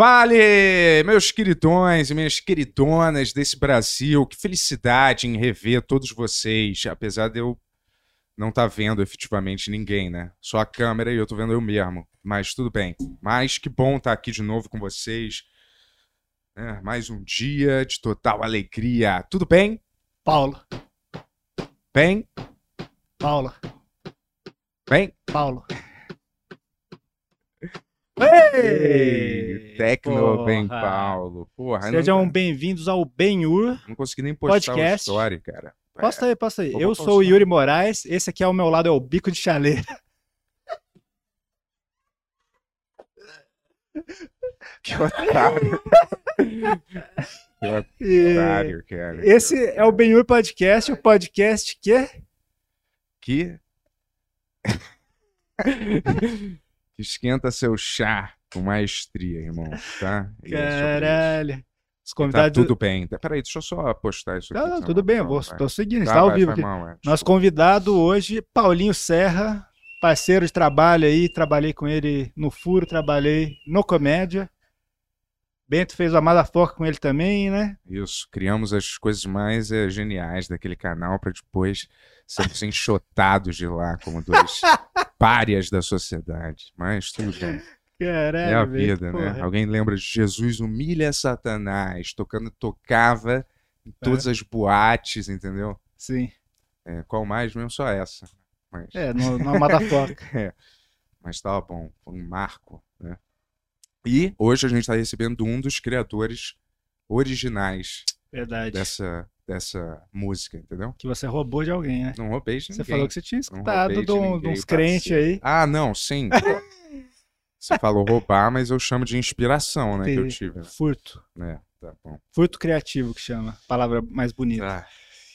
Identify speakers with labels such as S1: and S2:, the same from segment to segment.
S1: Fale, meus queridões e minhas queridonas desse Brasil. Que felicidade em rever todos vocês, apesar de eu não estar tá vendo efetivamente ninguém, né? Só a câmera e eu tô vendo eu mesmo. Mas tudo bem. Mas que bom estar tá aqui de novo com vocês. É, mais um dia de total alegria. Tudo bem?
S2: Paulo.
S1: Bem?
S2: Paula.
S1: Bem?
S2: Paulo.
S1: Ei, Tecno Bem Paulo. Porra,
S2: Sejam não... bem-vindos ao Benhur.
S1: Não consegui nem postar podcast. o story, cara.
S2: Posta aí, posta aí. Eu sou o Yuri Moraes, esse aqui ao meu lado é o Bico de Chaleira.
S1: que otário. que otário, cara.
S2: Esse é o Benhur Podcast, o podcast que...
S1: Que... que esquenta seu chá com maestria, irmão, tá?
S2: É Caralho.
S1: Os tá convidados... Tá tudo bem. Peraí, deixa eu só postar isso aqui.
S2: Não, tudo bem, vou, tô seguindo, tá, está ao vivo aqui. Mal, é, Nosso convidado hoje, Paulinho Serra, parceiro de trabalho aí, trabalhei com ele no Furo, trabalhei no Comédia. Bento fez o Amada Foca com ele também, né?
S1: Isso, criamos as coisas mais é, geniais daquele canal para depois sermos enxotados de lá como dois párias da sociedade. Mas tudo bem.
S2: Caralho,
S1: é a vida, né? Alguém lembra de Jesus humilha Satanás, tocando, tocava em todas é. as boates, entendeu?
S2: Sim.
S1: É, qual mais mesmo? Só essa.
S2: Mas... É, no, no Amada Foca.
S1: é. Mas tava bom, foi um marco, né? E hoje a gente está recebendo um dos criadores originais
S2: Verdade.
S1: dessa dessa música, entendeu?
S2: Que você roubou de alguém, né?
S1: Não roubei de
S2: ninguém. Você falou que você tinha escutado de, um, de uns crentes aí.
S1: Ah, não, sim. você falou roubar, mas eu chamo de inspiração, né, que eu tive.
S2: Furto.
S1: É, tá bom.
S2: Furto criativo que chama, palavra mais bonita.
S1: Ah,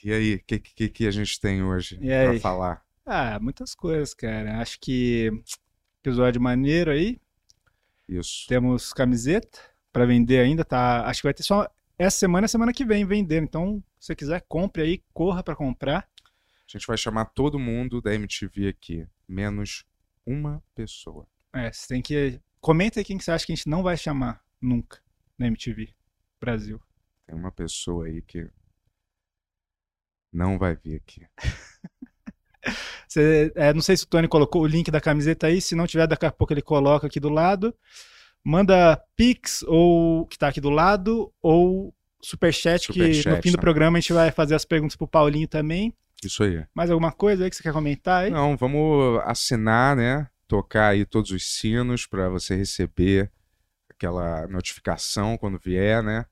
S1: e aí, o que, que, que a gente tem hoje para falar?
S2: Ah, muitas coisas, cara. Acho que episódio maneiro aí.
S1: Isso.
S2: Temos camiseta para vender ainda, tá? Acho que vai ter só essa semana, semana que vem vendendo. Então, se você quiser, compre aí, corra para comprar.
S1: A gente vai chamar todo mundo da MTV aqui, menos uma pessoa.
S2: É, você tem que. Comenta aí quem que você acha que a gente não vai chamar nunca na MTV Brasil.
S1: Tem uma pessoa aí que não vai vir aqui.
S2: você, é, não sei se o Tony colocou o link da camiseta aí. Se não tiver, daqui a pouco ele coloca aqui do lado. Manda Pix, ou que tá aqui do lado, ou Superchat, Super que no fim do né? programa a gente vai fazer as perguntas pro Paulinho também.
S1: Isso aí.
S2: Mais alguma coisa aí que você quer comentar aí?
S1: Não, vamos assinar, né? Tocar aí todos os sinos para você receber aquela notificação quando vier, né?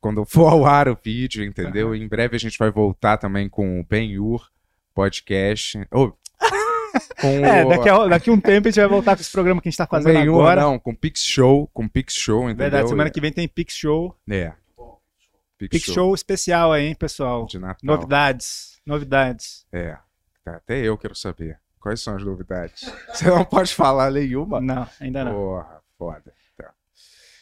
S1: Quando for ao ar o vídeo, entendeu? Uhum. Em breve a gente vai voltar também com o Ben-Hur podcast. Oh,
S2: com é, o... daqui, a, daqui um tempo a gente vai voltar com esse programa que a gente tá fazendo com agora.
S1: Não, com Pix Show, com Pix Show, entendeu?
S2: Verdade, semana que vem tem Pix Show.
S1: É.
S2: Pix, Pix show. show. especial aí, hein, pessoal?
S1: De Natal.
S2: Novidades, novidades.
S1: É, tá, até eu quero saber. Quais são as novidades? Você não pode falar nenhuma?
S2: Não, ainda não.
S1: Porra, foda. Tá.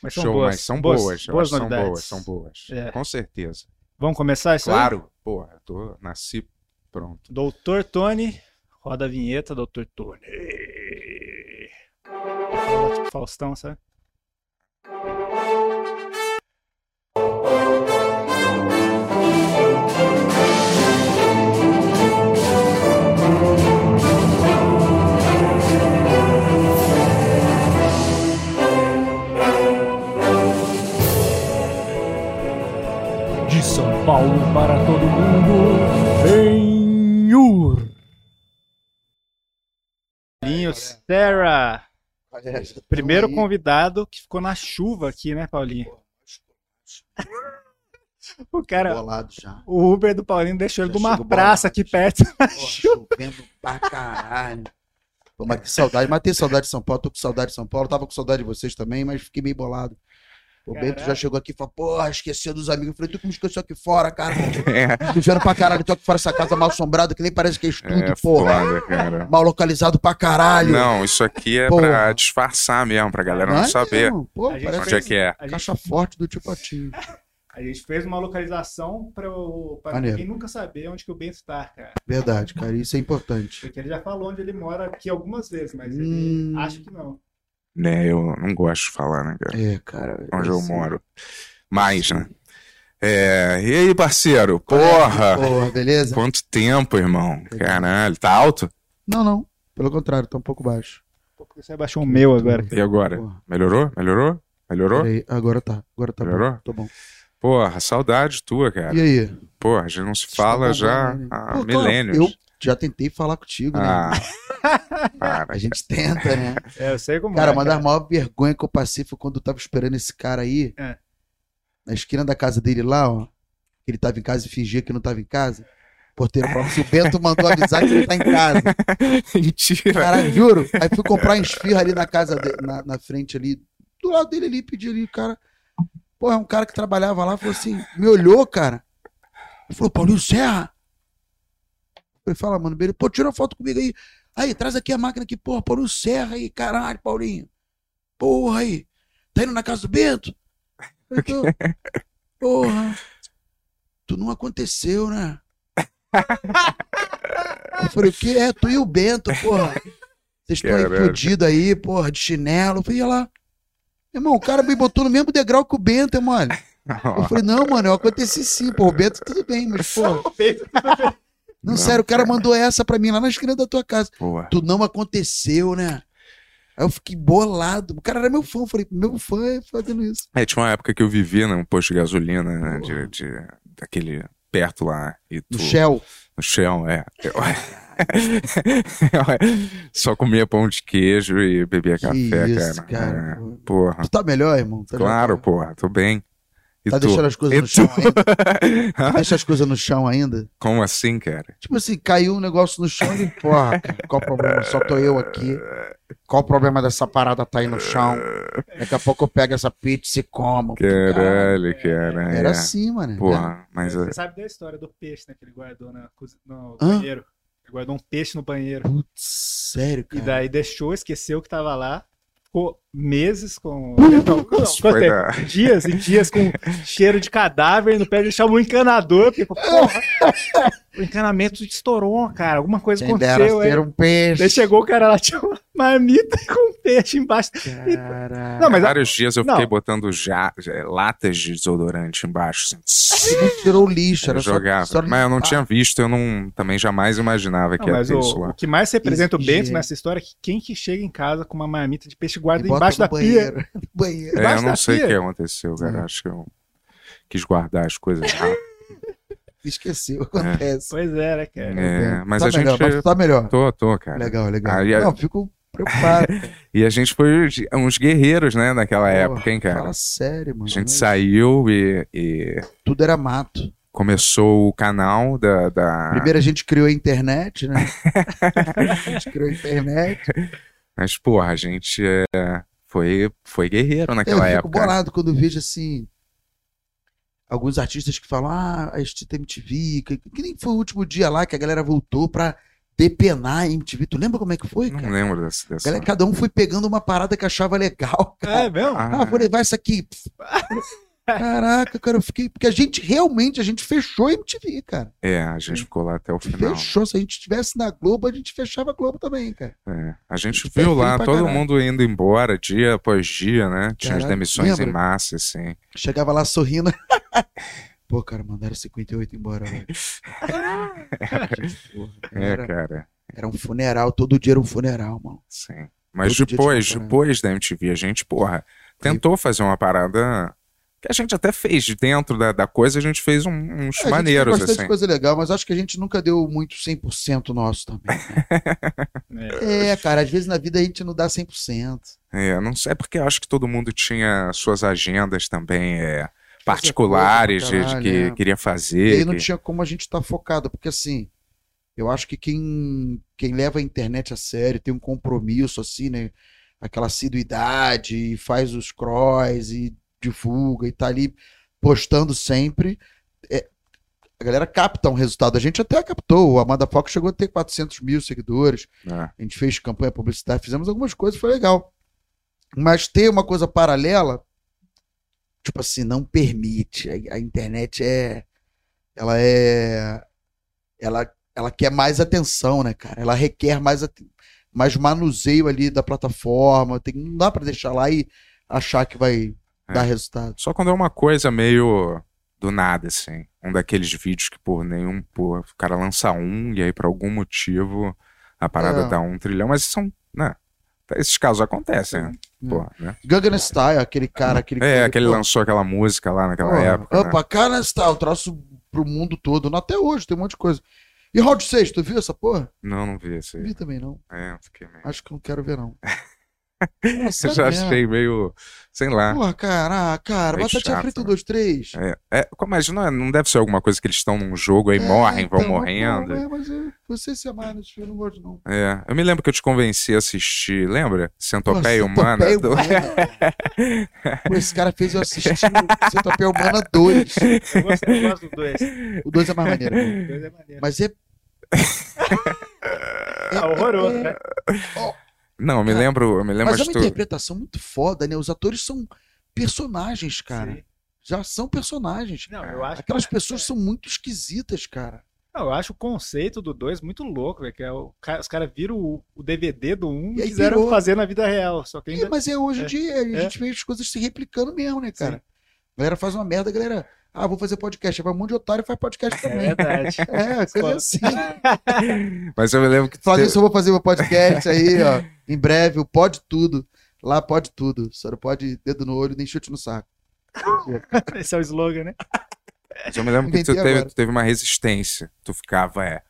S2: Mas são Show, boas. Mas
S1: são boas. Boas, boas novidades. São boas, são boas. É. Com certeza.
S2: Vamos começar isso
S1: claro.
S2: aí?
S1: Claro. Porra, tô, nasci pronto.
S2: Doutor Tony, roda a vinheta, Doutor Tony. Tipo Faustão, sabe? São Paulo para todo mundo, Paulinho Sarah. Primeiro convidado que ficou na chuva aqui, né, Paulinho? O cara. O Uber do Paulinho deixou ele numa praça aqui perto.
S3: Pô, chovendo pra caralho. Pô, mas que saudade. Mas tem saudade de São Paulo. Tô com saudade de São Paulo. Tava com saudade de vocês também, mas fiquei meio bolado. O Bento já chegou aqui e falou, porra, esqueceu dos amigos. Eu falei, tu que me esqueceu aqui fora, cara. É. Vivendo pra caralho, tô aqui fora dessa casa mal assombrada, que nem parece que é estúdio, é, porra. Foda, cara. Mal localizado pra caralho.
S1: Não, isso aqui é porra. pra disfarçar mesmo, pra galera não, não saber. Não,
S3: pô, parece
S1: onde fez, é que é.
S3: Caixa forte do tipo atinho.
S2: A gente fez uma localização pra, pra ninguém nunca saber onde que o Bento está, cara.
S3: Verdade, cara, isso é importante.
S2: Porque ele já falou onde ele mora aqui algumas vezes, mas hum... ele acha que não.
S1: Né, eu não gosto de falar, né, cara?
S3: É, cara.
S1: Onde eu, eu moro. Mais, né? É, e aí, parceiro? Porra!
S3: Porra, beleza?
S1: Quanto tempo, irmão? Caralho, tá alto?
S3: Não, não. Pelo contrário, tá um pouco baixo.
S2: Porque você abaixou o meu agora.
S1: E agora? Porra. Melhorou? Melhorou? Melhorou?
S3: Aí, agora tá. Agora tá
S1: Melhorou?
S3: bom. Tô bom.
S1: Porra, saudade tua, cara.
S3: E aí?
S1: Porra, a gente não se fala já há milênios. Eu
S3: já tentei falar contigo, né? Ah, a gente tenta, né?
S2: É, eu sei como
S3: cara,
S2: é.
S3: Cara, uma das maiores vergonhas que eu passei foi quando eu tava esperando esse cara aí. É. Na esquina da casa dele lá, ó. Que ele tava em casa e fingia que não tava em casa. Porteiro falou se o Bento mandou avisar que ele tá em casa.
S1: Mentira.
S3: Cara, juro. Aí fui comprar esfirra ali na casa, de, na, na frente ali. Do lado dele ali, pedi ali, cara. Pô, é um cara que trabalhava lá, falou assim, me olhou, cara. Ele falou, Paulinho Serra. Ele fala, mano, beleza. Pô, tira uma foto comigo aí. Aí, traz aqui a máquina aqui, porra, Paulinho Serra aí, caralho, Paulinho. Porra aí. Tá indo na casa do Bento? Tô... Porra. Tu não aconteceu, né? Eu falei, o que é? Tu e o Bento, porra. Vocês estão aí fodidos aí, porra, de chinelo. Eu falei, olha lá. Irmão, o cara me botou no mesmo degrau que o Bento, mano. Eu falei, não, mano, eu aconteci sim, pô. O Bento tudo bem, mas, pô. Não, não, sério, o cara mandou essa pra mim lá na esquina da tua casa. Boa. Tu não aconteceu, né? Aí eu fiquei bolado. O cara era meu fã. Eu falei, meu fã é fazendo isso.
S1: É, tinha uma época que eu vivia num posto de gasolina, né? De, de, daquele perto lá. E tu...
S3: No Shell.
S1: No Shell, é. Só comia pão de queijo e bebia que café, isso, cara. cara. É, porra.
S3: Tu tá melhor, irmão? Tá
S1: claro,
S3: melhor.
S1: porra, tô bem.
S3: E tá tu? deixando as coisas e no tu? chão ainda? Deixa as coisas no chão ainda?
S1: Como assim, cara?
S3: Tipo assim, caiu um negócio no chão e, porra, qual o problema? Só tô eu aqui. Qual o problema dessa parada tá aí no chão? Daqui a pouco eu pego essa pizza e como.
S1: Caralho, cara.
S3: Era é. assim, mano.
S1: Porra, mas...
S2: Você sabe da história do peixe, né, que ele guardou na, no Hã? banheiro? Ele guardou um peixe no banheiro.
S3: Putz, sério, cara?
S2: E daí deixou, esqueceu que tava lá ficou meses com. Não, não, dias e dias com cheiro de cadáver no pé, deixava um encanador, porque, porra, o encanamento estourou, cara. Alguma coisa Quem aconteceu.
S3: Aí, um peixe.
S2: Daí chegou o cara lá, tinha uma marmita com peixe embaixo.
S1: Caraca. Não, mas, Vários dias eu fiquei botando já, já, latas de desodorante embaixo. Assim.
S3: Tirou o lixo, era
S1: jogava. Só, só mas eu não tinha visto, eu não, também jamais imaginava que ia ter
S2: o,
S1: isso lá.
S2: O que mais representa o Bento nessa história é que quem que chega em casa com uma marmita de peixe guarda embaixo da banheiro, pia.
S3: banheiro.
S1: É, eu não sei o que aconteceu, cara. É. Acho que eu quis guardar as coisas rápido.
S3: Esqueceu, acontece.
S2: Pois é, né, cara?
S1: É, mas tá a
S3: melhor,
S1: gente.
S3: Tá melhor.
S1: Tô, tô, cara.
S3: Legal, legal. Aí, não, fico preocupado.
S1: e a gente foi uns guerreiros, né, naquela Pô, época, hein, cara?
S3: Fala sério, mano.
S1: A gente saiu e, e,
S3: Tudo era mato.
S1: Começou o canal da, da.
S3: Primeiro a gente criou a internet, né? a gente criou a internet.
S1: Mas, porra, a gente é, foi, foi guerreiro naquela
S3: eu
S1: época. Eu
S3: fico bolado quando vejo assim. Alguns artistas que falam, ah, a MTV, que, que, nem foi o último dia lá que a galera voltou pra depenar a MTV. Tu lembra como é que foi, cara?
S1: Não lembro dessa. dessa...
S3: Galera, cada um foi pegando uma parada que achava legal.
S2: Cara. É mesmo?
S3: Ah, ah vou levar essa aqui. Caraca, cara, eu fiquei. Porque a gente realmente, a gente fechou a MTV, cara.
S1: É, a gente ficou lá até o final.
S3: Fechou. Se a gente estivesse na Globo, a gente fechava a Globo também, cara.
S1: É, a gente, a gente viu lá todo caralho. mundo indo embora dia após dia, né? Tinha as demissões lembra? em massa, assim.
S3: Chegava lá sorrindo. Pô, cara, mandaram 58 embora, velho.
S1: é, era, cara.
S3: Era um funeral, todo dia era um funeral, mano.
S1: Sim. Mas todo depois, depois da MTV, a gente, porra, tentou fazer uma parada que a gente até fez dentro da, da coisa, a gente fez um, uns é, maneiros,
S3: bastante
S1: assim.
S3: coisa legal, mas acho que a gente nunca deu muito 100% nosso também. Né? é. é, cara, às vezes na vida a gente não dá 100%.
S1: É, não sei, é porque eu acho que todo mundo tinha suas agendas também, é, particulares caralho, que é. queria fazer.
S3: E aí
S1: que...
S3: não tinha como a gente estar tá focado, porque assim, eu acho que quem, quem leva a internet a sério, tem um compromisso, assim, né? Aquela assiduidade, e faz os cross e divulga e tá ali postando sempre. É, a galera capta um resultado. A gente até captou. O Amanda Fox chegou a ter 400 mil seguidores. É. A gente fez campanha publicitária, fizemos algumas coisas, foi legal. Mas ter uma coisa paralela, tipo assim, não permite. A, a internet é. Ela é. Ela, ela quer mais atenção, né, cara? Ela requer mais, mais manuseio ali da plataforma. Tem, não dá para deixar lá e achar que vai é. dar resultado.
S1: Só quando é uma coisa meio do nada, assim. Um daqueles vídeos que, por nenhum, por, o cara lança um e aí por algum motivo a parada é. dá um trilhão, mas são, né? Esses casos acontecem, né?
S3: É. Pô, né? Gangnam Style, aquele cara, aquele
S1: É,
S3: cara,
S1: aquele pô. lançou aquela música lá naquela época.
S3: Opa, né? Gangnam Style, troço pro mundo todo, até hoje, tem um monte de coisa. E Round 6, tu viu essa porra?
S1: Não, não vi esse aí.
S3: Vi também não.
S1: É, fiquei meio...
S3: Acho que não quero ver não.
S1: Nossa, eu já achei meio. Sei lá.
S3: Porra, cara, ah, cara, batatinha frita 2, 3.
S1: É, é, mas não, é, não deve ser alguma coisa que eles estão num jogo aí, é, morrem, vão então, morrendo.
S3: É, mas é, você se amar nesse filme, eu não gosto, não.
S1: É, eu me lembro que eu te convenci a assistir, lembra? Centopeia Humana.
S3: Humana. Pô, esse cara fez eu assistir Centopeia Humana 2.
S2: Eu gosto, eu gosto do 2.
S3: O 2 é mais maneiro. O 2 é maneiro. Mas é.
S2: é horroroso, né?
S1: Oh, não, eu me lembro. Eu me lembro
S3: mas é uma tu... interpretação muito foda, né? Os atores são personagens, cara. Sim. Já são personagens. Não, eu acho Aquelas que... pessoas é. são muito esquisitas, cara.
S2: Não, eu acho o conceito do 2 muito louco, véio, que é o, os caras viram o, o, DVD do 1 um e, e quiseram virou... fazer na vida real. Só que ainda...
S3: é, mas é hoje em é. dia, a é. gente vê as coisas se replicando mesmo, né, cara? Sim. A galera faz uma merda, a galera. Ah, vou fazer podcast. Vai um monte de otário e faz podcast é também.
S2: É verdade.
S3: É, coisa assim.
S1: Mas eu me lembro que.
S3: Falando isso, eu vou fazer meu podcast aí, ó. Em breve, o Pode Tudo. Lá pode tudo. Só não pode dedo no olho nem chute no saco.
S2: Esse é o slogan, né?
S1: Mas eu me lembro que tu teve, tu teve, uma resistência. Tu ficava, é.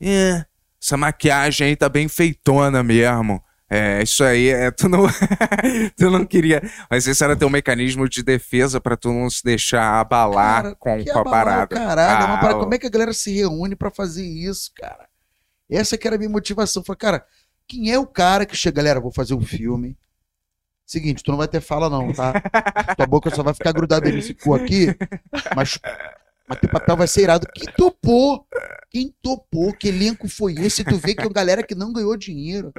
S1: É, essa maquiagem aí tá bem feitona mesmo. É, isso aí, é, tu não, tu não queria, mas esse era teu mecanismo de defesa para tu não se deixar abalar cara, com, com a parada.
S3: Caralho, ah, parada. como é que a galera se reúne para fazer isso, cara? Essa que era a minha motivação. Falei, cara, quem é o cara que chega, galera, vou fazer um filme. Seguinte, tu não vai ter fala não, tá? Tua boca só vai ficar grudada nesse cu aqui, mas, mas teu papel vai ser irado. Quem topou? Quem topou? Que elenco foi esse? Tu vê que é uma galera que não ganhou dinheiro.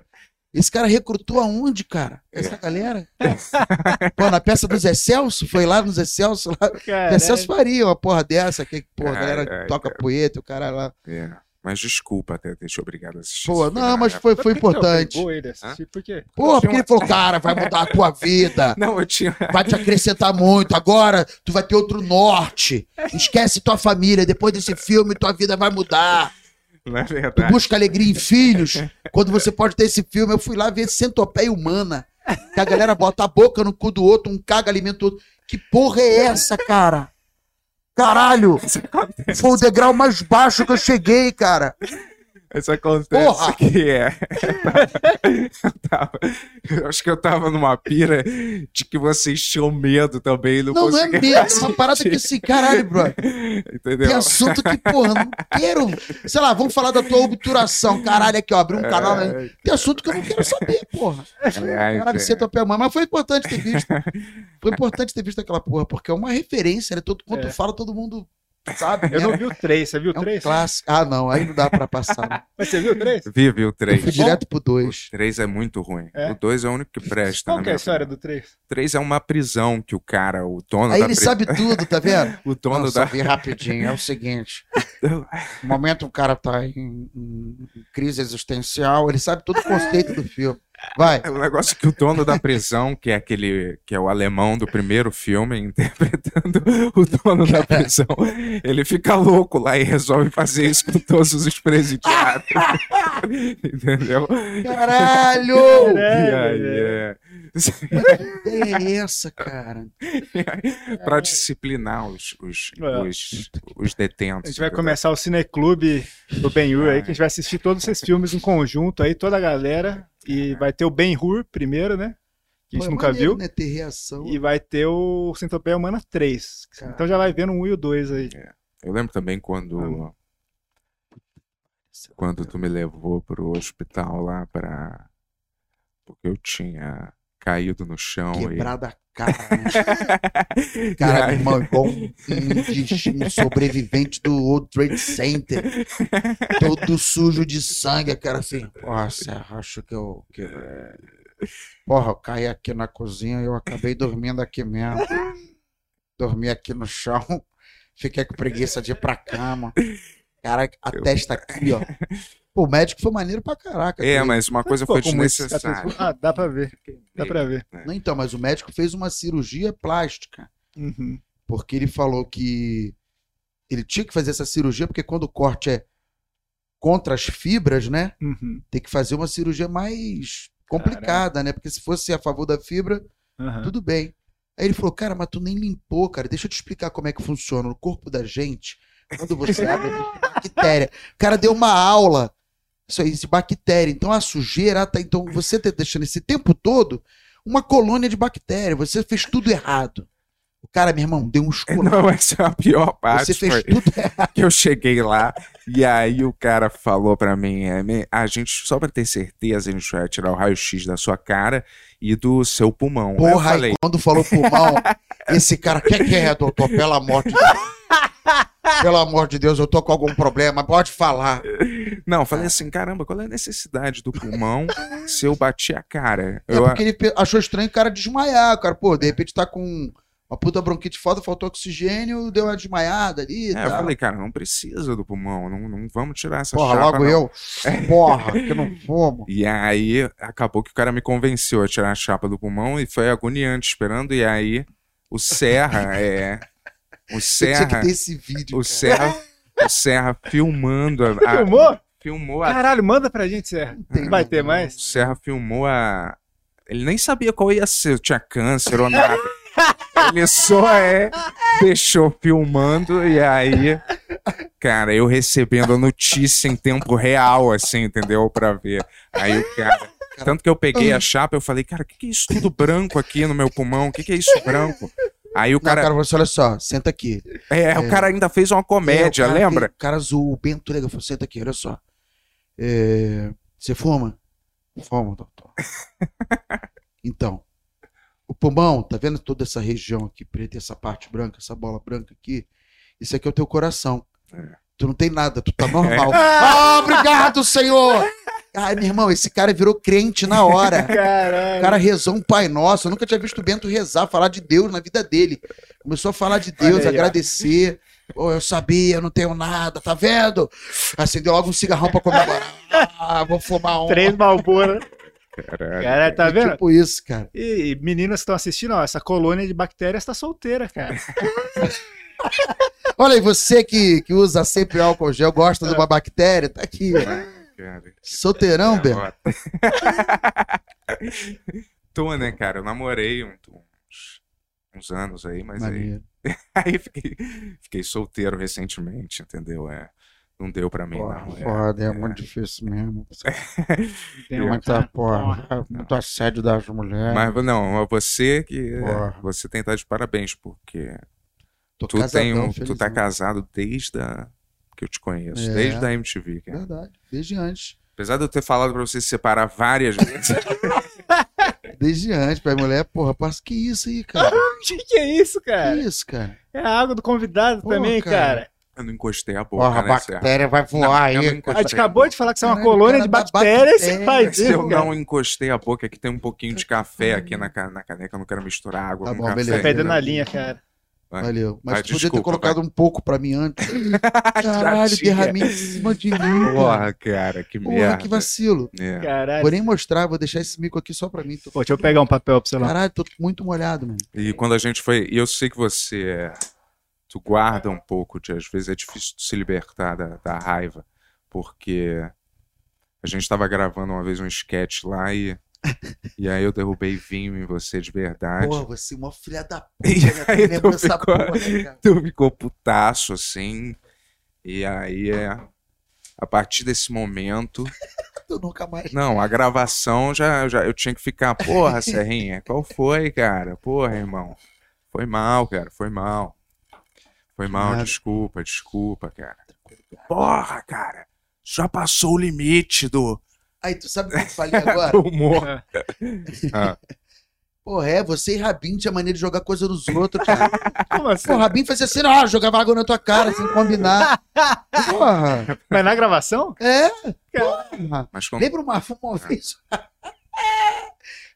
S3: Esse cara recrutou aonde, cara? Essa galera? Pô, na peça do Zé Celso? Foi lá no Zé Celso? Lá. Zé Celso faria uma porra dessa, que, porra, a galera toca é. poeta, o cara lá.
S1: É. Mas desculpa até ter te obrigado a assistir.
S3: Pô, não, mas foi, foi importante.
S2: Por quê?
S3: Pô, porque ele falou, cara, vai mudar a tua vida.
S1: Não, eu tinha.
S3: Vai te acrescentar muito. Agora tu vai ter outro norte. Esquece tua família. Depois desse filme, tua vida vai mudar.
S1: Não é verdade.
S3: Tu busca alegria em filhos, quando você pode ter esse filme. Eu fui lá ver Centopeia Humana. Que a galera bota a boca no cu do outro, um caga alimenta o outro. Que porra é essa, cara? Caralho! Foi o degrau mais baixo que eu cheguei, cara.
S1: Isso acontece Porra! que é. Eu, tava, eu, acho que eu tava numa pira de que vocês tinham medo também. Não,
S3: não, não é medo, é uma parada que assim, caralho, bro. Entendeu? Tem assunto que, porra, não quero. Sei lá, vamos falar da tua obturação. Caralho, aqui, ó, abrir um canal. Né? Tem assunto que eu não quero saber, porra. Caralho, você é tua pé Mas foi importante ter visto. Foi importante ter visto aquela porra, porque é uma referência, né? Todo, quando é. tu fala, todo mundo Sabe?
S2: Eu não vi o 3, você viu o 3?
S3: É um clássico. Ah, não, aí não dá pra passar.
S2: Mas você viu o 3?
S1: Vi, vi o 3. Eu
S3: fui direto pro 2.
S1: O 3 é muito ruim. É? O 2 é o único que presta.
S2: Qual que é a história do 3? O
S1: 3 é uma prisão que o cara, o dono
S3: aí
S1: da
S3: ele pri... sabe tudo, tá vendo?
S1: o dono Nossa, da...
S3: vi rapidinho, é o seguinte. no momento o cara tá em, em crise existencial, ele sabe todo o conceito do filme. Vai.
S1: É um negócio que o dono da prisão, que é aquele que é o alemão do primeiro filme, interpretando o dono da prisão, ele fica louco lá e resolve fazer isso com todos os presidiários. Entendeu?
S3: Caralho!
S1: Aí, é.
S3: Que ideia é essa, cara?
S1: para disciplinar os, os, é. os, os, detentos.
S2: A gente vai começar o Cineclube do Ben-Hur aí, que a gente vai assistir todos esses filmes em conjunto aí, toda a galera. E vai ter o Ben-Hur primeiro, né? Que a gente Pô, é nunca maneiro, viu.
S3: Né? Ter reação.
S2: E vai ter o Centopeia Humana 3. Cara. Então já vai vendo um e o 2 aí. É.
S1: Eu lembro também quando. Ah. Quando tu me levou pro hospital lá pra. Porque eu tinha caído no chão.
S3: Quebrada e... a cara. Né? cara, irmão, igual um, um, sobrevivente do World Trade Center. Todo sujo de sangue, cara assim. Nossa, acho que eu. Que... Porra, eu caí aqui na cozinha e eu acabei dormindo aqui mesmo. Dormi aqui no chão. Fiquei com preguiça de ir pra cama. Cara, a eu... testa aqui, ó. Pô, o médico foi maneiro pra caraca.
S1: É, mas uma coisa foi desnecessária.
S2: Ah, dá pra ver. Dá pra ver.
S3: É. Não, então, mas o médico fez uma cirurgia plástica. Uhum. Porque ele falou que ele tinha que fazer essa cirurgia, porque quando o corte é contra as fibras, né? Uhum. Tem que fazer uma cirurgia mais complicada, Caramba. né? Porque se fosse a favor da fibra, uhum. tudo bem. Aí ele falou, cara, mas tu nem limpou, cara. Deixa eu te explicar como é que funciona. No corpo da gente, quando você abre, bactéria. O cara deu uma aula isso aí, de bactéria. Então a sujeira, tá, então você tá deixando esse tempo todo uma colônia de bactéria. Você fez tudo errado. O cara, meu irmão, deu um escuro.
S1: Não, essa é a pior parte. Você fez tudo errado. Que eu cheguei lá e aí o cara falou para mim: é, a gente, só pra ter certeza, a gente vai tirar o raio-x da sua cara e do seu pulmão.
S3: Porra, aí falei... quando falou pulmão, esse cara, que que é, doutor? De Deus. Pelo amor de Deus, eu tô com algum problema, pode falar.
S1: Não, falei assim, caramba, qual é a necessidade do pulmão se eu bati a cara?
S3: É
S1: eu...
S3: porque ele achou estranho o cara desmaiar, cara. Pô, de repente tá com uma puta bronquite foda, faltou oxigênio, deu uma desmaiada ali.
S1: É, eu falei, cara, não precisa do pulmão, não, não vamos tirar essa
S3: Porra,
S1: chapa,
S3: logo
S1: não.
S3: eu. Porra, que não fumo.
S1: E aí acabou que o cara me convenceu a tirar a chapa do pulmão e foi agoniante esperando. E aí o Serra é. O Serra.
S3: Tinha que ter esse vídeo.
S1: O cara. Serra. O Serra filmando a.
S2: Filmou?
S1: Filmou a.
S2: Caralho, manda pra gente, Serra. Tem, vai ter mais?
S1: O Serra filmou a. Ele nem sabia qual ia ser, tinha câncer ou nada. Ele só é, deixou filmando e aí, cara, eu recebendo a notícia em tempo real, assim, entendeu? Pra ver. Aí o cara. Tanto que eu peguei a chapa, eu falei, cara, o que, que é isso tudo branco aqui no meu pulmão? O que, que é isso branco? Aí o cara.
S3: Não, cara, você olha só, senta aqui.
S1: É, é... o cara ainda fez uma comédia, é, lembra?
S3: o cara zoou o Bento Lega, falou, senta aqui, olha só. É... Você fuma? Fuma, doutor. então, o pulmão, tá vendo toda essa região aqui preta, essa parte branca, essa bola branca aqui? Isso aqui é o teu coração. É. Tu não tem nada, tu tá normal. ah, obrigado, Senhor! Ai, meu irmão, esse cara virou crente na hora. Caralho. O cara rezou um Pai Nosso. Eu nunca tinha visto o Bento rezar, falar de Deus na vida dele. Começou a falar de Deus, aí, agradecer. Pô, eu sabia, eu não tenho nada, tá vendo? Acendeu logo um cigarrão pra comemorar. Ah, vou fumar um.
S2: Três malbora.
S1: Caralho.
S2: Cara, tá vendo? É
S3: tipo isso, cara.
S2: E, e meninas que estão assistindo, ó, essa colônia de bactérias tá solteira, cara.
S3: Olha aí, você que, que usa sempre álcool gel, gosta de uma bactéria, tá aqui. Cara, Solteirão, Ben?
S1: Tô, né, cara? Eu namorei uns, uns anos aí, mas Maneiro. aí, aí fiquei, fiquei solteiro recentemente, entendeu? É não deu pra mim, porra, não.
S3: É, foda, é, é, muito difícil mesmo. Tem muita, porra, porra, muito assédio das mulheres.
S1: Mas não, você que. Porra. Você tem que estar de parabéns, porque. Tô tu, casadão, tem um, tu tá casado desde a, que eu te conheço, é, desde a MTV.
S3: Cara. Verdade, desde antes.
S1: Apesar de eu ter falado pra você se separar várias vezes.
S3: Desde antes, pra mulher, porra, passa que isso aí, cara?
S2: que que é isso, cara?
S3: Que isso, cara?
S2: É a água do convidado porra, também, cara. cara.
S1: Eu não encostei a boca.
S3: Porra, a
S1: né,
S3: bactéria vai voar não, aí.
S2: A gente acabou de falar que você é uma Caralho, colônia de bactérias. Bactéria. Faz
S1: Se eu não encostei a boca, aqui tem um pouquinho de café aqui na, na caneca. Eu não quero misturar água tá com bom, café.
S2: Beleza, perdendo na linha, cara.
S3: Vai. Valeu. Mas vai, tu podia ter colocado vai. um pouco pra mim antes. Caralho, derramei em cima de mim.
S1: Porra, cara, que
S3: Porra,
S1: merda.
S3: que vacilo. É.
S2: Caralho.
S3: Vou nem mostrar, vou deixar esse mico aqui só pra mim.
S2: Tô... Pô, deixa eu pegar um papel pra você lá.
S3: Caralho, tô muito molhado, mano.
S1: E quando a gente foi. E eu sei que você é tu guarda um pouco de, às vezes é difícil se libertar da, da raiva, porque a gente estava gravando uma vez um sketch lá e e aí eu derrubei vinho em você de verdade.
S3: Pô, você é uma filha da puta, e né? tu ficou, porra, né,
S1: tu ficou putaço, assim. E aí é. A partir desse momento.
S3: tu nunca mais.
S1: Não, a gravação já, já. Eu tinha que ficar. Porra, Serrinha, qual foi, cara? Porra, irmão. Foi mal, cara, foi mal. Foi mal, Nada. desculpa, desculpa, cara. Porra, cara. Já passou o limite do.
S3: Aí, tu sabe o que eu falei agora?
S1: humor.
S3: ah. Porra, é, você e Rabin tinha maneira de jogar coisa nos outros, cara.
S2: Como assim?
S3: Pô, Rabin fazia assim, ó, jogava água na tua cara, sem combinar. Porra.
S2: Mas na gravação?
S3: É. Porra.
S1: Mas como...
S3: Lembra uma, uma vez?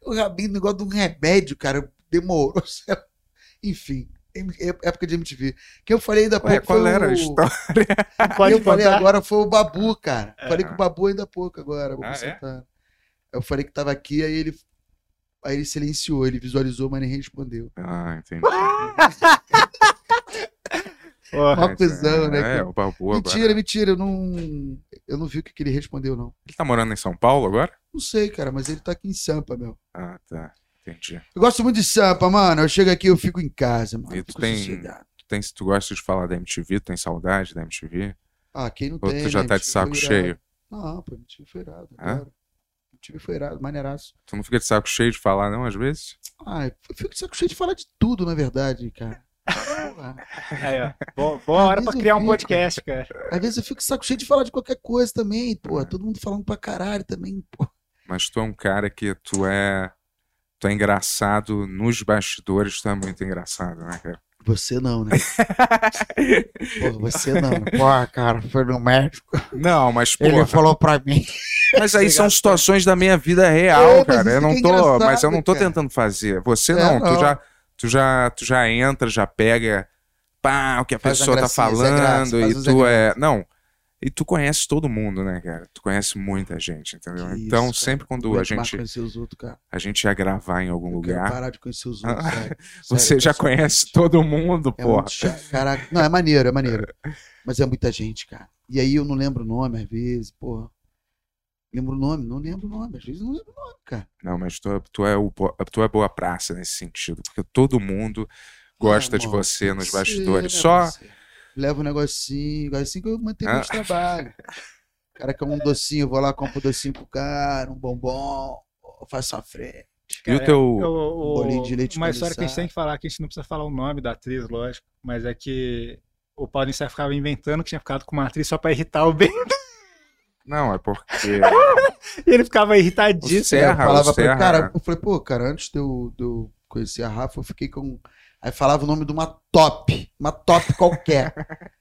S3: o Rabin, negócio de um remédio, cara, demorou. Enfim. Época de MTV. Que eu falei ainda há pouco.
S1: qual era o... a história?
S3: Pode eu contar. falei agora foi o Babu, cara. É. Falei com o Babu ainda há pouco agora. Ah, é? Eu falei que tava aqui, aí ele. Aí ele silenciou, ele visualizou, mas nem respondeu.
S1: Ah, entendi.
S3: Porra, Uma cuzão, né?
S1: É, o Babu
S3: Mentira, agora. mentira, eu não. Eu não vi o que, que ele respondeu, não.
S1: Ele tá morando em São Paulo agora?
S3: Não sei, cara, mas ele tá aqui em Sampa, meu.
S1: Ah, tá. Entendi.
S3: Eu gosto muito de Sampa, mano. Eu chego aqui, eu fico em casa, mano.
S1: E tu tem, tu tem. Tu gosta de falar da MTV? Tu tem saudade da MTV?
S3: Ah, quem não Ou tem?
S1: Ou tu já
S3: né?
S1: tá de saco cheio?
S3: Não, pô, MTV foi irado. É? MTV foi irado, maneiraço.
S1: Tu não fica de saco cheio de falar, não, às vezes?
S3: Ah, eu fico de saco cheio de falar de tudo, na verdade, cara.
S2: Aí, ó. Boa, boa hora pra criar um podcast, cara.
S3: Às vezes eu fico de saco cheio de falar de qualquer coisa também, pô. É. Todo mundo falando pra caralho também, pô.
S1: Mas tu é um cara que tu é é engraçado nos bastidores, tu é muito engraçado, né, cara?
S3: Você não, né? Pô, você não. Pô, cara, foi no médico.
S1: Não, mas
S3: porra. Ele falou pra mim.
S1: Mas aí são situações da minha vida real, é, cara. Eu não é tô, mas eu não tô cara. tentando fazer. Você é, não, não, tu já tu já tu já entra, já pega pá, o que a faz pessoa tá falando e tu é, não, e tu conhece todo mundo, né, cara? Tu conhece muita gente, entendeu? Que então, isso, sempre quando a gente.
S3: Outros,
S1: a gente ia gravar em algum
S3: eu
S1: lugar.
S3: parar de conhecer os outros. sério.
S1: Você sério, já conhece todo mundo,
S3: é
S1: porra.
S3: Caraca. Não, é maneiro, é maneiro. Mas é muita gente, cara. E aí eu não lembro o nome, às vezes, porra. Lembro o nome? Não lembro o nome. Às vezes não lembro o nome, cara.
S1: Não, mas tu, tu, é, o, tu é boa praça nesse sentido. Porque todo mundo gosta ah, de você nos bastidores. Né, Só. Você
S3: leva um negocinho, assim que eu mantenho ah. trabalho. O cara quer um docinho, eu vou lá, compro um docinho pro cara, um bombom, faço a frente.
S1: Cara, e o teu
S2: o, o, bolinho de leite Uma história que a gente tem que falar, que a gente não precisa falar o nome da atriz, lógico, mas é que o Paulo Sérgio ficava inventando que tinha ficado com uma atriz só pra irritar o Bento.
S1: Não, é porque.
S2: e ele ficava irritadíssimo. O
S3: Serra, eu falava pra cara, eu falei, pô, cara, antes de eu, de eu conhecer a Rafa, eu fiquei com Aí falava o nome de uma top, uma top qualquer.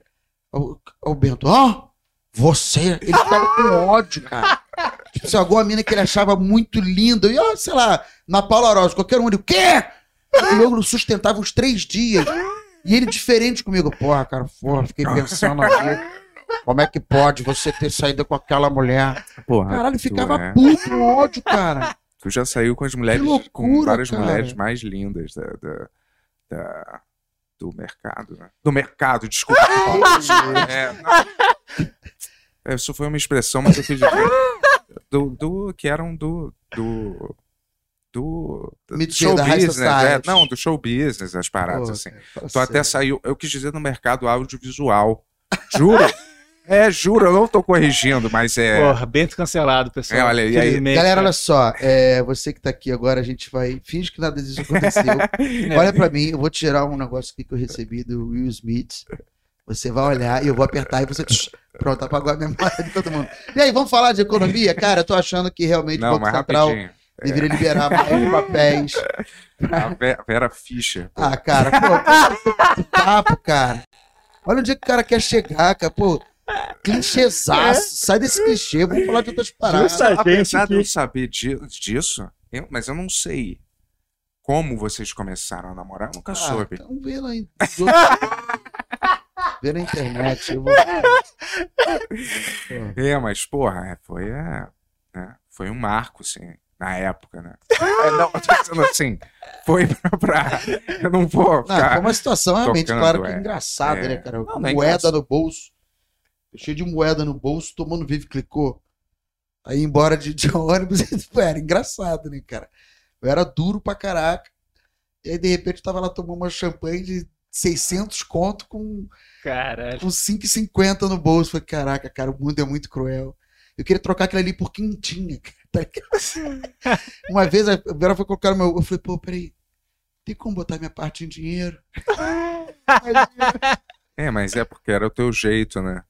S3: o, o Bento, ó, oh, você. Ele ficava com ódio, cara. Tipo, se alguma mina que ele achava muito linda, e ó, sei lá, na Paula Rosa, qualquer um, ele, o quê? O jogo sustentava uns três dias. E ele diferente comigo. Porra, cara, porra, fiquei pensando aqui. Como é que pode você ter saído com aquela mulher? Porra, Caralho, ficava é... puto ódio, cara.
S1: Tu já saiu com as mulheres, loucura, com várias cara. mulheres mais lindas da, da, da, do mercado, né? Do mercado, desculpa. é, é, isso foi uma expressão, mas eu quis dizer do, do que eram do do do, do show business, é, não, do show business, as paradas Pô, assim. Então até saiu, eu quis dizer no mercado audiovisual. Juro. É, juro, eu não tô corrigindo, mas é.
S2: Porra, Bento cancelado, pessoal. É,
S1: olha, e aí...
S3: Galera, olha só, é, você que tá aqui agora, a gente vai. Finge que nada disso aconteceu. olha pra mim, eu vou tirar um negócio aqui que eu recebi do Will Smith. Você vai olhar e eu vou apertar e você. Pronto, apagou a memória de todo mundo. E aí, vamos falar de economia? Cara, eu tô achando que realmente
S1: o Banco
S3: Central deveria liberar mais papéis.
S1: A Vera Fischer.
S3: Pô. Ah, cara, pô, papo, cara. Olha onde é que o cara quer chegar, cara. Pô, Clichêzaço. É. Sai desse clichê, vamos falar de outras paradas. Justa
S1: Apesar de eu saber disso, eu, mas eu não sei como vocês começaram a namorar, eu nunca ah, soube.
S3: Então vê lá em... vê na internet. Eu vou...
S1: é, mas, porra, é, foi, é, é, foi um marco, assim, na época, né? É, não, tô dizendo assim, foi pra, pra, Eu não vou ficar
S3: Não, foi uma situação realmente, claro que é, engraçada, né, é, cara? Não, não é Moeda no bolso cheio de moeda no bolso, tomando vive clicou. Aí embora de, de ônibus, era engraçado, né, cara? Eu era duro pra caraca. E aí, de repente, eu tava lá tomando uma champanhe de 600 conto com,
S2: Caralho.
S3: com 5,50 no bolso. Falei, caraca, cara, o mundo é muito cruel. Eu queria trocar aquilo ali por quintinha. Uma vez a Vera foi colocar o meu. Eu falei, pô, peraí. Tem como botar minha parte em dinheiro?
S1: é, mas é porque era o teu jeito, né?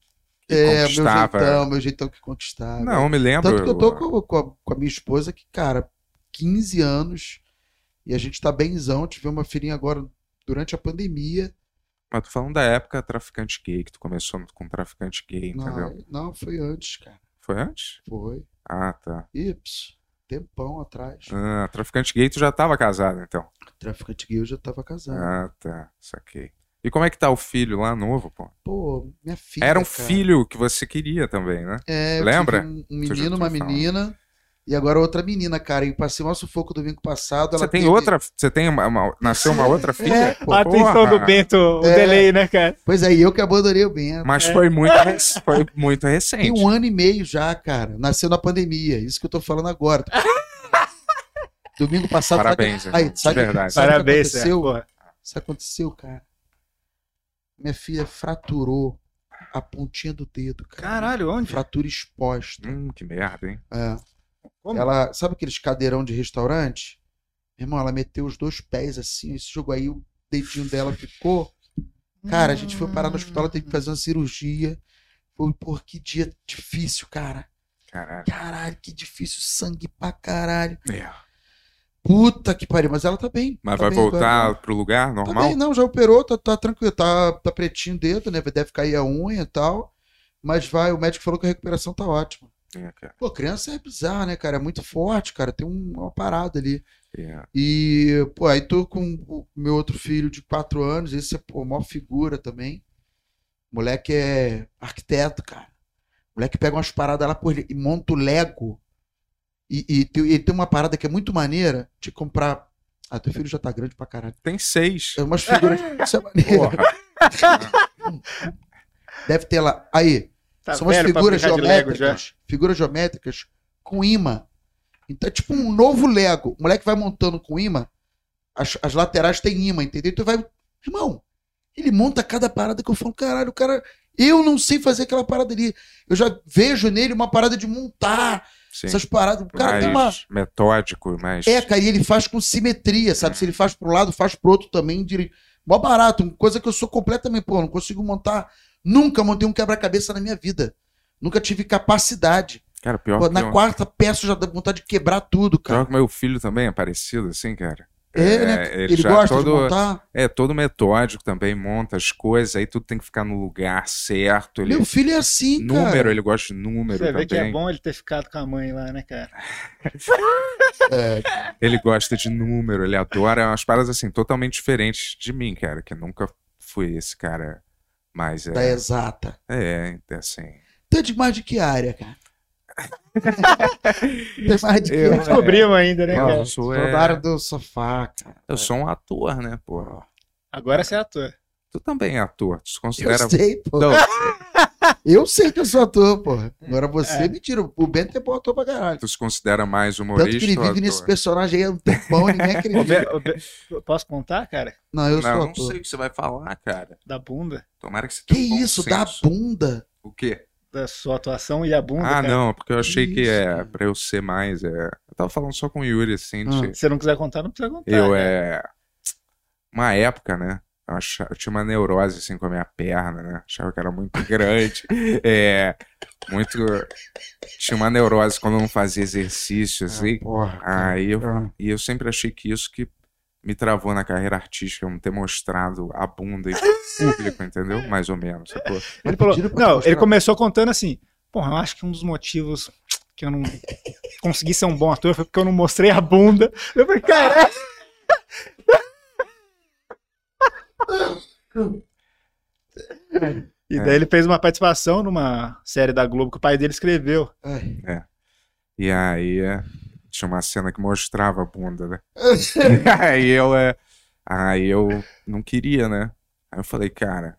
S3: É, conquistava. meu jeitão, meu jeitão que conquistava.
S1: Não, eu me lembro.
S3: Tanto que eu tô com, com, a, com a minha esposa que, cara, 15 anos e a gente tá benzão. Tive uma filhinha agora durante a pandemia.
S1: Mas tu falando da época traficante gay, que tu começou com traficante gay,
S3: não,
S1: entendeu?
S3: Não, foi antes, cara.
S1: Foi antes?
S3: Foi.
S1: Ah, tá.
S3: Ips. Tempão atrás.
S1: Ah, traficante gay, tu já tava casado, então?
S3: Traficante gay eu já tava casado.
S1: Ah, tá. Saquei. E como é que tá o filho lá novo, pô?
S3: Pô, minha filha.
S1: Era um
S3: cara.
S1: filho que você queria também, né?
S3: É, eu
S1: Lembra?
S3: tive Um, um menino, uma menina. E agora outra menina, cara. E passei um sufoco domingo passado.
S1: Você tem
S3: teve-
S1: outra. Você tem uma, uma- Nasceu uma outra filha?
S3: É, pô.
S2: A atenção
S1: Porra.
S2: do Bento, o
S3: É.
S2: delay, né, cara?
S3: Pois é, e eu que abandonei o Bento.
S1: Mas foi, muito, foi muito
S3: Tem
S1: recente.
S3: um ano e meio já, cara. Nasceu na pandemia. Isso que eu tô falando agora. Domingo passado. sabe-
S1: Parabéns,
S3: Aí,
S1: irmão, de
S3: sabe,
S1: verdade.
S3: sabe o que
S2: Parabéns,
S3: aconteceu?
S2: Porra.
S3: Isso que aconteceu, cara. Minha filha fraturou a pontinha do dedo, cara.
S2: Caralho, onde?
S3: Fratura exposta.
S1: Hum, que merda, hein?
S3: É.
S2: Como?
S3: Ela, sabe aqueles cadeirão de restaurante? Irmão, ela meteu os dois pés assim, esse jogo aí, o dedinho dela ficou. Cara, a gente foi parar no hospital, ela teve que fazer uma cirurgia. Foi, por que dia difícil, cara.
S1: Caralho.
S3: Caralho, que difícil, sangue pra caralho.
S1: É.
S3: Puta que pariu, mas ela tá bem.
S1: Mas
S3: tá
S1: vai
S3: bem
S1: voltar
S3: agora.
S1: pro lugar
S3: Tá
S1: normal?
S3: bem, não, já operou, tá, tá tranquilo, tá, tá pretinho o dedo, né? Deve cair a unha e tal. Mas vai, o médico falou que a recuperação tá ótima.
S1: É.
S3: Pô, criança é bizarro, né, cara? É muito forte, cara. Tem um- uma parada ali.
S1: É.
S3: E, pô, aí tô com o meu outro filho de quatro anos, esse é, pô, maior figura também. Moleque é arquiteto, cara. Moleque pega umas paradas lá, ele- e monta o Lego. E, e tem, e tem uma parada que é muito maneira de comprar. Ah, teu filho já tá grande pra caralho.
S1: Tem seis.
S3: É umas figuras. Isso é maneiro. Deve ter lá. Aí,
S2: Tá
S3: são umas figuras geométricas. Figuras geométricas com imã. Então é tipo um novo Lego. O moleque vai montando com imã. As, as laterais têm imã, entendeu? Então vai. Irmão, ele monta cada parada que eu falo, caralho, o cara. Eu não sei fazer aquela parada ali. Eu já vejo nele uma parada de montar
S1: Sim.
S3: essas paradas. O cara tem uma.
S1: mais metódico, mais.
S3: É, cara, e ele faz com simetria, sabe? Se ele faz pro lado, faz pro outro também. Dire... Mó barato, coisa que eu sou completamente, pô, não consigo montar. Nunca montei um quebra-cabeça na minha vida. Nunca tive capacidade.
S1: Cara, pior
S3: Pô,
S1: que
S3: na quarta peça eu já dá vontade de quebrar tudo, cara.
S1: Pior que meu filho também é parecido, assim, cara.
S3: É, né?
S1: ele
S3: Ele gosta de
S1: todo-
S3: montar.
S1: É, todo metódico também, monta as coisas, aí tudo tem que ficar no lugar certo. Ele...
S3: Meu filho é assim, cara.
S1: Número, ele gosta de número
S2: Você vê que é
S1: também.
S2: bom ele ter ficado com a mãe lá, né, cara?
S3: É,
S1: Ele gosta de número, ele adora umas paradas assim, totalmente diferentes de mim, cara, que nunca fui esse cara mais.
S3: da
S1: É,
S3: exata.
S1: é, é assim.
S3: É de mais de que área, cara? Tem mais de que
S1: Eu-
S2: Não
S3: área?
S2: descobrimos ainda, né,
S1: Não,
S2: cara?
S1: eu sou,
S3: Sou
S1: é,
S3: da do sofá, cara.
S1: eu sou um ator, né, pô?
S2: Agora você é ator.
S1: Tu também é ator, tu se
S3: Eu
S1: considera.
S3: sei, pô.
S1: Não,
S3: Eu sei que eu sou ator, pô. Agora você,
S2: É.
S3: mentira. O Bento é bom ator pra caralho.
S1: tu se considera mais
S3: Tanto
S1: humorista
S3: que ele vive nesse personagem aí há um tempão e ninguém acredita.
S2: Be- Posso contar, cara?
S3: Não, eu sou
S1: Não, não
S3: ator.
S1: sei o que você vai falar, cara.
S2: Da bunda?
S1: Tomara que você
S3: Que
S1: tenha um bom
S3: isso, da
S1: senso.
S3: bunda?
S1: O quê?
S2: Da sua atuação e a bunda,
S1: Ah,
S2: cara.
S1: não, porque eu achei que
S3: Isso,
S1: é
S3: cara.
S1: pra eu ser mais. É... Eu tava falando só com o Yuri, assim.
S3: Ah.
S1: de-
S2: Se você não quiser contar, não precisa contar.
S1: Eu
S2: cara.
S1: é. Uma época, né? Eu, achava- eu tinha uma neurose assim com a minha perna, né? Achava que era muito grande. É. Muito. Tinha uma neurose quando eu não fazia exercício, assim.
S3: Porra.
S1: Aí eu.
S3: Ah.
S1: E eu sempre achei que isso que me travou na carreira artística, eu não ter mostrado a bunda em público, entendeu? Mais ou menos, sacou?
S2: Ele falou, não, ele começou contando assim, porra, eu acho que um dos motivos que eu não consegui ser um bom ator foi porque eu não mostrei a bunda. Eu falei, caralho. E daí ele fez uma participação numa série da Globo que o pai dele escreveu.
S3: Ai.
S1: E aí é, tinha uma cena que mostrava a bunda, né? aí eu é, aí eu não queria, né? Aí eu falei, cara,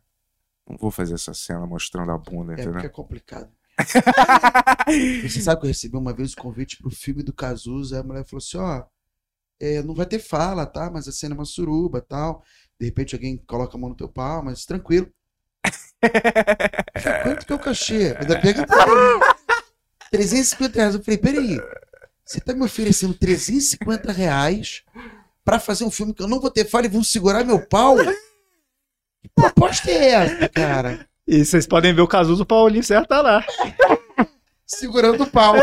S1: não vou fazer essa cena mostrando a bunda,
S3: É porque
S1: entendeu?
S3: é complicado. Você sabe que eu recebi uma vez o convite pro filme do Cazuza, aí a mulher falou assim, ó, é, não vai ter fala, tá? Mas a cena é uma suruba tal. De repente alguém coloca a mão no teu pau, mas tranquilo. Eu Quanto que é o cachê? Daí pega 350 reais. Eu falei, peraí, você tá me oferecendo 350 reais pra fazer um filme que eu não vou ter fala e vão segurar meu pau? Que proposta é essa, cara?
S2: E vocês podem ver o Cazuza, o Paulinho certo tá lá.
S3: segurando o pau.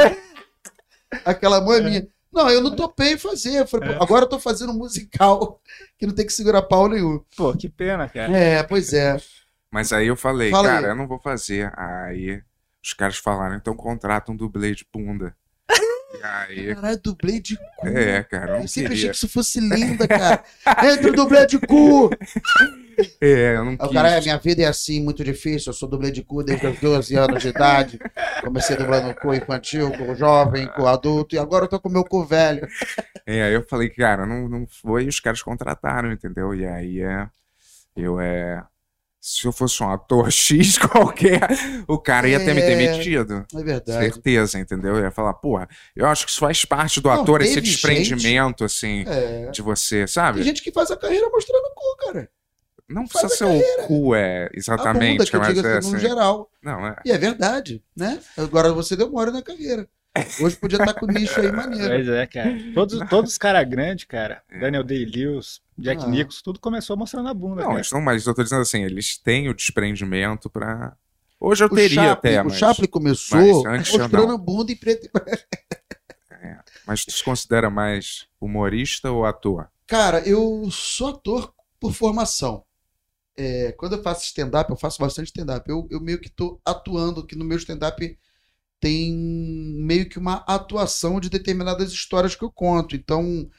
S3: Aquela mão é minha. Não, eu não topei fazer. Eu falei, pô, agora eu tô fazendo um musical que não tem que segurar pau nenhum.
S2: Pô, que pena, cara.
S3: É, pois é.
S1: Mas aí eu falei,
S3: Fala aí.
S1: cara, eu não vou fazer. Aí os caras falaram, então contrata um dublê de bunda. Aí...
S3: Caralho, dublê de cu.
S1: É, cara.
S3: Eu sempre queria. achei que isso fosse lenda, cara. Entra o dublê de cu!
S1: É, eu não
S3: quis. O cara, minha vida é assim, muito difícil. Eu sou dublê de cu desde os 12 anos de idade. Comecei dublando cu infantil, com jovem, com adulto, e agora eu tô com meu cu velho.
S1: É, aí eu falei, cara, não, não foi, os caras contrataram, entendeu? E aí é. Eu é se eu fosse um ator X qualquer, o cara ia ter me é, demitido.
S3: É verdade.
S1: Certeza, entendeu? Eu ia falar, porra, eu acho que isso faz parte do não, ator, esse desprendimento, gente, assim, é. de você, sabe?
S3: Tem gente que faz a carreira mostrando o cu, cara.
S1: Não precisa ser o cu, é, exatamente. A bunda,
S3: que mas
S1: é,
S3: assim, no geral.
S1: Não, é.
S3: E é verdade, né? Agora você demora na carreira. Hoje podia estar com nicho aí maneiro.
S2: Pois é, cara. Todos, todos os caras grandes, cara. É. Daniel Day-Lewis, Jack ah. Nicholson, tudo começou mostrando a bunda.
S1: Não,
S2: cara.
S1: não, mas eu tô dizendo assim, eles têm o desprendimento pra. Hoje eu o teria
S3: Chaplin,
S1: até,
S3: mas... O Chaplin começou mostrando a bunda em preto e branco.
S1: É. Mas tu se considera mais humorista ou ator?
S3: Cara, eu sou ator por formação. É, quando eu faço stand-up, eu faço bastante stand-up. Eu, eu meio que tô atuando, que no meu stand-up tem meio que uma atuação de determinadas histórias que eu conto. Então,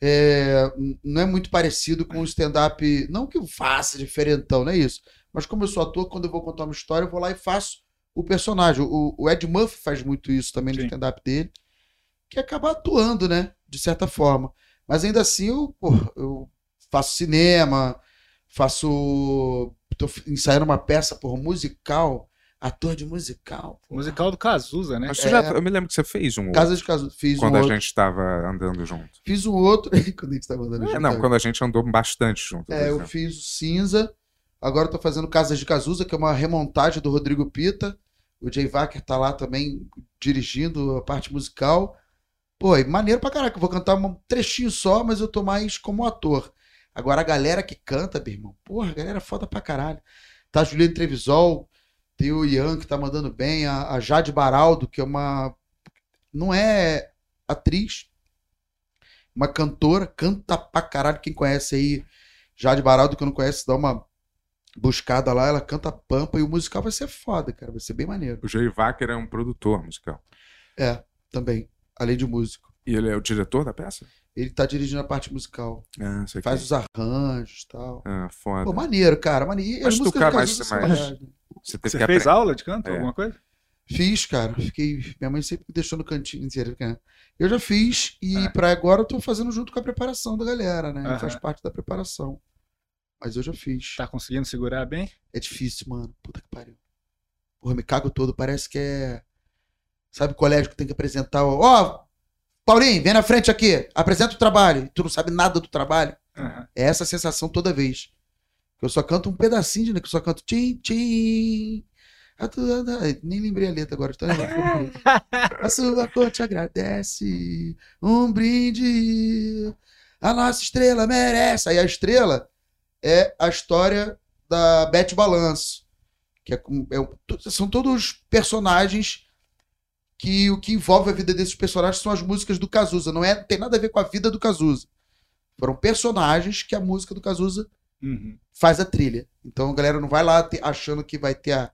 S3: é, não é muito parecido com o stand-up. Não que eu faça diferentão, não é isso. Mas como eu sou ator, quando eu vou contar uma história, eu vou lá e faço o personagem. O, o Ed Murphy faz muito isso também no stand-up dele, que acaba atuando, né? De certa forma. Mas ainda assim, eu, pô, eu faço cinema, faço. Tô ensaiando uma peça por musical ator de musical.
S2: Porra. Musical do Cazuza, né?
S1: Mas é... já, eu me lembro que você fez um
S3: Casa de Cazuza, fiz
S1: Quando
S3: um
S1: a
S3: outro.
S1: gente estava andando junto.
S3: Fiz um outro, quando a gente estava andando
S1: é,
S3: junto.
S1: Não, quando a gente andou bastante junto.
S3: É, eu fiz o Cinza, agora estou fazendo Casas de Cazuza, que é uma remontagem do Rodrigo Pita. O Jay Wacker tá lá também dirigindo a parte musical. Pô, é maneiro pra caraca. Eu vou cantar um trechinho só, mas eu tô mais como ator. Agora a galera que canta, meu irmão, porra, a galera é foda pra caralho. Tá Juliano Trevisol, tem o Ian que tá mandando bem, a, a Jade Baraldo, que é uma. Não é atriz, uma cantora, canta pra caralho. Quem conhece aí, Jade Baraldo, que não conhece, dá uma buscada lá, ela canta pampa e o musical vai ser foda, cara, vai ser bem maneiro.
S1: O Jay Wacker é um produtor musical.
S3: É, também, além de músico.
S1: E ele é o diretor da peça?
S3: Ele tá dirigindo a parte musical.
S1: Ah,
S3: Faz os arranjos e tal.
S1: Ah, foda.
S3: Pô, maneiro, cara. Maneiro.
S1: Mas tu cara mais, mais,
S2: você, Você fez aula de canto, é. alguma coisa?
S3: Fiz, cara. Fiquei. Minha mãe sempre me deixou no cantinho. Eu já fiz e é. para agora eu tô fazendo junto com a preparação da galera, né? Faz parte da preparação. Mas eu já fiz.
S2: Tá conseguindo segurar bem?
S3: É difícil, mano. Puta que pariu. Porra, me cago todo. Parece que é. Sabe o colégio que tem que apresentar? Ó, oh, Paulinho, vem na frente aqui. Apresenta o trabalho. Tu não sabe nada do trabalho. Uhum. É essa sensação toda vez. Eu só canto um pedacinho, né? Que eu só canto tchim, tchim. Nem lembrei a letra agora. Tô a sua cor te agradece. Um brinde. A nossa estrela merece. Aí a estrela é a história da Beth Balanço. Que é, é, são todos personagens que o que envolve a vida desses personagens são as músicas do Cazuza. Não é, tem nada a ver com a vida do Cazuza. Foram personagens que a música do Cazuza Uhum. Faz a trilha. Então a galera não vai lá ter, achando que vai ter a,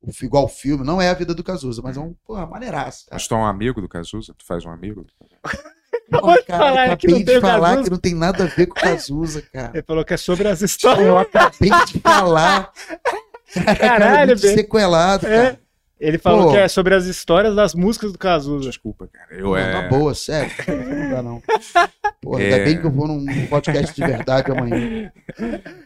S3: o, igual o filme. Não é a vida do Cazuza, mas é um, porra, maneiraço.
S1: Mas tu é um amigo do Cazuza? Tu faz um amigo?
S3: Pô, cara, eu acabei de falar Cazuza. que não tem nada a ver com o Cazuza, cara.
S2: Ele falou que é sobre as histórias.
S3: Eu acabei de falar.
S2: Caralho,
S3: cara, sequelado, é. cara.
S2: Ele falou Pô, que é sobre as histórias das músicas do Cazuza.
S1: Desculpa, cara. Eu é...
S3: Na boa, sério. Não dá, não. Pô, é... ainda bem que eu vou num podcast de verdade amanhã.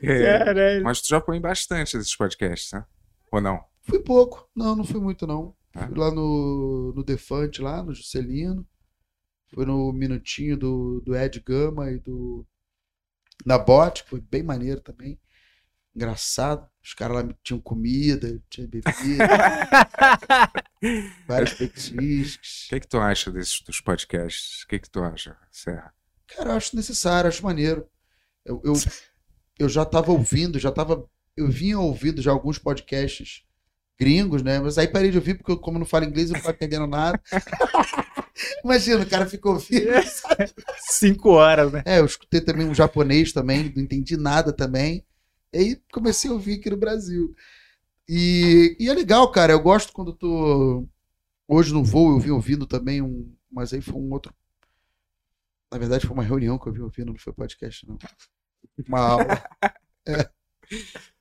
S1: É... Mas tu já põe bastante desses podcasts, né? Ou não?
S3: Fui pouco. Não, não fui muito, não. Ah. Fui lá no, no Defante, lá, no Juscelino. Foi no Minutinho do, do Ed Gama e do... Na Bot, foi bem maneiro também. Engraçado. Os caras lá tinham comida, tinha bebida. vários petiscos.
S1: O que, é que tu acha desses dos podcasts? O que, é que tu acha, Serra?
S3: Cara, eu acho necessário, acho maneiro. Eu, eu, eu já tava ouvindo, já tava. Eu vinha ouvindo já alguns podcasts gringos, né? Mas aí parei de ouvir, porque eu, como não falo inglês, eu não tô entendendo nada. Imagina, o cara ficou ouvindo.
S2: Cinco horas, né?
S3: É, eu escutei também um japonês também, não entendi nada também. E aí comecei a ouvir aqui no Brasil. E, e é legal, cara. Eu gosto quando tô. Hoje no voo eu vim ouvindo também um, mas aí foi um outro. Na verdade, foi uma reunião que eu vi ouvindo, não foi podcast, não. Uma aula. É.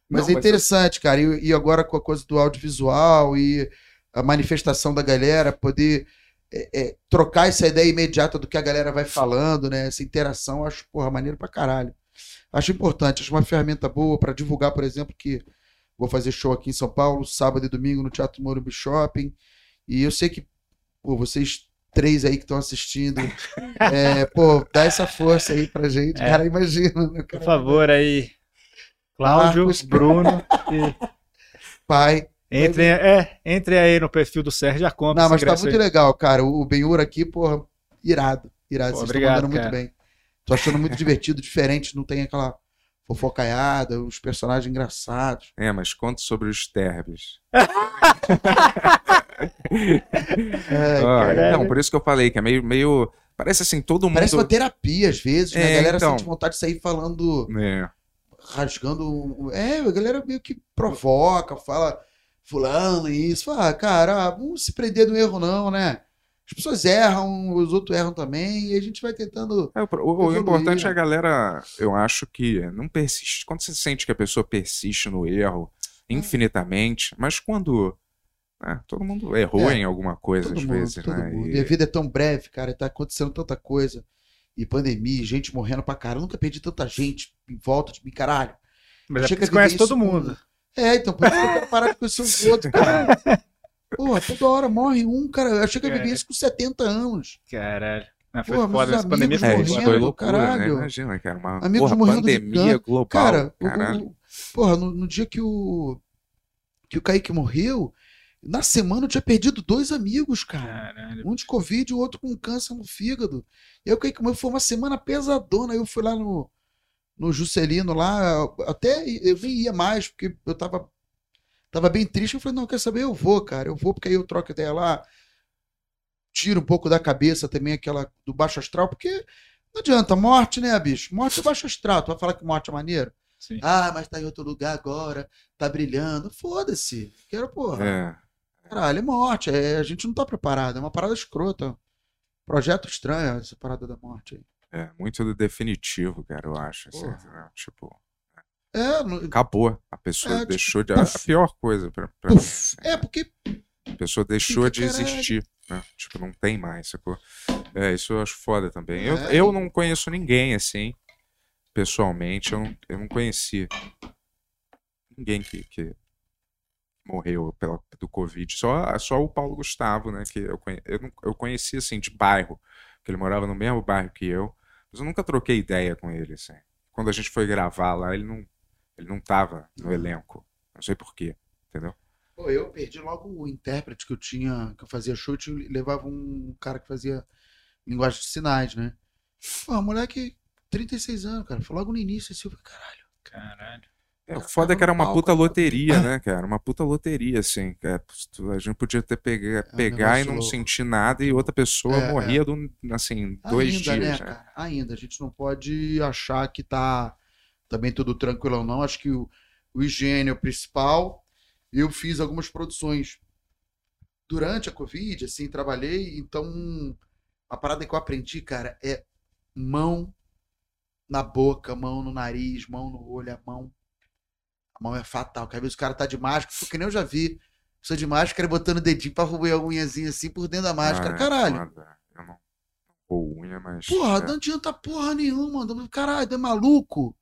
S3: Mas não, é interessante, mas... cara. E, e, agora com a coisa do audiovisual e a manifestação da galera, poder é, é, trocar essa ideia imediata do que a galera vai falando, né? Essa interação, acho, porra, maneiro pra caralho. Acho importante, acho uma ferramenta boa para divulgar, por exemplo, que vou fazer show aqui em São Paulo, sábado e domingo no Teatro Morumbi Shopping. E eu sei que pô, vocês três aí que estão assistindo, é, pô, dá essa força aí pra gente, é. cara, imagina. Né,
S2: cara, Por favor, aí, Cláudio, Marcos, Bruno e...
S3: Pai.
S2: Entre, é, entre aí no perfil do Sérgio já compra.
S3: Não, mas tá muito aí. legal, cara. O Benhur aqui, porra, irado. Irado. Pô, Vocês obrigado, estão mandando cara. muito bem. Tô achando muito divertido, diferente, não tem aquela fofocaiada, os personagens engraçados.
S1: É, mas conta sobre os terbes. é, então, por isso que eu falei que é meio, meio. Parece assim, todo mundo.
S3: Parece uma terapia, às vezes, né? A galera então... sente vontade de sair falando. É. Rasgando. É, a galera meio que provoca, fala fulano e isso. Fala, ah, cara, vamos se prender no erro, não, né? As pessoas erram, os outros erram também, e a gente vai tentando.
S1: É, o, o, o, importante é a galera, eu acho que não persiste. Quando você sente que a pessoa persiste no erro é. infinitamente, mas quando é, todo mundo errou é, em alguma coisa às mundo, vezes, né?
S3: Mundo. E... a vida é tão breve, cara, tá acontecendo tanta coisa. E pandemia, gente morrendo pra caralho. Eu nunca perdi tanta gente em volta de mim, caralho.
S2: Mas é você conhece todo mundo.
S3: Com... É, então por isso que eu quero parar de conhecer os outros, cara. Porra, toda hora morre um, cara. Eu achei que eu vivia isso com 70 anos.
S2: Caralho. Não, foi Porra, foda, essa pandemia foi
S3: morrendo, loucura, né? caralho.
S1: Né? Imagina, cara, uma
S3: amigos porra, morrendo pandemia global. Cara, o, o, porra, no, no, dia que o que o Kaique morreu, na semana eu tinha perdido dois amigos, cara. Caralho. Um de Covid e o outro com câncer no fígado. E aí o Kaique morreu, foi uma semana pesadona. Aí eu fui lá no, no Juscelino lá, até eu nem ia mais, porque eu tava, tava bem triste. Eu falei, não, quer saber? Eu vou, cara. Eu vou, porque aí eu troco ideia lá. Tiro um pouco da cabeça também aquela do baixo astral, porque não adianta, morte, né, bicho? Morte é baixo astral. Tu vai falar que morte é maneiro? Sim. Ah, mas tá em outro lugar agora, tá brilhando. Foda-se. Quero, porra. É. Caralho, é morte. É, a gente não tá preparado. É uma parada escrota. Projeto estranho essa parada da morte aí.
S1: É, muito definitivo, cara, eu acho. Assim, né? Tipo.
S3: É,
S1: no... Acabou. A pessoa é, deixou tipo, de. Puff. A pior coisa pra, pra mim.
S3: É, porque.
S1: A pessoa deixou de existir. Né? Tipo, não tem mais, sacou? É, isso eu acho foda também. É. Eu, eu não conheço ninguém assim, pessoalmente, eu não, eu não conheci ninguém que, que morreu pela, do Covid. Só, só o Paulo Gustavo, né? Que eu, conhe, eu, eu conheci, assim, de bairro. Que ele morava no mesmo bairro que eu. Mas eu nunca troquei ideia com ele, assim. Quando a gente foi gravar lá, ele não, ele não tava no elenco. Não sei porquê, entendeu?
S3: Pô, eu perdi logo o intérprete que eu tinha, que eu fazia show, eu levava um cara que fazia linguagem de sinais, né? Pô, moleque, 36 anos, cara. Foi logo no início, assim, eu falei, caralho.
S2: Caralho.
S1: É, o foda é que era uma puta loteria, né, cara? Uma puta loteria, assim. É, a gente podia ter pega, é pegar e não louco. sentir nada e outra pessoa é, morria, é. do, assim, dois Ainda, dias. Né, né?
S3: Ainda, a gente não pode achar que tá também tudo tranquilo, não. Acho que o, o higiene é o principal. Eu fiz algumas produções durante a Covid, assim, trabalhei. Então, a parada que eu aprendi, cara, é mão na boca, mão no nariz, mão no olho, a mão a mão é fatal. Que às vezes o cara tá de máscara, porque nem eu já vi. Sou de máscara botando o dedinho pra roer a unhazinha assim por dentro da máscara. Ah, é Caralho.
S1: Foda. Eu não vou unha, mas.
S3: Porra, é. não adianta porra nenhuma. Caralho, é maluco?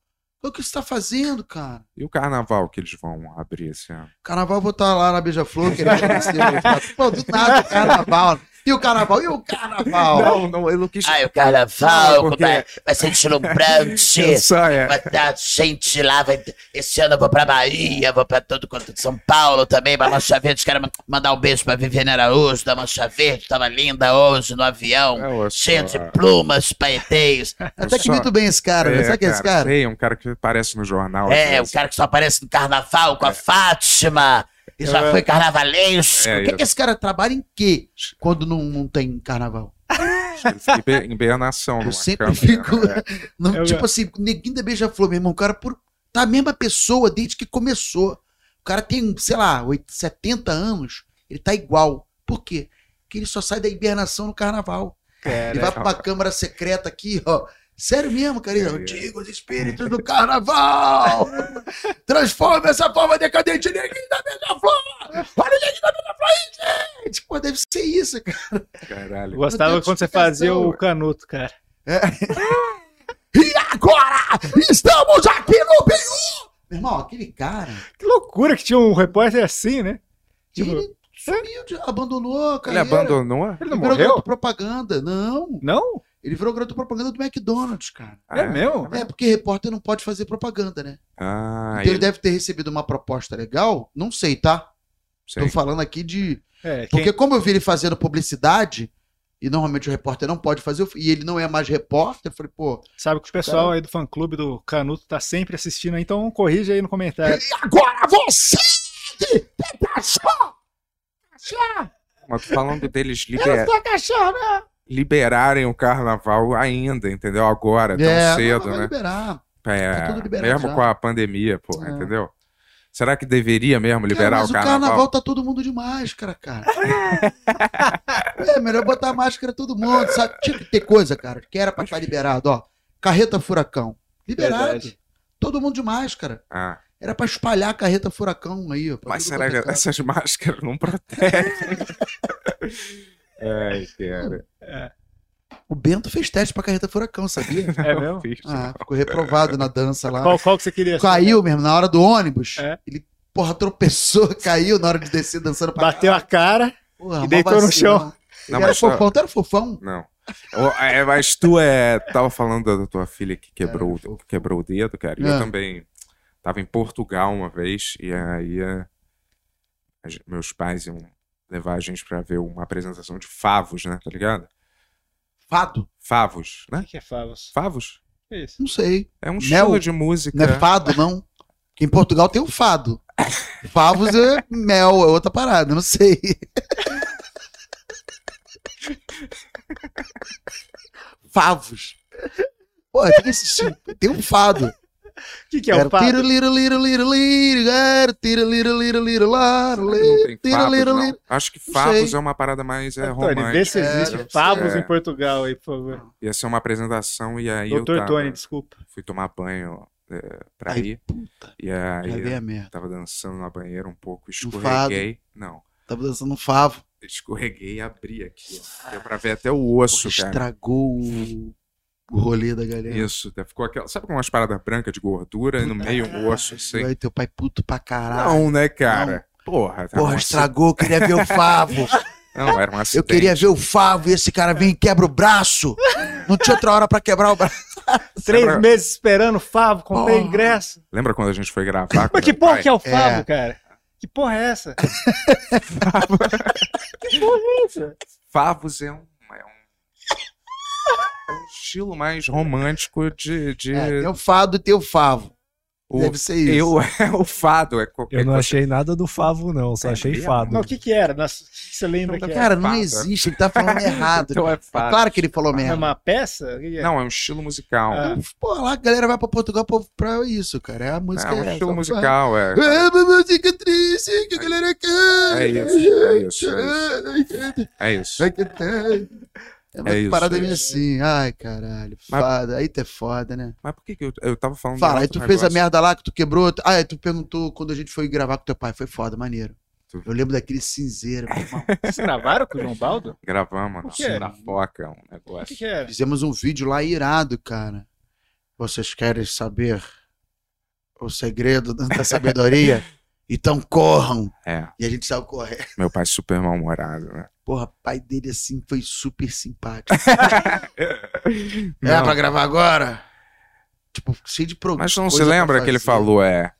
S3: O que você tá fazendo, cara?
S1: E o carnaval que eles vão abrir esse ano?
S3: Carnaval eu vou estar lá na Beija-Flor, querendo conhecer. Pô, do nada carnaval. E o carnaval? E o carnaval?
S1: Não, não, eu não quis.
S4: Ai, o carnaval porque... vai, vai ser deslumbrante. Só, é. Vai dar gente lá. Vai... Esse ano eu vou pra Bahia, vou pra todo quanto de São Paulo também, pra Mancha Verde. Quero mandar um beijo pra Viviane Araújo, da Mancha Verde. Tava linda hoje no avião, é, cheia de plumas, paeteios.
S3: Até que muito bem esse cara, né? é, né? Sabe que é esse cara?
S1: Sei, um cara que aparece no jornal.
S4: É, um cara que só aparece no carnaval com a é. Fátima. E já foi carnavalesco.
S3: É, o que, é que esse cara trabalha em quê quando não, não tem carnaval?
S1: Hibernação.
S3: Eu sempre câmera, fico. É. Não, eu tipo assim, neguinho da beija-flor, meu irmão. O cara por, tá a mesma pessoa desde que começou. O cara tem, sei lá, 70 anos. Ele tá igual. Por quê? Porque ele só sai da hibernação no carnaval. Ele vai pra uma câmara secreta aqui, ó. Sério mesmo, querido? Antigos espíritos do carnaval! Transforma essa forma decadente em neguinho da beija-flor! Olha o neguinho da beija-flor gente! Pô, deve ser isso, cara.
S2: Caralho. Gostava quando você fazia o canuto, cara. É.
S3: e agora, estamos aqui no Biu! Meu irmão, aquele cara...
S2: Que loucura que tinha um repórter assim, né?
S3: Tipo... Ele sumiu, abandonou a
S1: carreira. Ele abandonou?
S3: Ele não ele morreu? propaganda. Não.
S2: Não?
S3: Ele virou garoto propaganda do McDonald's, cara.
S2: É, é mesmo?
S3: É, porque repórter não pode fazer propaganda, né? Ah, então ele... ele deve ter recebido uma proposta legal. Não sei, tá? Sei. Tô falando aqui de. É, quem... Porque como eu vi ele fazendo publicidade, e normalmente o repórter não pode fazer, e ele não é mais repórter, eu falei, pô.
S2: Sabe que o pessoal cara... aí do fã clube do Canuto tá sempre assistindo, então corrija aí no comentário.
S3: E agora você! Cachorro!
S1: Cachorro! Mas falando deles liber... né? liberarem o carnaval ainda, entendeu? Agora, tão é, cedo, não, né?
S3: Liberar.
S1: É, tá tudo liberado mesmo já. com a pandemia, pô, é. entendeu? Será que deveria mesmo liberar cara, o carnaval?
S3: o carnaval tá todo mundo de máscara, cara. é, melhor botar máscara todo mundo, sabe? Tinha que ter coisa, cara, que era pra estar liberado, ó. Carreta furacão. Liberado. Verdade. Todo mundo de máscara. Ah. Era pra espalhar a carreta furacão aí. Ó,
S1: Mas será que essas máscaras não protegem? Ai, cara. É.
S3: O Bento fez teste pra carreta furacão, sabia?
S2: É mesmo?
S3: Ah, ficou reprovado na dança lá.
S2: Qual, qual que você queria?
S3: Caiu mesmo, na hora do ônibus. É? Ele, porra, tropeçou, caiu na hora de descer dançando
S2: pra Bateu a cara porra, e deitou no chão.
S3: Ele não, era fofão, tu era fofão?
S1: Não. É, mas tu é, tava falando da tua filha que quebrou, é, que quebrou o dedo, cara. E é. eu também tava em Portugal uma vez, e aí é, meus pais iam levar a gente pra ver uma apresentação de favos, né? Tá ligado?
S3: Fado?
S1: Favos, né?
S2: O que é favos?
S1: Favos?
S2: Que é isso?
S3: Não sei.
S1: É um estilo de música.
S3: Não é fado, não? Que em Portugal tem o fado. Favos é mel, é outra parada, não sei. Favos. Pô, tem esse Tem um fado.
S2: O que, que é o fado? Tira,
S3: lira, lira, lira, lira, tira, lira, lira, lira, lá,
S1: tira, lira, lira. Acho que favos é uma parada mais é, romântica.
S2: Vê se existe é, favos é. em Portugal aí, por favor.
S1: Ia ser uma apresentação e aí
S2: Doutor
S1: eu tava,
S2: Tony, desculpa.
S1: Fui tomar banho é, pra Ai, ir. Puta. E aí tava dançando na banheira um pouco, escorreguei. Não.
S3: Tava dançando um favo.
S1: Escorreguei e abri aqui, ó. Deu pra ver até o osso,
S3: cara. Estragou o o rolê da galera.
S1: Isso, ficou aquela. Sabe com umas paradas brancas de gordura e no meio um osso assim?
S3: Aí, teu pai puto pra caralho.
S1: Não, né, cara? Não. Porra,
S3: tá Porra, estragou, queria ver o Favo.
S1: Não, era um acidente.
S3: Eu queria ver o Favo e esse cara vem e quebra o braço. Não tinha outra hora pra quebrar o braço.
S2: Três Lembra... meses esperando o Favo, comprei oh. ingresso.
S1: Lembra quando a gente foi gravar?
S2: Mas que porra pai? que é o Favo, é. cara? Que porra é essa?
S1: que porra é essa? Favos é um um estilo mais romântico de. de... É,
S3: tem o fado e tem o favo. O, Deve ser isso.
S1: Eu, é o fado. É
S5: eu não achei nada do favo, não. Só é, achei fado.
S2: Não, o que que era? Você lembra
S3: então,
S2: que
S3: Cara, não existe. Ele tá falando errado. então é fado. claro que ele falou merda.
S2: É uma peça?
S1: É? Não, é um estilo musical. Ah.
S3: Pô, lá a galera vai pra Portugal pra, pra isso, cara. É a música. É,
S1: um é estilo musical, é.
S3: É uma música triste que a galera
S1: quer. É isso, é isso. É isso. É isso.
S3: É uma é parada é assim, ai caralho, fada, aí tu é foda, né?
S1: Mas por que, que eu, eu tava falando
S3: Fala, aí tu negócio. fez a merda lá que tu quebrou, ah, aí tu perguntou quando a gente foi gravar com teu pai, foi foda, maneiro. Eu lembro daquele cinzeiro, meu
S2: irmão. Vocês gravaram com o João Baldo?
S1: Gravamos, mano. Na foca, um negócio. O
S2: que, que é?
S3: Fizemos um vídeo lá irado, cara. Vocês querem saber o segredo da sabedoria? Então corram.
S1: É.
S3: E a gente saiu correndo.
S1: Meu pai super mal-humorado, né?
S3: Porra, pai dele assim foi super simpático. é pra gravar agora? Tipo, cheio de programa.
S1: Mas não se lembra que ele falou, é.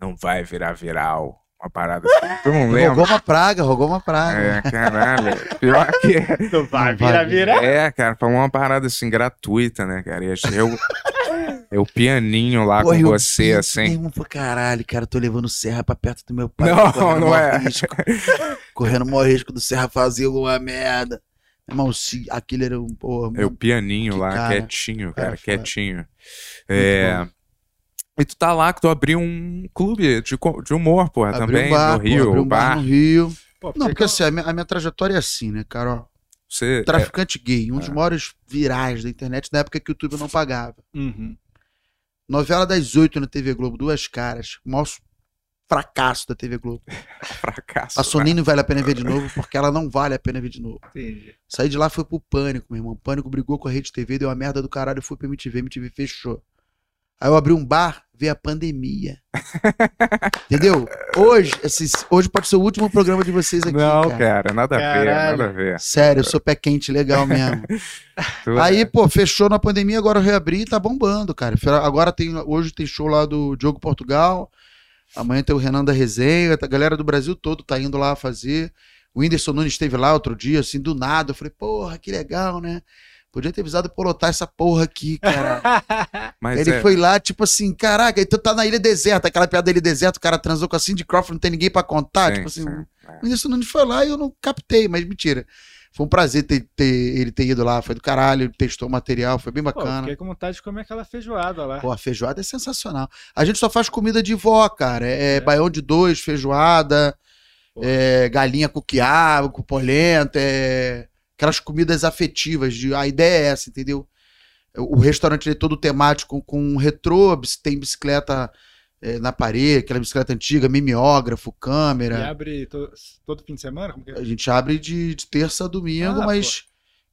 S1: Não vai virar viral. Uma parada assim. Tu não lembra?
S3: Rogou uma praga, rogou uma praga.
S1: É, caralho. Pior que.
S2: Não vai virar viral?
S1: É, cara, falou uma parada assim gratuita, né, cara? E eu. É o pianinho lá Pô, com você, assim. Mesmo
S3: pra caralho, cara, tô levando Serra pra perto do meu pai.
S1: Não, não é.
S3: Risco, correndo o maior risco do Serra fazer alguma merda. Irmão, se aquele era um. Porra,
S1: é o pianinho lá, cara, quietinho, cara, cara quietinho. É. E tu tá lá que tu abriu um clube de, de humor, porra, abri também, um bar, no Rio.
S3: Pô, um bar, bar no Rio. Pô, não, porque assim, a minha, a minha, trajetória é assim, né, cara?
S1: Você,
S3: é Traficante é... Gay, um dos é. maiores virais da internet na época que o YouTube não pagava. Uhum. Novela das oito na TV Globo, duas caras. Maior fracasso da TV Globo.
S1: fracasso.
S3: A Soninho não vale a pena ver de novo porque ela não vale a pena ver de novo.
S2: Entendi.
S3: Saí de lá foi pro Pânico, meu irmão. Pânico brigou com a Rede TV, deu uma merda do caralho, fui pra MTV, MTV fechou. Aí eu abri um bar, veio a pandemia. Entendeu? Hoje, assim, hoje pode ser o último programa de vocês aqui.
S1: Não, cara, cara nada Caralho. a ver, nada a ver.
S3: Sério, eu sou pé quente legal mesmo. Aí, é. pô, fechou na pandemia, agora eu reabri e tá bombando, cara. Agora tem, hoje tem show lá do Diogo Portugal. Amanhã tem o Renan da Resenha, a galera do Brasil todo tá indo lá fazer. O Whindersson Nunes esteve lá outro dia, assim, do nada. Eu falei, porra, que legal, né? Podia ter avisado pra lotar essa porra aqui, cara. Mas ele é... foi lá, tipo assim, caraca, então tá na ilha deserta, aquela piada da ilha deserta, o cara transou com a Cindy Crawford, não tem ninguém pra contar. Sim, tipo assim, sim, é. o Whindersson Nunes foi lá e eu não captei, mas mentira. Foi um prazer ter, ter, ele ter ido lá, foi do caralho, ele testou o material, foi bem bacana. Pô,
S2: fiquei com vontade de comer aquela feijoada lá.
S3: Pô, a feijoada é sensacional. A gente só faz comida de vó, cara. É, é. baião de dois, feijoada, é, galinha com quiabo, com polenta, é aquelas comidas afetivas. De, a ideia é essa, entendeu? O restaurante é todo temático com retrô, tem bicicleta é, na parede, aquela bicicleta antiga, mimeógrafo, câmera. E
S2: abre to, todo fim de semana?
S3: É? A gente abre de, de terça a domingo, ah, mas pô.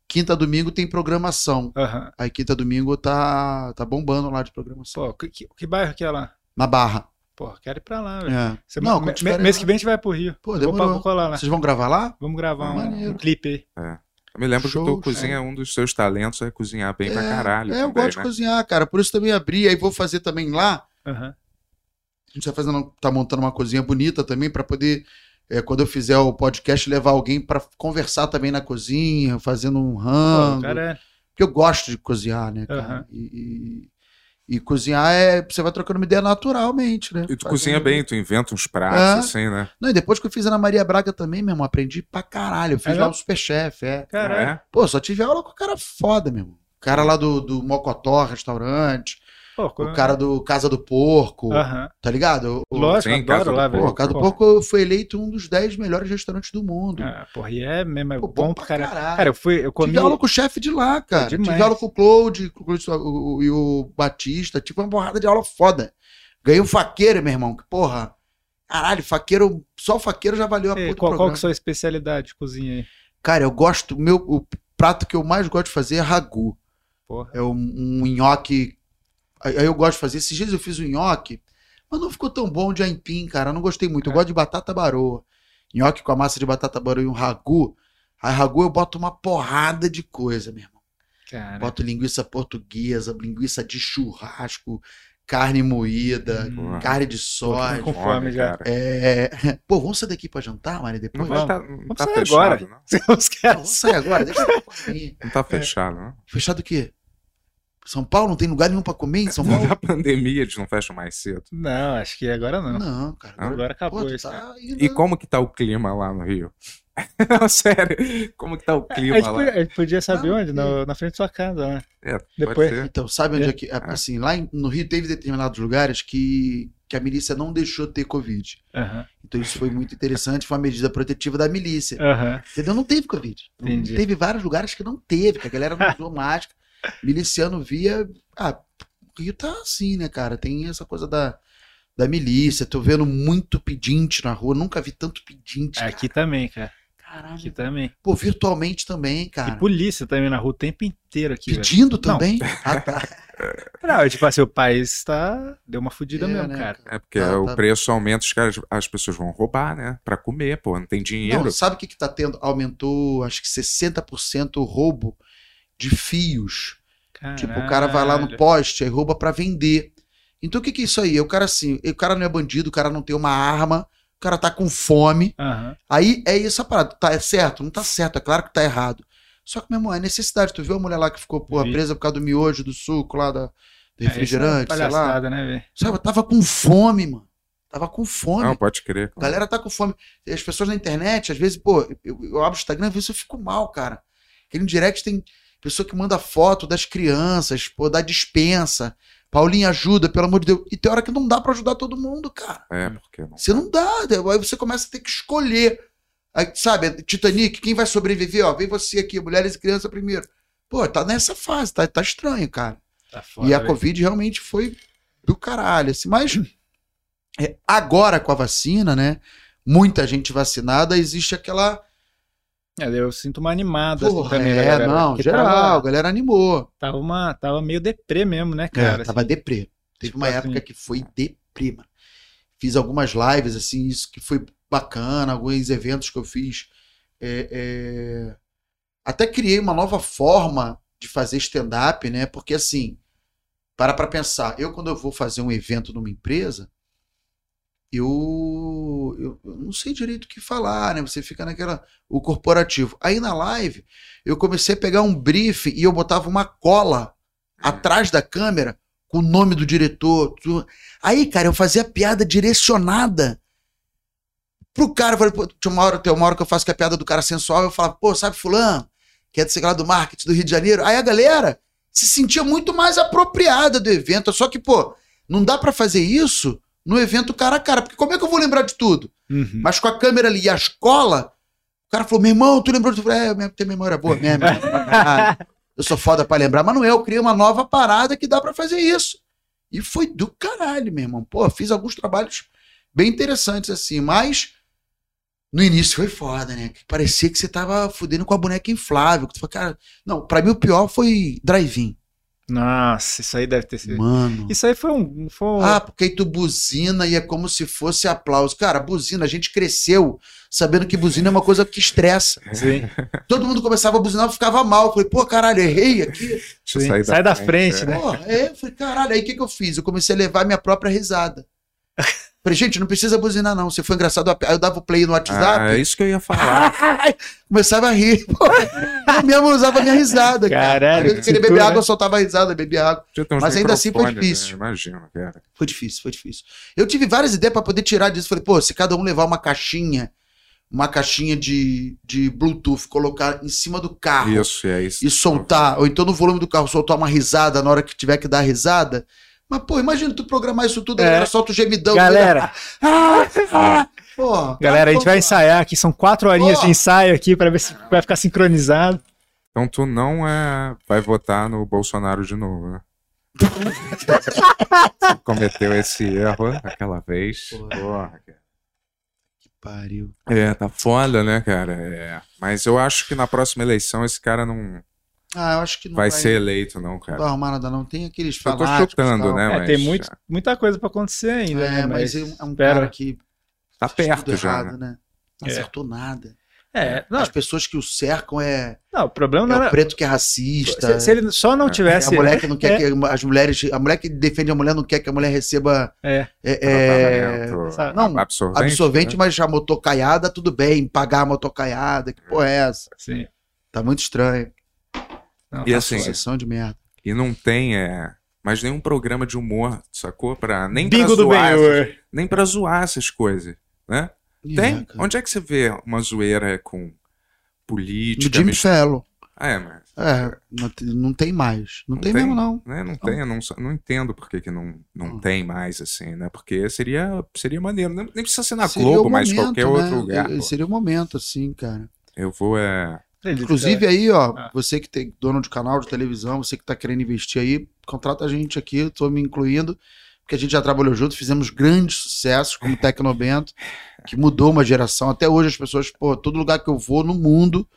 S3: quinta a domingo tem programação. Uhum. Aí quinta a domingo tá, tá bombando lá de programação.
S2: Pô, que, que bairro que é lá?
S3: Na Barra.
S2: Pô, quero ir pra lá, velho. É. Não, me, mês que vem a gente vai pro Rio.
S3: Pô, demorou. Vou, vou colar
S2: lá.
S3: Vocês vão gravar lá?
S2: Vamos gravar um, um, clipe aí.
S1: É. Eu me lembro Show, que tu cozinha, é. um dos seus talentos é cozinhar bem é, pra caralho.
S3: É, também, eu gosto né? de cozinhar, cara. Por isso também abri, aí vou fazer também lá. Uhum. A gente tá fazendo, tá montando uma cozinha bonita também para poder, é, quando eu fizer o podcast, levar alguém para conversar também na cozinha, fazendo um rango. Pô, é... Porque eu gosto de cozinhar, né, cara? Uhum. E, e cozinhar é. Você vai trocando uma ideia naturalmente, né?
S1: E tu Faz cozinha um... bem, tu inventa uns pratos, é. assim, né?
S3: Não, e depois que eu fiz a Ana Maria Braga também, meu irmão, aprendi pra caralho. Eu fiz é lá o Superchef, é.
S2: Caralho. É?
S3: Pô, só tive aula com o cara foda, meu irmão. O cara lá do, do Mocotó, restaurante. Pô, o cara do Casa do Porco, uh -huh. tá ligado?
S2: O, Lógico, sim,
S3: Casa lá, velho. Casa do Porco foi eleito um dos 10 melhores restaurantes do mundo.
S2: Ah, porra, e é mesmo, é Pô, bom pra caralho. caralho. Cara, eu fui, eu comi...
S3: Tive aula com o chefe de lá, cara. Tive aula com o Claude, com o, o, e o Batista, tipo uma porrada de aula foda. Ganhei um faqueiro, meu irmão, que porra... Caralho, faqueiro, só o faqueiro já valeu a
S2: puta qual, qual que é a sua especialidade de cozinha aí?
S3: Cara, eu gosto, meu, o prato que eu mais gosto de fazer é ragu. Porra. É um, um nhoque Aí eu gosto de fazer. Esses dias eu fiz um nhoque, mas não ficou tão bom de aipim, cara. Eu não gostei muito. Eu é. gosto de batata baroa. Nhoque com a massa de batata baroa e um ragu. Aí ragu eu boto uma porrada de coisa, meu irmão. Cara. Boto linguiça portuguesa, linguiça de churrasco, carne moída, hum. carne de soja.
S2: com fome já.
S3: É... Pô, vamos sair daqui pra jantar, Mari, depois?
S1: Não, tá, não vamos tá sair fechado, agora. Não.
S3: Vamos sair agora, deixa eu
S1: Não tá fechado, é. não?
S3: Fechado o quê? São Paulo não tem lugar nenhum pra comer em São Paulo?
S1: Na pandemia eles não fecham mais cedo.
S2: Não, acho que agora não.
S3: Não, cara.
S2: Agora acabou Pô, isso. Tá
S1: e como que tá o clima lá no Rio? não, sério. Como que tá o clima a
S2: lá? Podia, a gente podia saber não, onde? No, na frente da sua casa, né?
S1: É, Depois.
S3: Então, sabe onde é, é que. Ah. Assim, lá no Rio teve determinados lugares que, que a milícia não deixou ter Covid. Uhum. Então isso foi muito interessante, foi uma medida protetiva da milícia. Uhum. Entendeu? Não teve Covid. Entendi. Teve vários lugares que não teve, que a galera não usou máscara miliciano via. Ah, o Rio tá assim, né, cara? Tem essa coisa da, da milícia. Tô vendo muito pedinte na rua. Nunca vi tanto pedinte.
S2: Cara. Aqui também, cara.
S3: Caralho.
S2: Aqui também.
S3: Pô, virtualmente também, cara.
S2: E polícia também na rua o tempo inteiro aqui.
S3: Pedindo velho. também? Não. Ah, tá.
S2: Não, tipo assim, o país tá. Deu uma fodida é, mesmo, né? cara.
S1: É porque tá, o tá... preço aumenta, os caras, as pessoas vão roubar, né? Pra comer, pô, não tem dinheiro. Não,
S3: sabe o que, que tá tendo? Aumentou, acho que 60% o roubo de fios. Caralho. Tipo, o cara vai lá no poste, aí rouba para vender. Então o que, que é isso aí? O cara assim, o cara não é bandido, o cara não tem uma arma, o cara tá com fome. Uhum. Aí é isso a parada. Tá, é certo? Não tá certo, é claro que tá errado. Só que, meu irmão, é necessidade. Tu viu a mulher lá que ficou porra, presa por causa do miojo, do suco lá, da, do é, refrigerante, é, sei lá.
S2: Né, véio?
S3: Sabe, tava com fome, mano. Tava com fome.
S1: Não, pode crer.
S3: A galera tá com fome. As pessoas na internet, às vezes, pô, eu, eu abro o Instagram e às vezes eu fico mal, cara. Aquele direct tem Pessoa que manda foto das crianças, pô, da dispensa. Paulinho ajuda, pelo amor de Deus. E tem hora que não dá para ajudar todo mundo, cara.
S1: É, porque
S3: não. Você não dá. Aí você começa a ter que escolher. Aí, sabe, Titanic, quem vai sobreviver? Ó, vem você aqui, mulheres e crianças primeiro. Pô, tá nessa fase, tá, tá estranho, cara. Tá foda, e a Covid realmente foi do caralho. Assim, mas é, agora com a vacina, né? Muita gente vacinada, existe aquela
S2: é, eu sinto uma animada assim,
S3: Porra, também, é, galera, não, geral, tava, a galera animou.
S2: Tava, uma, tava meio deprê mesmo, né, cara?
S3: É, tava assim, deprê. Teve tipo uma assim, época que foi deprê, mano. Fiz algumas lives, assim, isso que foi bacana, alguns eventos que eu fiz. É, é... Até criei uma nova forma de fazer stand-up, né? Porque, assim, para pra pensar, eu quando eu vou fazer um evento numa empresa, eu, eu, eu, não sei direito o que falar, né? Você fica naquela. O corporativo. Aí na live, eu comecei a pegar um brief e eu botava uma cola é. atrás da câmera com o nome do diretor. Tudo. Aí, cara, eu fazia piada direcionada pro cara. Eu falei, pô, tinha uma hora, tem uma hora que eu faço que a piada do cara sensual, eu falava, pô, sabe fulano? Que é do, lá, do marketing do Rio de Janeiro. Aí a galera se sentia muito mais apropriada do evento. Só que, pô, não dá para fazer isso no evento cara a cara. Porque como é que eu vou lembrar de tudo? Uhum. Mas com a câmera ali e a escola, o cara falou: meu irmão, tu lembrou de tudo? É, eu tenho memória boa mesmo. eu sou foda pra lembrar. Mas não é, eu criei uma nova parada que dá para fazer isso. E foi do caralho, meu irmão. Pô, fiz alguns trabalhos bem interessantes assim, mas. No início foi foda, né? Parecia que você tava fudendo com a boneca inflável. Que tu falou, cara, não, pra mim o pior foi drive-in.
S2: Nossa, isso aí deve ter sido.
S3: Mano.
S2: Isso aí foi um, foi um.
S3: Ah, porque aí tu buzina e é como se fosse aplauso. Cara, buzina, a gente cresceu sabendo que buzina é uma coisa que estressa.
S2: Sim.
S3: Todo mundo começava a buzinar e ficava mal. Eu falei, pô, caralho, errei aqui.
S2: Sai da, frente, frente é. né?
S3: Pô, é, eu falei, caralho, aí o que, que eu fiz? Eu comecei a levar minha própria risada. Falei, gente, não precisa buzinar, não. Se for engraçado, aí eu dava o play no WhatsApp.
S1: Ah, é isso que eu ia falar.
S3: Começava a rir. Pô, eu mesmo usava a minha risada.
S2: Caralho.
S3: Cara. Eu queria beber água, eu soltava a risada, bebia água. Mas ainda assim foi difícil.
S1: Né? Imagina, cara.
S3: Foi difícil, foi difícil. Eu tive várias ideias para poder tirar disso. Falei, pô, se cada um levar uma caixinha, uma caixinha de, de Bluetooth, colocar em cima do carro.
S1: Isso, é isso.
S3: E soltar, ou então no volume do carro, soltar uma risada na hora que tiver que dar risada mas, pô, imagina tu programar isso tudo, é. galera solta o gemidão.
S2: Galera. Ah, ah, ah. galera, a gente vai ensaiar aqui, são quatro horinhas de ensaio aqui para ver se vai ficar sincronizado.
S1: Então tu não é, vai votar no Bolsonaro de novo, né? cometeu esse erro aquela vez. Porra, Porra cara.
S3: Que pariu.
S1: É, tá foda, né, cara? É. Mas eu acho que na próxima eleição esse cara não
S3: ah, eu acho que não
S1: vai, vai ser eleito, não, cara.
S3: Não vai arrumar nada, não. Tem aqueles
S1: Eu tô chutando, né?
S2: É, mas... tem muito, muita coisa pra acontecer ainda. É,
S3: né? mas, mas é um cara que.
S1: Tá perto já. Errado, né?
S3: né? Não é. acertou nada.
S2: É,
S3: não. As pessoas que o cercam é.
S2: Não, o problema não
S3: é
S2: era...
S3: o preto que é racista.
S2: Se, se ele só não tivesse.
S3: A mulher que não quer é. que as mulheres. A mulher que defende a mulher não quer que a mulher receba.
S2: É.
S3: é, é não, absorvente, absorvente né? mas a motocaiada, tudo bem, pagar a motocaiada. Que porra é essa?
S2: Sim.
S3: Tá muito estranho.
S1: Não, e assim,
S3: de merda.
S1: E não tem, é, mais nenhum programa de humor, sacou? Pra, nem Bingo pra zoar, essas, nem pra zoar essas coisas, né? tem? Onde é que você vê uma zoeira com política?
S3: No Jimmy Fellow.
S1: Ah, é, mas...
S3: É, não, não tem mais. Não, não tem, tem, mesmo, não.
S1: Né? Não, não tem, eu não, não entendo por que, que não, não tem mais, assim, né? Porque seria, seria maneiro. Nem, precisa ser na seria Globo, mas qualquer né? outro lugar.
S3: Seria o momento, assim, cara.
S1: Eu vou, é...
S3: Inclusive aí, ó, ah. você que tem dono de canal de televisão, você que tá querendo investir aí, contrata a gente aqui, tô me incluindo, porque a gente já trabalhou junto, fizemos grandes sucessos como Tecnobento, que mudou uma geração. Até hoje as pessoas, pô, todo lugar que eu vou no mundo,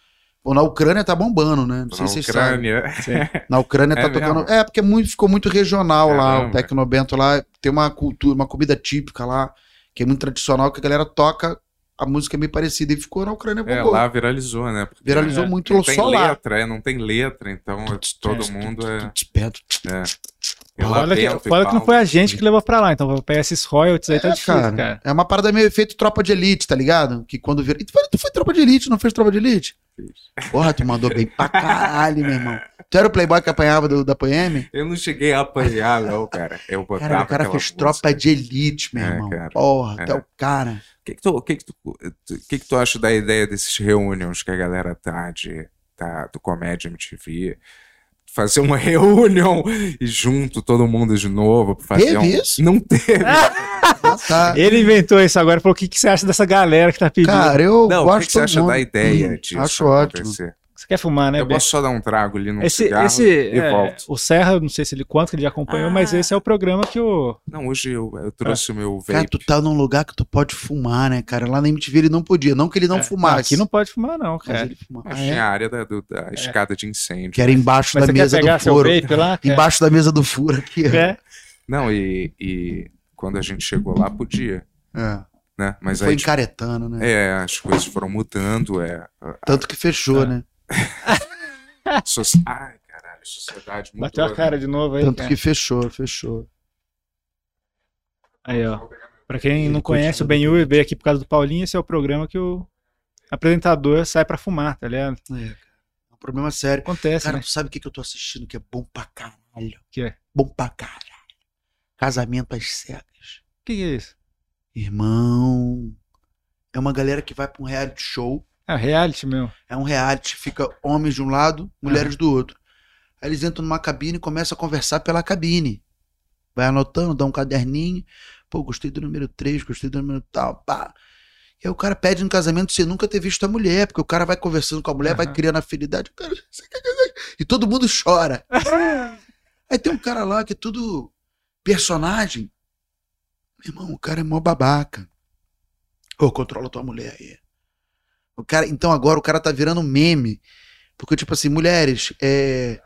S3: pô, na Ucrânia tá bombando, né? Não sei na se vocês Ucrânia. sabem. Na Ucrânia tá é tocando. Mesmo? É, porque muito, ficou muito regional é lá, mesmo, o Tecnobento lá, tem uma cultura, uma comida típica lá, que é muito tradicional, que a galera toca a música é meio parecida e ficou na Ucrânia.
S1: É, lá viralizou, né?
S3: Porque viralizou é, muito
S1: não tem
S3: só
S1: letra, É, não tem letra, então todo mundo é... é.
S2: Olha que, fala que não foi a gente que levou pra lá, então vou pegar esses royalties aí, tá é, tá difícil, cara, cara,
S3: É uma parada meio efeito tropa de elite, tá ligado? Que quando vira. Tu foi, tu foi tropa de elite, não fez tropa de elite? Fiz. Porra, tu mandou bem pra caralho, meu irmão. Tu era o playboy que apanhava do, da Poeme?
S1: Eu não cheguei a apanhar, não, cara. Eu botava
S3: cara, o cara fez música. tropa de elite, meu é, irmão. Cara, Porra, é. até o cara.
S1: O que que tu, que que tu, que que tu acha da ideia desses reunions que a galera tá de, tá, do Comédia MTV? Fazer uma reunião e junto todo mundo de novo. Fazer
S3: teve
S1: um...
S3: isso?
S1: Não teve.
S2: Ah, tá. Ele inventou isso agora. Falou: o que, que você acha dessa galera que tá pedindo?
S3: Cara, eu
S1: não,
S3: gosto
S1: o que, que você acha
S3: mundo.
S1: da ideia disso?
S3: Acho ótimo.
S2: Você quer fumar, né?
S1: Eu posso só dar um trago ali no
S2: esse,
S1: cigarro
S2: esse,
S1: e
S2: é,
S1: volto.
S2: O Serra, não sei se ele quanto que ele já acompanhou, ah. mas esse é o programa que o.
S1: Não, hoje eu, eu trouxe o meu vape.
S3: Cara, tu tá num lugar que tu pode fumar, né, cara? Lá na MTV ele não podia. Não que ele não
S2: é.
S3: fumasse.
S2: Aqui não pode fumar, não, cara.
S1: Ele fumava. Mas tinha a área da, do, da escada de incêndio.
S3: Que era embaixo
S2: mas
S3: da mesa do furo.
S2: Lá,
S3: embaixo da mesa do furo aqui.
S2: É.
S1: Não, e, e quando a gente chegou lá, podia.
S3: É.
S1: Né? Mas
S3: Foi
S1: aí,
S3: encaretando, né?
S1: É, as coisas foram mudando. É,
S3: Tanto que fechou, né?
S1: So... Ai, caralho, sociedade mudou.
S2: Bateu a cara de novo aí.
S3: Tanto
S2: cara.
S3: que fechou, fechou.
S2: Aí, ó. Pra quem não conhece o Ben Ur veio aqui por causa do Paulinho, esse é o programa que o apresentador sai pra fumar, tá ligado?
S3: É, cara. É um problema sério.
S2: Acontece,
S3: Cara,
S2: né?
S3: tu sabe o que, que eu tô assistindo que é bom pra caralho?
S2: Que é?
S3: Bom pra caralho. Casamento às cegas.
S2: O que, que é isso?
S3: Irmão. É uma galera que vai pra um reality show.
S2: É reality mesmo.
S3: É um reality, fica homens de um lado, mulheres do outro. Aí eles entram numa cabine e começam a conversar pela cabine. Vai anotando, dá um caderninho. Pô, gostei do número 3, gostei do número tal, pá. E aí o cara pede no casamento sem nunca ter visto a mulher, porque o cara vai conversando com a mulher,
S2: Uhum.
S3: vai criando afinidade. Cara... E todo mundo chora. aí tem um cara lá que é tudo personagem. Meu irmão, o cara é mó babaca. Ô, controla tua mulher aí. O cara, então agora o cara tá virando meme. Porque, tipo assim, mulheres, é.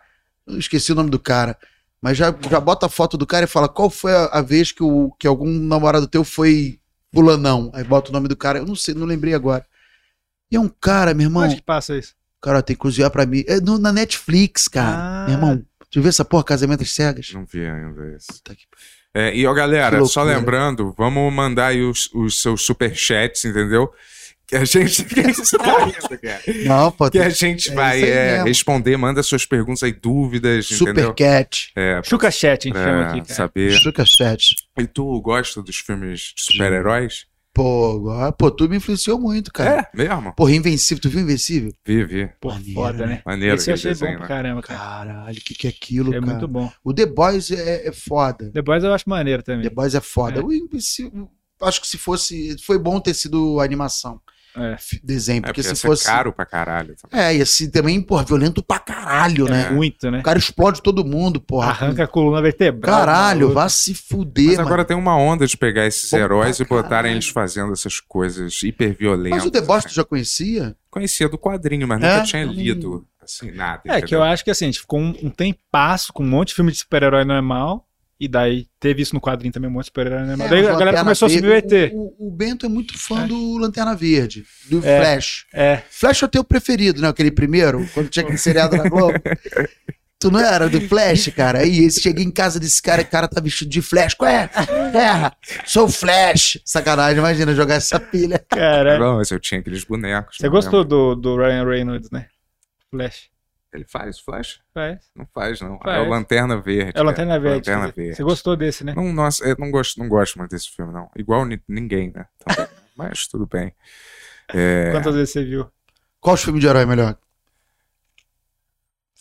S3: Eu esqueci o nome do cara. Mas já, já bota a foto do cara e fala qual foi a, a vez que, o, que algum namorado teu foi fulanão. Aí bota o nome do cara. Eu não sei, não lembrei agora. E é um cara, meu irmão.
S2: Onde que passa isso?
S3: Cara, tem que cozinhar pra mim. É no- na Netflix, cara.
S2: Ah.
S3: Meu irmão, tu viu essa porra, Casamento às Cegas?
S1: Não vi ainda isso.
S3: Puta que pariu.
S1: É, e ó, galera, só lembrando, vamos mandar aí os, os seus superchats, entendeu? Que a gente. Que cara.
S3: Não, pô.
S1: Que a gente
S3: É
S1: vai é, responder, manda suas perguntas aí, dúvidas, entendeu?
S3: Supercat.
S1: É,
S2: Chuca Chat, a gente chama
S1: pra
S2: aqui, cara.
S1: saber.
S3: Chuca Chat.
S1: E tu gosta dos filmes de super-heróis?
S3: Pô, agora- pô, tu me influenciou muito, cara.
S1: É, mesmo?
S3: Porra, Invencível, tu viu Invencível?
S1: Vi, vi.
S2: Pô,
S3: Maneiro,
S2: foda, né?
S1: Maneiro
S2: Esse eu achei bom
S1: desenho,
S2: pra
S1: né?
S2: caramba, cara.
S3: Caralho, o que, que é aquilo,
S2: É
S3: cara?
S2: muito bom.
S3: O The Boys é, é foda.
S2: The Boys eu acho maneiro também.
S3: The Boys é foda.
S2: É.
S3: O Invencível, acho que se fosse. Foi bom ter sido animação,
S2: É.
S3: f- desenho,
S1: É,
S3: porque
S1: porque
S3: se
S1: ser
S3: fosse.
S1: caro pra caralho. também.
S3: É, e assim também, porra, violento pra caralho,
S2: É
S3: né?
S2: muito, né?
S3: O cara explode todo mundo, porra.
S2: Arranca a coluna vertebral.
S3: Caralho, vá se fuder,
S1: Mas
S3: mano.
S1: agora tem uma onda de pegar esses
S3: Bom
S1: heróis e botarem
S3: caralho.
S1: eles fazendo essas coisas hiperviolentas.
S3: Mas o The Boys tu já conhecia?
S1: Conhecia do quadrinho, mas
S3: É?
S1: nunca tinha lido, assim, nada.
S2: É, que eu acho que assim, a gente ficou um, um tempasso com um monte de filme de super-herói normal. E daí teve isso no quadrinho também, um monte de super-herói normal.
S3: É,
S2: daí
S3: mas
S2: a galera começou a se
S3: Verde-
S2: submeter.
S3: O, o- o Bento é muito fã
S2: É.
S3: do Lanterna Verde, do
S2: É.
S3: Flash.
S2: É,
S3: Flash é o teu preferido, né? Aquele primeiro, quando tinha aquele seriado na Globo. Tu não era do Flash, cara? Aí cheguei em casa desse cara, o cara tá vestido de Flash. Qual é? Terra, sou o Flash. Sacanagem, imagina jogar essa pilha.
S2: cara.
S1: Não, mas eu tinha aqueles bonecos.
S2: Você gostou
S1: lembro.
S2: do, do Ryan Reynolds, né? Flash.
S1: Ele faz Flash?
S2: Faz.
S1: Não faz, não.
S2: Faz.
S1: É o Lanterna Verde.
S2: É o Lanterna Verde.
S1: Lanterna
S2: Você-
S1: Verde.
S2: Você gostou desse, né?
S1: Não, nossa, eu não gosto, não gosto muito desse filme, não. Igual ni- ninguém, né? Também. Mas tudo bem. É,
S2: Quantas vezes você viu?
S3: Qual os filmes de herói melhor?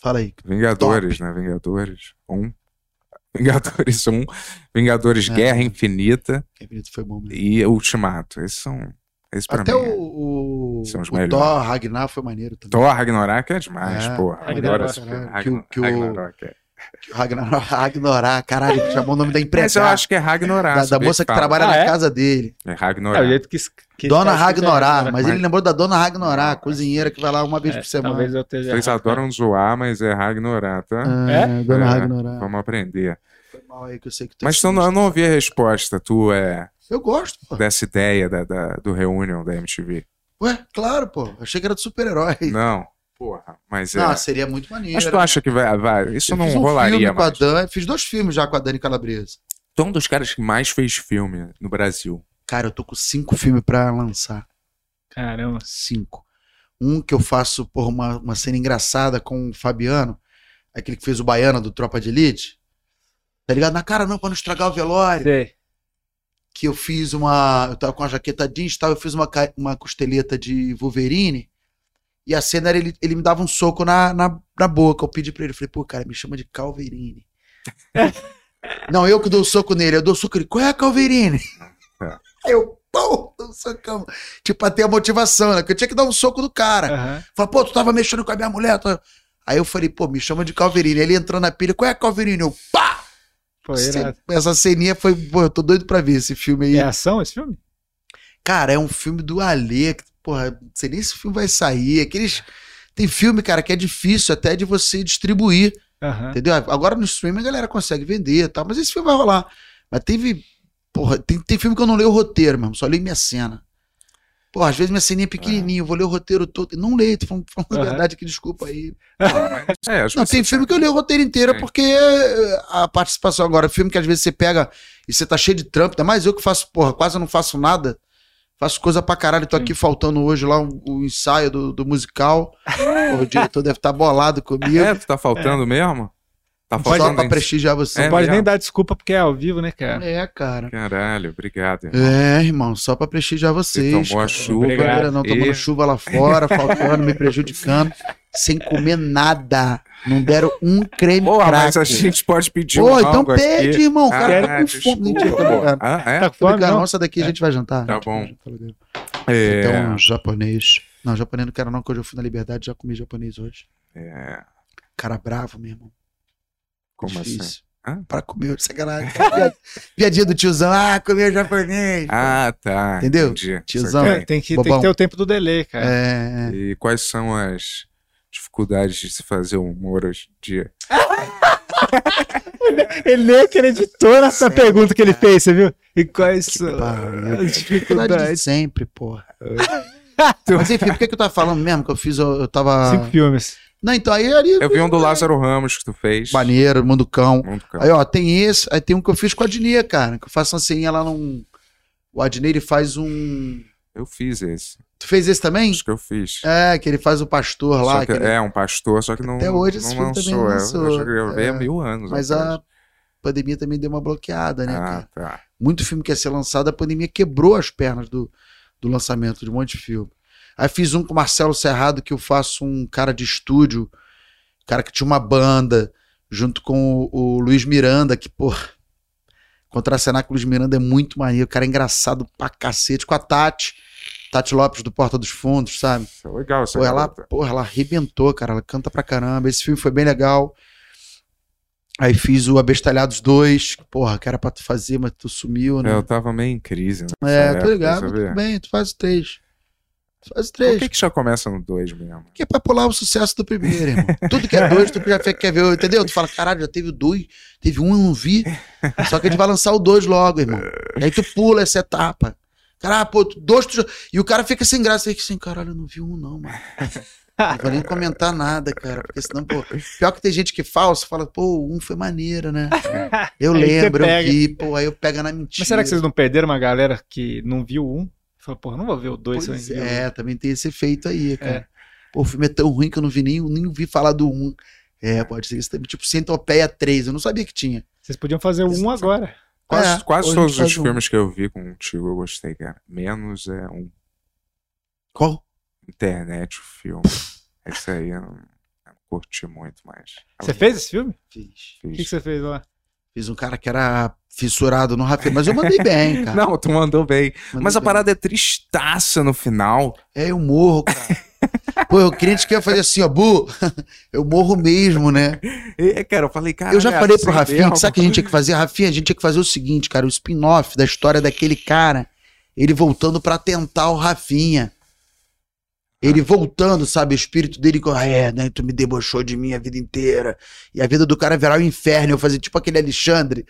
S3: Fala aí.
S1: Vingadores, né? Vingadores. Um. Vingadores 1. Vingadores
S3: É.
S1: Guerra Infinita
S3: bonito, foi bom mesmo.
S1: e Ultimato. Esses são. Esses pra
S3: Até
S1: mim. é-
S3: o, o,
S1: São os
S3: o
S1: melhores.
S3: Thor Ragnar foi maneiro também.
S1: Thor Ragnarok é demais,
S3: É,
S1: porra.
S2: Ragnarok,
S1: Adoro esse filme.
S3: caralho.
S1: Ragnar-
S3: Que o- que o-
S1: Ragnarok, é.
S3: Que o Ragnar, Ragnorar, caralho, chamou o nome da
S1: Mas eu acho que é Ragnarock.
S3: Da, da moça que
S1: fala.
S3: trabalha
S2: Ah,
S3: na
S2: é?
S3: casa dele.
S1: É
S2: É, o jeito que. que
S3: Dona Ragnorá,
S2: né?
S3: mas
S1: Mas-
S3: ele lembrou da Dona Ragnorá, cozinheira que vai lá uma vez
S2: É,
S3: por semana.
S2: Talvez eu esteja.
S1: Vocês
S2: errado.
S1: adoram zoar, mas é Ragnarock, tá?
S3: É, Dona
S1: É,
S3: Ragnorá.
S1: Vamos aprender.
S3: Foi mal aí que eu sei que tu
S1: Mas tu não, eu não ouvi a resposta. Tu é
S3: Eu gosto, pô.
S1: dessa ideia da, da- do Reunion da MTV.
S3: Ué, claro, pô. Achei que era de super-herói.
S1: Não. Porra, mas é.
S3: Não, seria muito maneiro.
S1: mas tu
S3: né?
S1: acha que vai. vai- isso
S3: Eu
S1: não
S3: fiz um
S1: rolaria
S3: filme com a
S1: mais.
S3: Dan, fiz dois filmes já com a Dani Calabresa.
S1: Tu é um dos caras que mais fez filme no Brasil.
S3: Cara, eu tô com cinco filmes pra lançar.
S2: Caramba.
S3: Cinco. Um que eu faço por uma, uma cena engraçada com o Fabiano, aquele que fez o Baiano do Tropa de Elite. Tá ligado? Na cara não, pra não estragar o velório.
S2: Sei.
S3: Que eu fiz uma. Eu tava com a jaqueta jeans e tal, eu fiz uma, uma costeleta de Wolverine. E a cena era ele, ele me dava um soco na, na, na boca. Eu pedi pra ele, falei, pô, cara, me chama de Calverine. Não, eu que dou o soco nele, eu dou o soco nele. Qual é a Calverine? É. Aí eu, pô, dou um socão. Tipo, pra ter a motivação, né? Porque eu tinha que dar um soco do cara. Uhum. Falei, pô, tu tava mexendo com a minha mulher. Aí eu falei, pô, me chama de Calverine. Ele entrou na pilha, qual é a Calverine? Eu, pá! Foi, essa ceninha foi, pô, eu tô doido pra ver esse filme aí.
S2: É ação esse filme?
S3: Cara, é um filme do Alê, porra, não sei nem se o filme vai sair. Aqueles. Tem filme, cara, que é difícil até de você distribuir. Uhum. Entendeu? Agora no streaming a galera consegue vender e tal, mas esse filme vai rolar. Mas teve. Porra, tem, tem filme que eu não leio o roteiro mesmo, só leio minha cena. Pô, às vezes minha ceninha é pequenininha, eu vou ler o roteiro todo. Não leio, tô falando, falando a verdade aqui, desculpa aí. é, não, tem filme que eu leio o roteiro inteiro é. porque eh, a participação agora, filme que às vezes você pega e você tá cheio de trampo, ainda mais eu que faço, porra, quase não faço nada. Faço coisa pra caralho. Tô aqui faltando hoje lá o um, um ensaio do, do musical. o diretor deve estar tá bolado comigo. É,
S1: tu tá faltando é. mesmo?
S3: Tá Só pra prestigiar você.
S2: É, não pode mesmo? nem dar desculpa porque é ao vivo, né, cara?
S3: É, cara.
S1: Caralho, obrigado. Irmão.
S3: É, irmão, só pra prestigiar vocês. Você
S1: tomou a chuva. Obrigado.
S3: Não, tomando e... chuva lá fora, faltando, me prejudicando, sem comer nada. Não deram um creme Porra, crack. mas
S1: a gente pode pedir
S3: Pô, um então pede, aqui. irmão. Ah, cara, tá com fome. Mentira, tá Ah, é? Tá com fome, não? Nossa, daqui a gente vai jantar.
S1: Tá bom.
S3: É... Então, japonês. Não, japonês não quero não, porque hoje eu fui na Liberdade já comi japonês hoje.
S1: É.
S3: Cara bravo, meu irmão.
S1: Como Difícil. assim?
S3: Pra comer, sacanagem. Piadinha do tiozão, ah, comeu japonês.
S1: Ah, tá.
S3: Entendeu? Entendi. Tiozão.
S2: É, tem, que, tem que ter o tempo do delay, cara.
S3: É.
S1: E quais são as dificuldades de se fazer humor hoje em dia?
S2: ele nem acreditou nessa Sério, pergunta que ele fez, você viu? E quais que são as dificuldades?
S3: de sempre, porra. Mas enfim, por que, que eu tava falando mesmo? Que eu fiz, eu, eu tava.
S2: Cinco filmes.
S3: Não, então aí ali.
S1: Eu vi um do Lázaro Ramos que tu fez.
S3: Maneiro, Mundo Cão. Mundo Cão. Aí, ó, tem esse, aí tem um que eu fiz com a Adnia, cara. Que eu faço uma ceninha lá num. O Adnei, ele faz um.
S1: Eu fiz esse.
S3: Tu fez esse também?
S1: Acho que eu fiz.
S3: É, que ele faz o pastor lá.
S1: Que,
S3: ele...
S1: É, um pastor, só que não.
S3: Até hoje esse
S1: não
S3: filme lançou, também lançou.
S1: Eu, eu gravei é, há mil anos.
S3: Mas a pandemia também deu uma bloqueada, né?
S1: Ah, tá.
S3: Muito filme que ia ser lançado, a pandemia quebrou as pernas do, do lançamento de um monte de filme. Aí fiz um com o Marcelo Serrado, que eu faço um cara de estúdio, cara que tinha uma banda, junto com o, o Luiz Miranda, que, pô, contracenar com o Luiz Miranda é muito maneiro, o cara é engraçado pra cacete, com a Tati, Tati Lopes do Porta dos Fundos, sabe?
S1: É legal, isso
S3: pô, ela, porra, ela arrebentou, cara, ela canta pra caramba, esse filme foi bem legal. Aí fiz o Abestalhados 2, porra, que era pra tu fazer, mas tu sumiu, né?
S1: É, eu tava meio em crise.
S3: Né? É, tô ligado, tudo bem, tu faz o 3. Faz três.
S1: Por que, que já começa no dois mesmo?
S3: Que é pra pular o sucesso do primeiro, irmão. Tudo que é dois, tu já quer ver, entendeu? Tu fala, caralho, já teve o dois, teve um, eu não vi. Só que a gente vai lançar o dois logo, irmão. E aí tu pula essa etapa. Caralho, pô, dois, tu já... E o cara fica sem graça, fica assim, caralho, eu não vi um, não, mano. Não vou nem comentar nada, cara. Porque senão, pô. Pior que tem gente que falsa, fala, pô, um foi maneiro, né? Eu lembro, eu vi, pô, aí eu pego na mentira.
S2: Mas será que vocês não perderam uma galera que não viu um? Fala, porra, não vou ver o 2
S3: se eu É, também tem esse efeito aí, cara. É. Pô, o filme é tão ruim que eu não vi nem, nem ouvi falar do 1. Um. É, pode ser isso. Tipo, Centopeia 3, eu não sabia que tinha.
S2: Vocês podiam fazer o 1 um agora.
S1: Quase, é, quase todos os filmes um. que eu vi contigo eu gostei, cara. Menos é um.
S3: Qual?
S1: Internet, o filme. Esse aí eu não, eu não curti muito mais.
S2: Você fez esse filme?
S3: Fiz.
S2: O que, que você fez lá?
S3: Fiz um cara que era fissurado no Rafinha, mas eu mandei bem, cara.
S1: Não, tu mandou bem. Mandei mas a bem. parada é tristaça no final.
S3: É, eu morro, cara. Pô, o cliente quer fazer assim, ó, Bu, eu morro mesmo, né?
S1: É, cara, eu falei, cara.
S3: Eu já falei pro Rafinha que sabe o que a gente tinha que fazer? Rafinha, a gente tinha que fazer o seguinte, cara, o spin-off da história daquele cara, ele voltando para tentar o Rafinha. Ele voltando, sabe? O espírito dele, ah, é, né? Tu me debochou de mim a vida inteira. E a vida do cara virar o um inferno. Eu fazia tipo aquele Alexandre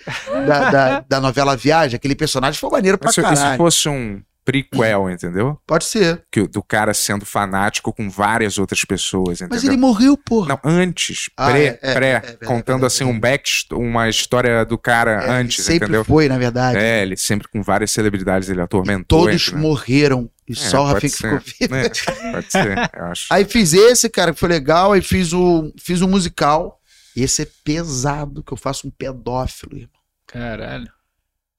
S3: da, da, da, novela Viagem. Aquele personagem foi maneiro pra Mas caralho.
S1: Se fosse um prequel, entendeu?
S3: Pode ser.
S1: Que, do cara sendo fanático com várias outras pessoas, entendeu?
S3: Mas ele morreu, porra.
S1: Não, antes, ah, pré, é, é, pré, é, contando assim um back, uma história do cara
S3: é,
S1: antes,
S3: sempre
S1: entendeu?
S3: foi, na verdade.
S1: É, ele sempre com várias celebridades ele atormentou.
S3: E todos morreram e é, só o Rafinha ficou vivo.
S1: Né? Pode ser, eu acho.
S3: Aí fiz esse, cara, que foi legal, aí fiz o fiz um musical. Esse é pesado, que eu faço um pedófilo, irmão.
S2: Caralho.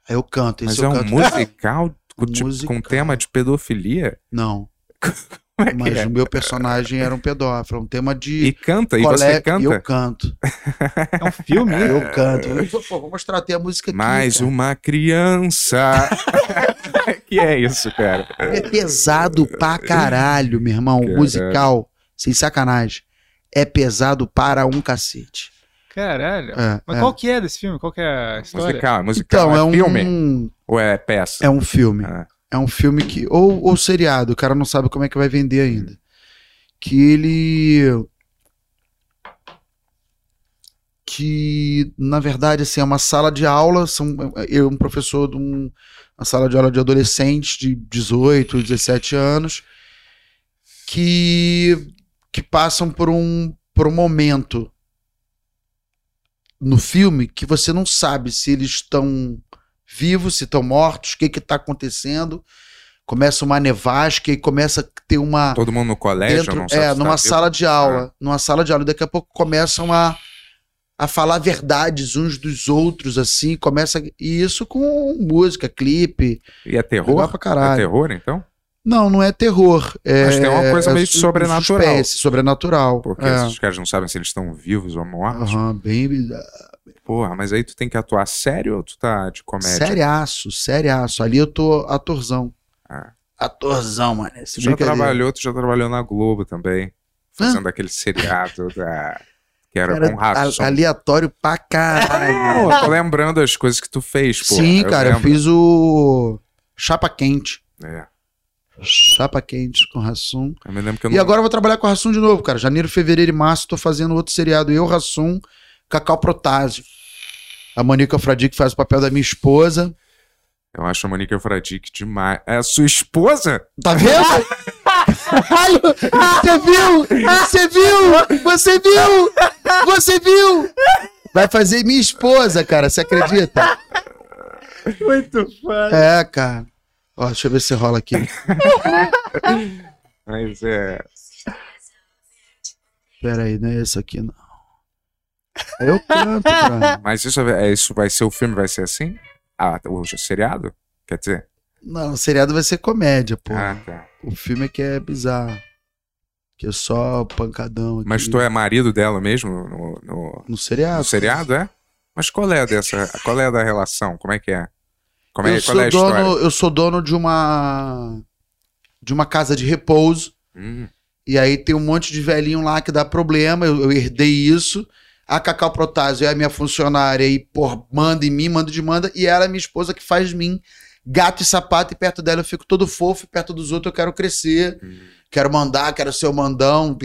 S3: Aí eu canto.
S1: Mas
S3: é
S1: um
S3: canto.
S1: musical com, tipo, com tema de pedofilia?
S3: Não. É mas é? o meu personagem era um pedófilo, um tema de.
S1: E canta, e você canta?
S3: Eu canto.
S2: É um filme?
S3: Eu canto. Eu, pô, vou mostrar até a música aqui.
S1: Mais cara. uma criança. que é isso, cara?
S3: É pesado pra caralho, meu irmão. Caralho. Musical, sem sacanagem. É pesado para um cacete.
S2: Caralho. É, Mas é. qual que é desse filme? Qual que é a história?
S1: Musical, musical.
S3: Então, é,
S1: é
S3: um
S1: filme? Ou é peça?
S3: É um filme. Ah. É um filme que. Ou, ou seriado, o cara não sabe como é que vai vender ainda. Que ele. Que, na verdade, assim, é uma sala de aula. São, eu, um professor de um, uma sala de aula de adolescentes de 18, 17 anos, que, que passam por um, por um momento no filme que você não sabe se eles estão vivos, se estão mortos, o que está acontecendo. Começa uma nevasca e começa a ter uma.
S1: Todo mundo no colégio,
S3: dentro, É, numa tá sala vivo. de aula. Ah. Numa sala de aula. Daqui a pouco começam a, a falar verdades uns dos outros, assim. Começa. E isso com música, clipe.
S1: E é terror?
S3: Pra caralho.
S1: É terror, então?
S3: Não, não é terror. É,
S1: Mas tem uma coisa meio é sobrenatural.
S3: Suspense, sobrenatural.
S1: Porque é. esses caras não sabem se eles estão vivos ou mortos.
S3: Aham, uhum, bem.
S1: Porra, mas aí tu tem que atuar sério ou tu tá de comédia?
S3: Seriaço, seriaço. Ali eu tô atorzão.
S1: Ah.
S3: Atorzão, mano.
S1: Tu já trabalhou, tu já trabalhou na Globo também. Fazendo Hã? aquele seriado da... Que era, com raça.
S3: Aleatório pra caralho.
S1: Pô, tô lembrando as coisas que tu fez, pô.
S3: Sim, eu cara, lembro. eu fiz o Chapa Quente.
S1: É.
S3: Chapa Quente com Rassum.
S1: Eu me lembro que eu
S3: não... E agora eu vou trabalhar com Rassum de novo, cara. Janeiro, fevereiro e março tô fazendo outro seriado. Eu, Rassum, Cacau Protásio. A Monica Fradique faz o papel da minha esposa.
S1: Eu acho a Monica Fradique demais. É a sua esposa?
S3: Tá vendo? Você viu? Você viu? Você viu? Você viu? Vai fazer minha esposa, cara. Você acredita?
S2: Muito foda.
S3: É, cara. Ó, deixa eu ver se rola aqui.
S1: Mas é.
S3: Pera aí, não é esse aqui, não. Eu canto, cara.
S1: Mas isso, é, isso vai ser o filme, vai ser assim? Ah, o seriado? Quer dizer?
S3: Não, o seriado vai ser comédia, pô.
S1: Ah, tá.
S3: O filme é que é bizarro. Que é só pancadão. Aqui.
S1: Mas tu é marido dela mesmo no, no,
S3: no seriado? No
S1: seriado, é? Mas qual é dessa. Qual é da relação? Como é que é? Como
S3: é,
S1: eu é a
S3: dono, história? Eu sou dono de uma. de uma casa de repouso.
S1: Hum.
S3: E aí tem um monte de velhinho lá que dá problema. Eu, eu herdei isso. A Cacau Protásio é a minha funcionária e, pô, manda em mim, manda de manda. E ela é minha esposa que faz de mim gato e sapato. E perto dela eu fico todo fofo. E perto dos outros eu quero crescer. Hum. Quero mandar, quero ser o mandão,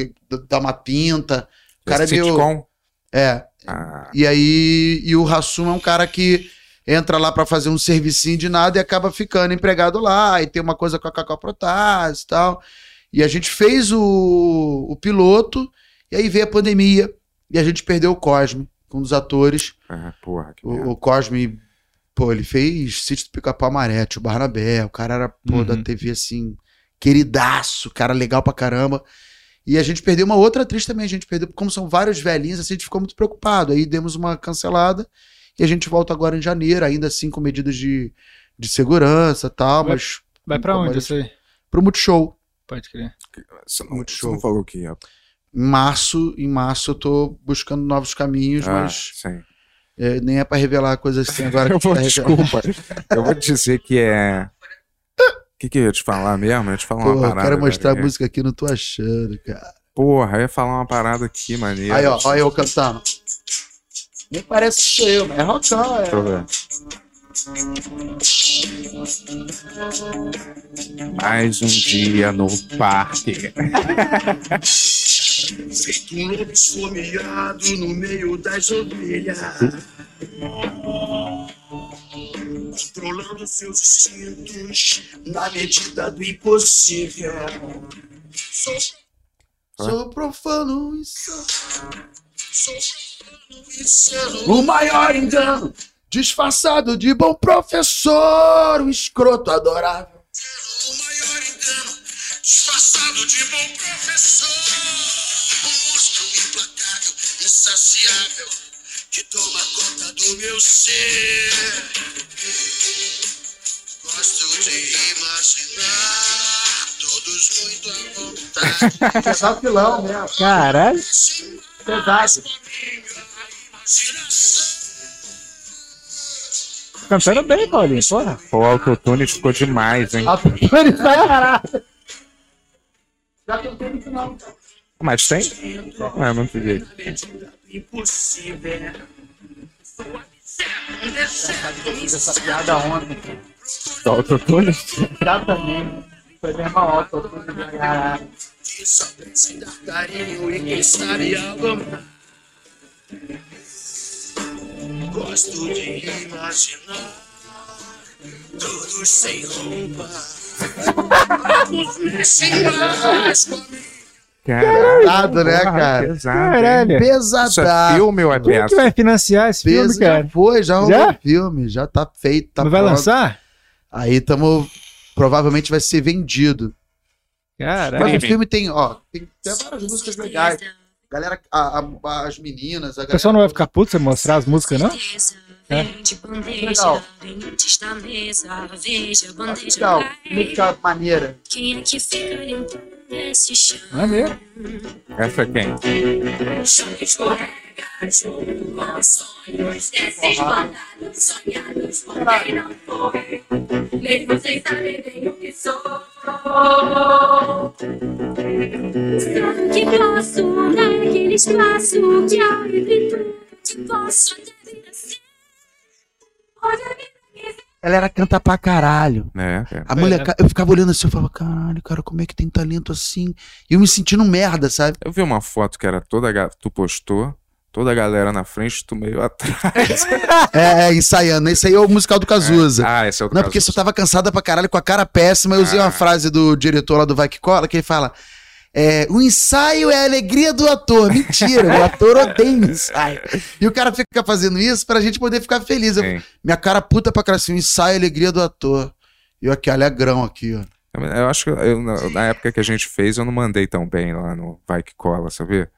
S3: dar uma pinta. O cara é meu... É. Ah. E aí, e o Rassum é um cara que entra lá para fazer um servicinho de nada e acaba ficando empregado lá. E tem uma coisa com a Cacau Protásio e tal. E a gente fez o, o piloto. E aí veio a pandemia. E a gente perdeu o Cosme, um dos atores.
S1: Ah, porra, que
S3: o, o Cosme, pô, ele fez Sítio do Pica-Pau Amarete, o Barnabé, o cara era, pô, uhum. da TV, assim, queridaço, cara legal pra caramba. E a gente perdeu uma outra atriz também, a gente perdeu, como são vários velhinhos, assim, a gente ficou muito preocupado. Aí demos uma cancelada e a gente volta agora em janeiro, ainda assim com medidas de, de segurança e tal,
S2: vai,
S3: mas...
S2: Vai pra onde isso aí?
S3: Pro Multishow.
S2: Pode crer.
S1: Você não, Multishow. Você não falou que ia
S3: em março, em março eu tô buscando novos caminhos, ah, mas é, nem é para revelar coisas assim agora.
S1: eu vou, tá desculpa. eu vou dizer que é. O que, que eu ia te falar mesmo? Eu ia te falar Porra, uma parada.
S3: Eu quero mostrar cara. a música aqui, não tô achando, cara.
S1: Porra, eu ia falar uma parada aqui, maneiro.
S3: Aí, ó, olha eu cantando. Nem parece que sou eu, mas é rockão, é. Deixa eu ver.
S1: Mais um dia no parque.
S6: Um lobo esfomeado no meio das ovelhas. Controlando seus instintos na medida do impossível.
S3: Sou, sou profano e sou. Sou. O maior engano disfarçado de bom professor, o escroto adorável.
S6: O maior engano, disfarçado de bom professor, o monstro implacável, insaciável, que toma conta do meu ser. Gosto de imaginar todos muito à vontade.
S3: Pesado filão mesmo.
S2: Caralho.
S3: Pesado.
S2: Cantando bem, Paulinho, porra.
S1: Pô, o autotune ficou demais, hein?
S3: Autotune vai caralho. Já cantei no final.
S1: Mas tem? É, não jeito.
S3: Essa piada ontem.
S1: Do autotune?
S3: Exatamente. Foi mesmo autotune. Caralho.
S6: carinho e quem sabe algo Gosto de imaginar todos sem roupa. Vamos mexer mais comigo.
S3: Pesado, né, cara?
S1: Pesado.
S2: Caralho.
S1: Isso é filme ou é
S2: Quem que
S1: peça?
S2: vai financiar esse filme, cara?
S3: já foi, já rolou
S2: Já?
S3: o filme, já tá feito, tá
S2: Não vai
S3: pronto.
S2: lançar?
S3: Aí tamo. Provavelmente vai ser vendido.
S2: Caralho.
S3: Mas o filme tem, ó, tem, tem várias músicas legais. Galera, a- a- as meninas, a
S2: O pessoal não vai ficar puto se você mostrar as músicas, não? É.
S3: Legal. Legal, música maneira.
S7: Quem é que fica limpando esse chão?
S2: Maneiro.
S1: Essa é quem?
S7: O chão escorrega junto com sonhos desses bandados sonhados por quem não foi. Mesmo sem saber bem o que sou. Será que posso dar aquele espaço que abre tudo que posso até vir assim?
S3: Ela era canta pra caralho.
S1: É, é.
S3: A mulher, eu ficava olhando assim, eu falava, caralho, cara, como é que tem talento assim? E eu me sentindo merda, sabe?
S1: Eu vi uma foto que era toda. Tu postou, toda a galera na frente, tu meio atrás.
S3: É, é, ensaiando. Esse aí é o musical do Cazuza.
S1: ah, esse é o do
S3: Não, porque
S1: Cazuza.
S3: você tava cansada pra caralho com a cara péssima. Eu usei
S1: Ah.
S3: uma frase do diretor lá do Vai Que Cola, que ele fala: é, o ensaio é a alegria do ator. Mentira, o ator odeia o ensaio. E o cara fica fazendo isso pra gente poder ficar feliz. Eu- minha cara puta pra cara assim, o ensaio é a alegria do ator. E eu aqui, alegrão aqui, ó.
S1: Eu acho que eu, na, na época que a gente fez, eu não mandei tão bem lá no Vai Que Cola, sabia?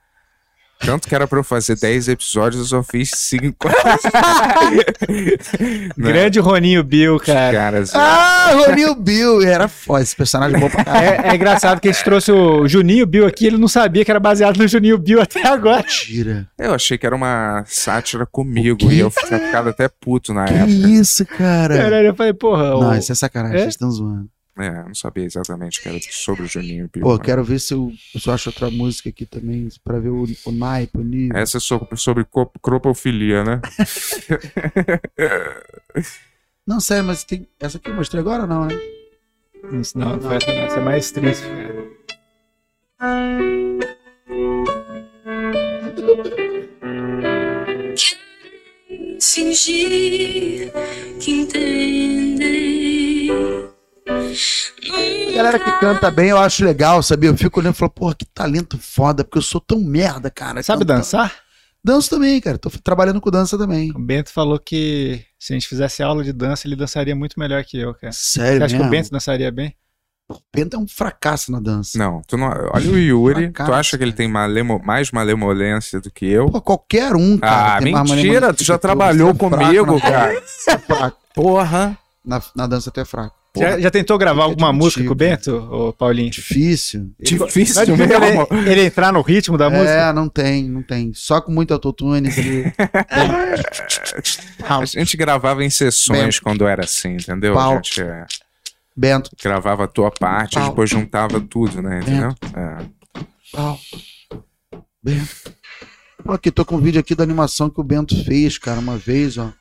S1: Tanto que era pra eu fazer 10 episódios, eu só fiz 5.
S2: Grande Roninho Bill, cara.
S1: Caras,
S3: Ah, Ronil Bill. Era foda, esse personagem é bom pra caralho.
S2: É, é engraçado que a gente trouxe o Juninho Bill aqui, ele não sabia que era baseado no Juninho Bill até agora.
S3: Mentira.
S1: eu achei que era uma sátira comigo e eu tinha ficado até puto na
S3: Que
S1: época.
S3: isso, cara?
S2: Caralho, eu falei, porra.
S3: Não,
S2: o-
S3: isso é sacanagem,
S2: É?
S3: vocês estão zoando.
S1: É, eu não sabia exatamente que era sobre o Juninho Bill.
S3: Pô,
S1: mas-
S3: quero ver se eu, se eu acho outra música aqui também, pra ver o, o naipe, o nível.
S1: Essa é so- sobre co- cropofilia, né?
S3: Não, sério, mas tem. Essa aqui eu mostrei agora ou não, né?
S2: Isso não, não essa, não. Essa é mais triste, cara.
S7: Fingir que entendem.
S3: Galera que canta bem, eu acho legal, sabia? Eu fico olhando e falo, porra, que talento foda, porque eu sou tão merda, cara.
S2: Sabe
S3: Cantando.
S2: dançar?
S3: Danço também, cara. Tô trabalhando com dança também.
S2: O Bento falou que se a gente fizesse aula de dança, ele dançaria muito melhor que eu, cara. Você
S3: Sério,
S2: acha que
S3: mesmo?
S2: o Bento dançaria bem?
S3: O Bento é um fracasso na dança.
S1: Não, tu não. Olha o Yuri,
S3: Fracasso,
S1: tu acha que ele tem malemo- mais malemolência do que eu?
S3: Pô, qualquer um, cara.
S1: ah, mentira, tu já
S3: que
S1: trabalhou
S3: Você é
S1: comigo, cara.
S3: Você.
S1: Porra.
S3: Na, na dança até é fraco.
S2: Já, já tentou gravar alguma música com o. Bento, ô Paulinho?
S3: Difícil.
S1: Difícil
S2: é difícil
S1: mesmo.
S2: ele, ele entrar no ritmo da música?
S3: É, não tem, não tem. Só com muito autotune. ali.
S1: A gente gravava em sessões
S3: Bento.
S1: quando era assim, entendeu? A gente é,
S3: Bento.
S1: gravava a tua parte e
S3: Pau.
S1: depois juntava tudo, né? Entendeu? É.
S3: Pau. Bento. Pô, aqui, tô com um vídeo aqui da animação que o Bento fez, cara, uma vez, ó.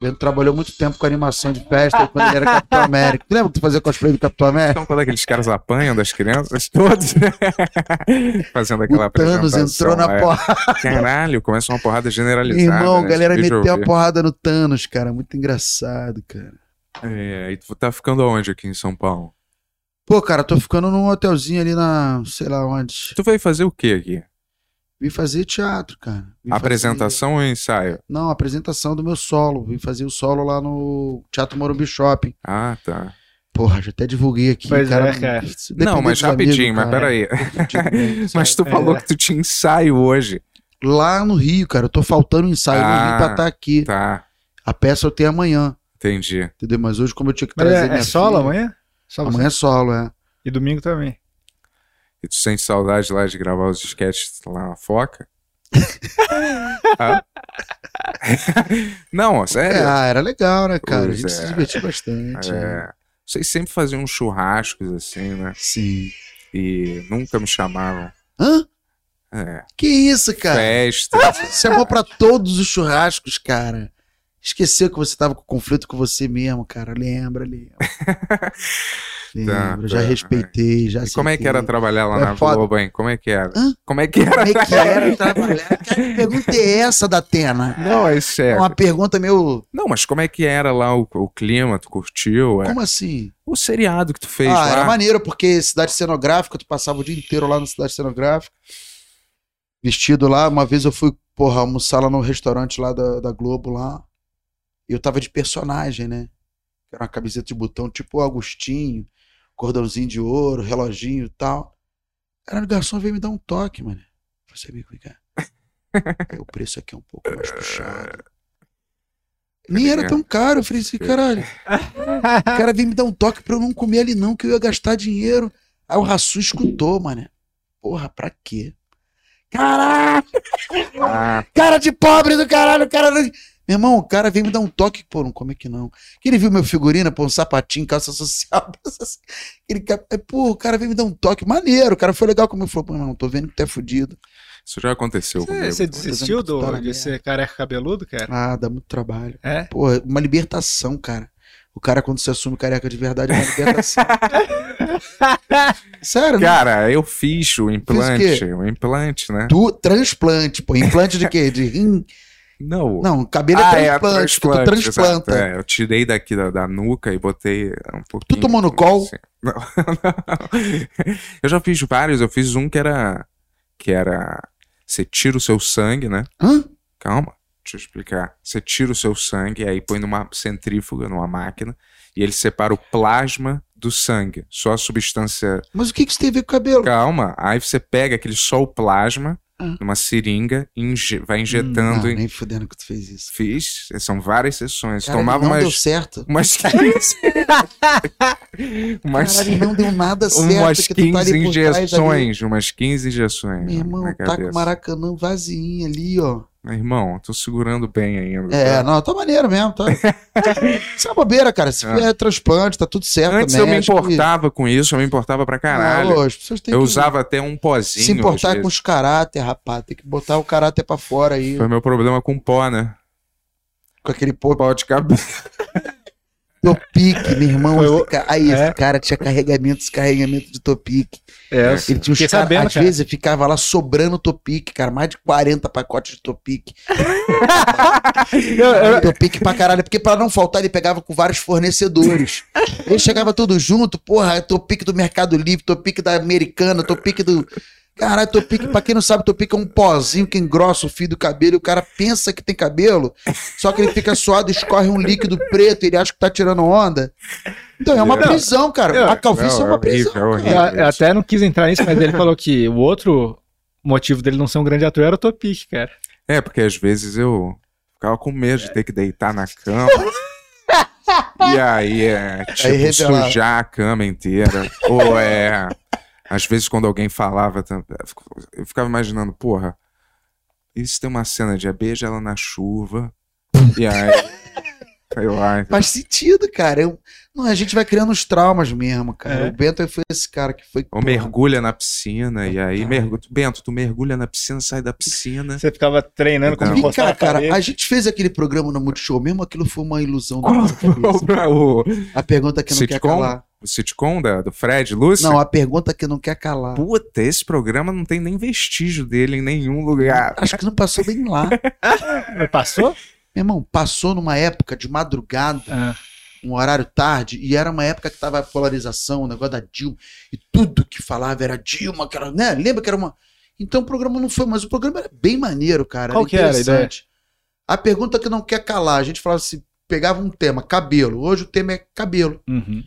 S3: O Bento trabalhou muito tempo com animação de festa quando ele era Capitão América. Tu lembra que tu fazia cosplay do Capitão América?
S1: Então, quando aqueles caras apanham das crianças, todos? Fazendo aquela
S3: O Thanos entrou na
S1: é.
S3: porra.
S1: Caralho, começa uma porrada generalizada.
S3: Irmão, a
S1: né?
S3: galera
S1: Esse vídeo eu
S3: meteu a porrada no Thanos, cara. Muito engraçado, cara.
S1: É, e tu tá ficando aonde aqui em São Paulo?
S3: Pô, cara, tô ficando num hotelzinho ali na. sei lá onde.
S1: Tu veio fazer o quê aqui?
S3: Vim fazer teatro, cara. Vim
S1: Apresentação ou ensaio?
S3: fazer- Não, apresentação do meu solo. Vim fazer o solo lá no Teatro Morumbi Shopping.
S1: Ah, tá.
S3: Porra, já até divulguei aqui.
S2: Pois
S3: cara.
S2: é, cara.
S1: Não, mas rapidinho,
S3: amigos,
S1: mas peraí. Mas tu
S2: É.
S1: falou que tu tinha ensaio hoje.
S3: Lá no Rio, cara, eu tô faltando ensaio no
S1: Ah,
S3: Rio pra estar aqui.
S1: Tá,
S3: A peça eu tenho amanhã,
S1: entendi.
S3: entendeu? Mas hoje, como eu tinha que
S2: Mas
S3: trazer
S2: é,
S3: minha
S2: é solo
S3: filha-
S2: amanhã? Só você?
S3: Amanhã é solo, é.
S2: E domingo também.
S1: E tu sente saudade lá de gravar os sketches lá na Foca? Não, sério.
S3: Ah, era legal, né, cara?
S1: Pois
S3: a gente
S1: é.
S3: se divertiu bastante. né?
S1: É, vocês sempre faziam uns churrascos assim, né?
S3: Sim.
S1: E nunca me chamavam.
S3: Hã?
S1: É,
S3: Que isso, cara?
S1: festa.
S3: Chamou pra todos os churrascos, cara. Esqueceu que você tava com conflito com você mesmo, cara. Lembra, lembra. Lembra, já
S1: tá.
S3: respeitei, já
S1: E como é que era trabalhar lá
S3: É
S1: na
S3: foda.
S1: Globo, hein? Como é que era?
S3: Hã?
S1: Como é que era?
S3: Como é que era trabalhar? Que pergunta é essa da Atena?
S1: Não, é
S3: É
S1: sério.
S3: uma pergunta meio.
S1: Não, mas como é que era lá o, o clima? Tu curtiu? É?
S3: Como assim?
S1: O seriado que tu fez
S3: ah,
S1: lá.
S3: era maneiro, porque cidade cenográfica, tu passava o dia inteiro lá na cidade cenográfica. Vestido lá. Uma vez eu fui, porra, almoçar lá no restaurante lá da, da Globo lá. E eu tava de personagem, né? Era uma camiseta de botão, tipo o Agostinho, cordãozinho de ouro, reloginho e tal. Cara, o garçom veio me dar um toque, mano. Você amigo, vem cá. Aí, o preço aqui é um pouco mais puxado. Nem era tão caro. Eu falei assim, caralho. O cara veio me dar um toque pra eu não comer ali, não, que eu ia gastar dinheiro. Aí o Raçu escutou, mano. Porra, pra quê? Caralho!
S1: Ah,
S3: Cara de pobre do caralho, cara. Meu irmão, o cara veio me dar um toque, pô, não come aqui não. Que ele viu meu figurino, pô, um sapatinho, calça social. Ele, é, pô, o cara veio me dar um toque maneiro. O cara foi legal como ele falou, pô, não, tô vendo que tu é fudido.
S1: isso já aconteceu
S2: Você,
S1: comigo.
S2: você desistiu do,
S3: na
S2: de
S3: merda.
S2: ser careca cabeludo, cara?
S3: Ah, dá muito trabalho.
S2: É?
S3: Pô, uma libertação, cara. O cara, quando se assume careca de verdade, é uma libertação. Sério, né?
S1: Cara, eu fiz o implante.
S3: quê?
S1: O implante, né?
S3: Tu, transplante, pô. Implante de quê? De rim?
S1: Não.
S3: Não, cabelo
S1: ah,
S3: é
S1: é,
S3: transplante. tu
S1: transplante,
S3: transplanta.
S1: é, eu tirei daqui da, da nuca e botei um pouquinho.
S3: tomou no colo?
S1: assim. Não, não. Eu já fiz vários. Eu fiz um que era. Que era. Você tira o seu sangue, né?
S3: Hã?
S1: Calma, deixa eu explicar. Você tira o seu sangue, aí põe numa centrífuga, numa máquina, e ele separa o plasma do sangue. Só a substância.
S3: Mas o que, que isso tem a ver com o cabelo?
S1: Calma. Aí você pega aquele só o plasma,
S3: Ah.
S1: numa seringa, inje- vai injetando.
S3: Não,
S1: em...
S3: nem fudendo que tu fez isso.
S1: Fiz. São várias sessões.
S3: Caralho,
S1: Tomava
S3: não
S1: umas.
S3: deu certo.
S1: Umas 15. umas,
S3: Caralho, não deu nada certo.
S1: umas
S3: que tu tá
S1: 15
S3: ali por trás ali.
S1: injeções. Umas 15 injeções.
S3: Meu irmão, tá com o. Maracanã vazinho ali, ó.
S1: Meu irmão, tô segurando bem ainda.
S3: É,
S1: tá?
S3: não, tá maneiro mesmo, tá. Isso é bobeira, cara. Se
S1: É.
S3: é transplante, tá tudo certo
S1: Antes
S3: também.
S1: eu me
S3: que-
S1: importava com isso, eu me importava pra caralho.
S3: Não, as pessoas têm
S1: eu
S3: que
S1: usava até um pozinho.
S3: se importar com os caráter, rapaz. Tem que botar o caráter pra fora aí.
S1: Foi meu problema com pó, né?
S3: Com aquele pô,
S1: Pó de cabelo.
S3: Topic, meu irmão.
S2: Foi
S3: esse
S2: o-
S3: ca- Aí,
S2: É.
S3: esse cara tinha carregamento, descarregamento de Topic.
S2: É,
S3: Ele tinha uns cara,
S2: sabendo,
S3: às
S2: cara.
S3: vezes ficava lá sobrando Topic, cara, mais de 40 pacotes de Topic. Topic pra caralho, porque pra não faltar ele pegava com vários fornecedores. Ele chegava tudo junto, porra, Topic do Mercado Livre, Topic da Americana, Topic do... Caralho, Topic, pra quem não sabe, Topic é um pozinho que engrossa o fio do cabelo e o cara pensa que tem cabelo, só que ele fica suado, escorre um líquido preto, ele acha que tá tirando onda. Então é uma
S1: Não.
S3: prisão, cara. A calvície
S1: Não,
S3: é uma
S1: é horrível,
S3: prisão.
S1: é horrível.
S3: cara.
S2: Eu, eu até não quis entrar nisso, mas ele falou que o outro motivo dele não ser um grande ator era o Topic, cara.
S1: É, porque às vezes eu ficava com medo de ter que deitar na cama. e aí é tipo
S3: Aí
S1: sujar a cama inteira. Ou é. Às vezes quando alguém falava, eu ficava imaginando, porra, e se tem uma cena de beija ela na chuva? E aí. Lá.
S3: Faz sentido, cara. Eu- não, a gente vai criando os traumas mesmo, cara.
S2: É.
S3: O Bento foi esse cara que foi.
S1: Ou mergulha na piscina, e aí, mergu... Bento, tu mergulha na piscina, sai da piscina.
S2: Você ficava treinando como
S1: Então.
S3: Vem
S2: encostar
S3: cá,
S2: na
S3: cara, a gente fez aquele programa no Multishow mesmo, aquilo foi uma ilusão
S1: Qual o,
S3: A pergunta que não quer
S1: Sitcom?
S3: calar.
S1: O sitcom da, do Fred Lúcio?
S3: Não, a pergunta que não quer calar.
S1: Puta, esse programa não tem nem vestígio dele em nenhum lugar.
S3: Acho que não passou bem lá. Meu
S2: Passou?
S3: irmão, passou numa época de madrugada,
S2: Ah,
S3: um horário tarde, e era uma época que tava a polarização, o negócio da Dilma, e tudo que falava era Dilma, que era, né? Lembra que era uma. Então o programa não foi, mas o programa era bem maneiro, cara.
S2: Qual que era a
S3: interessante. A pergunta que não quer calar, a gente falava assim, pegava um tema, cabelo. Hoje o tema é cabelo.
S2: uhum.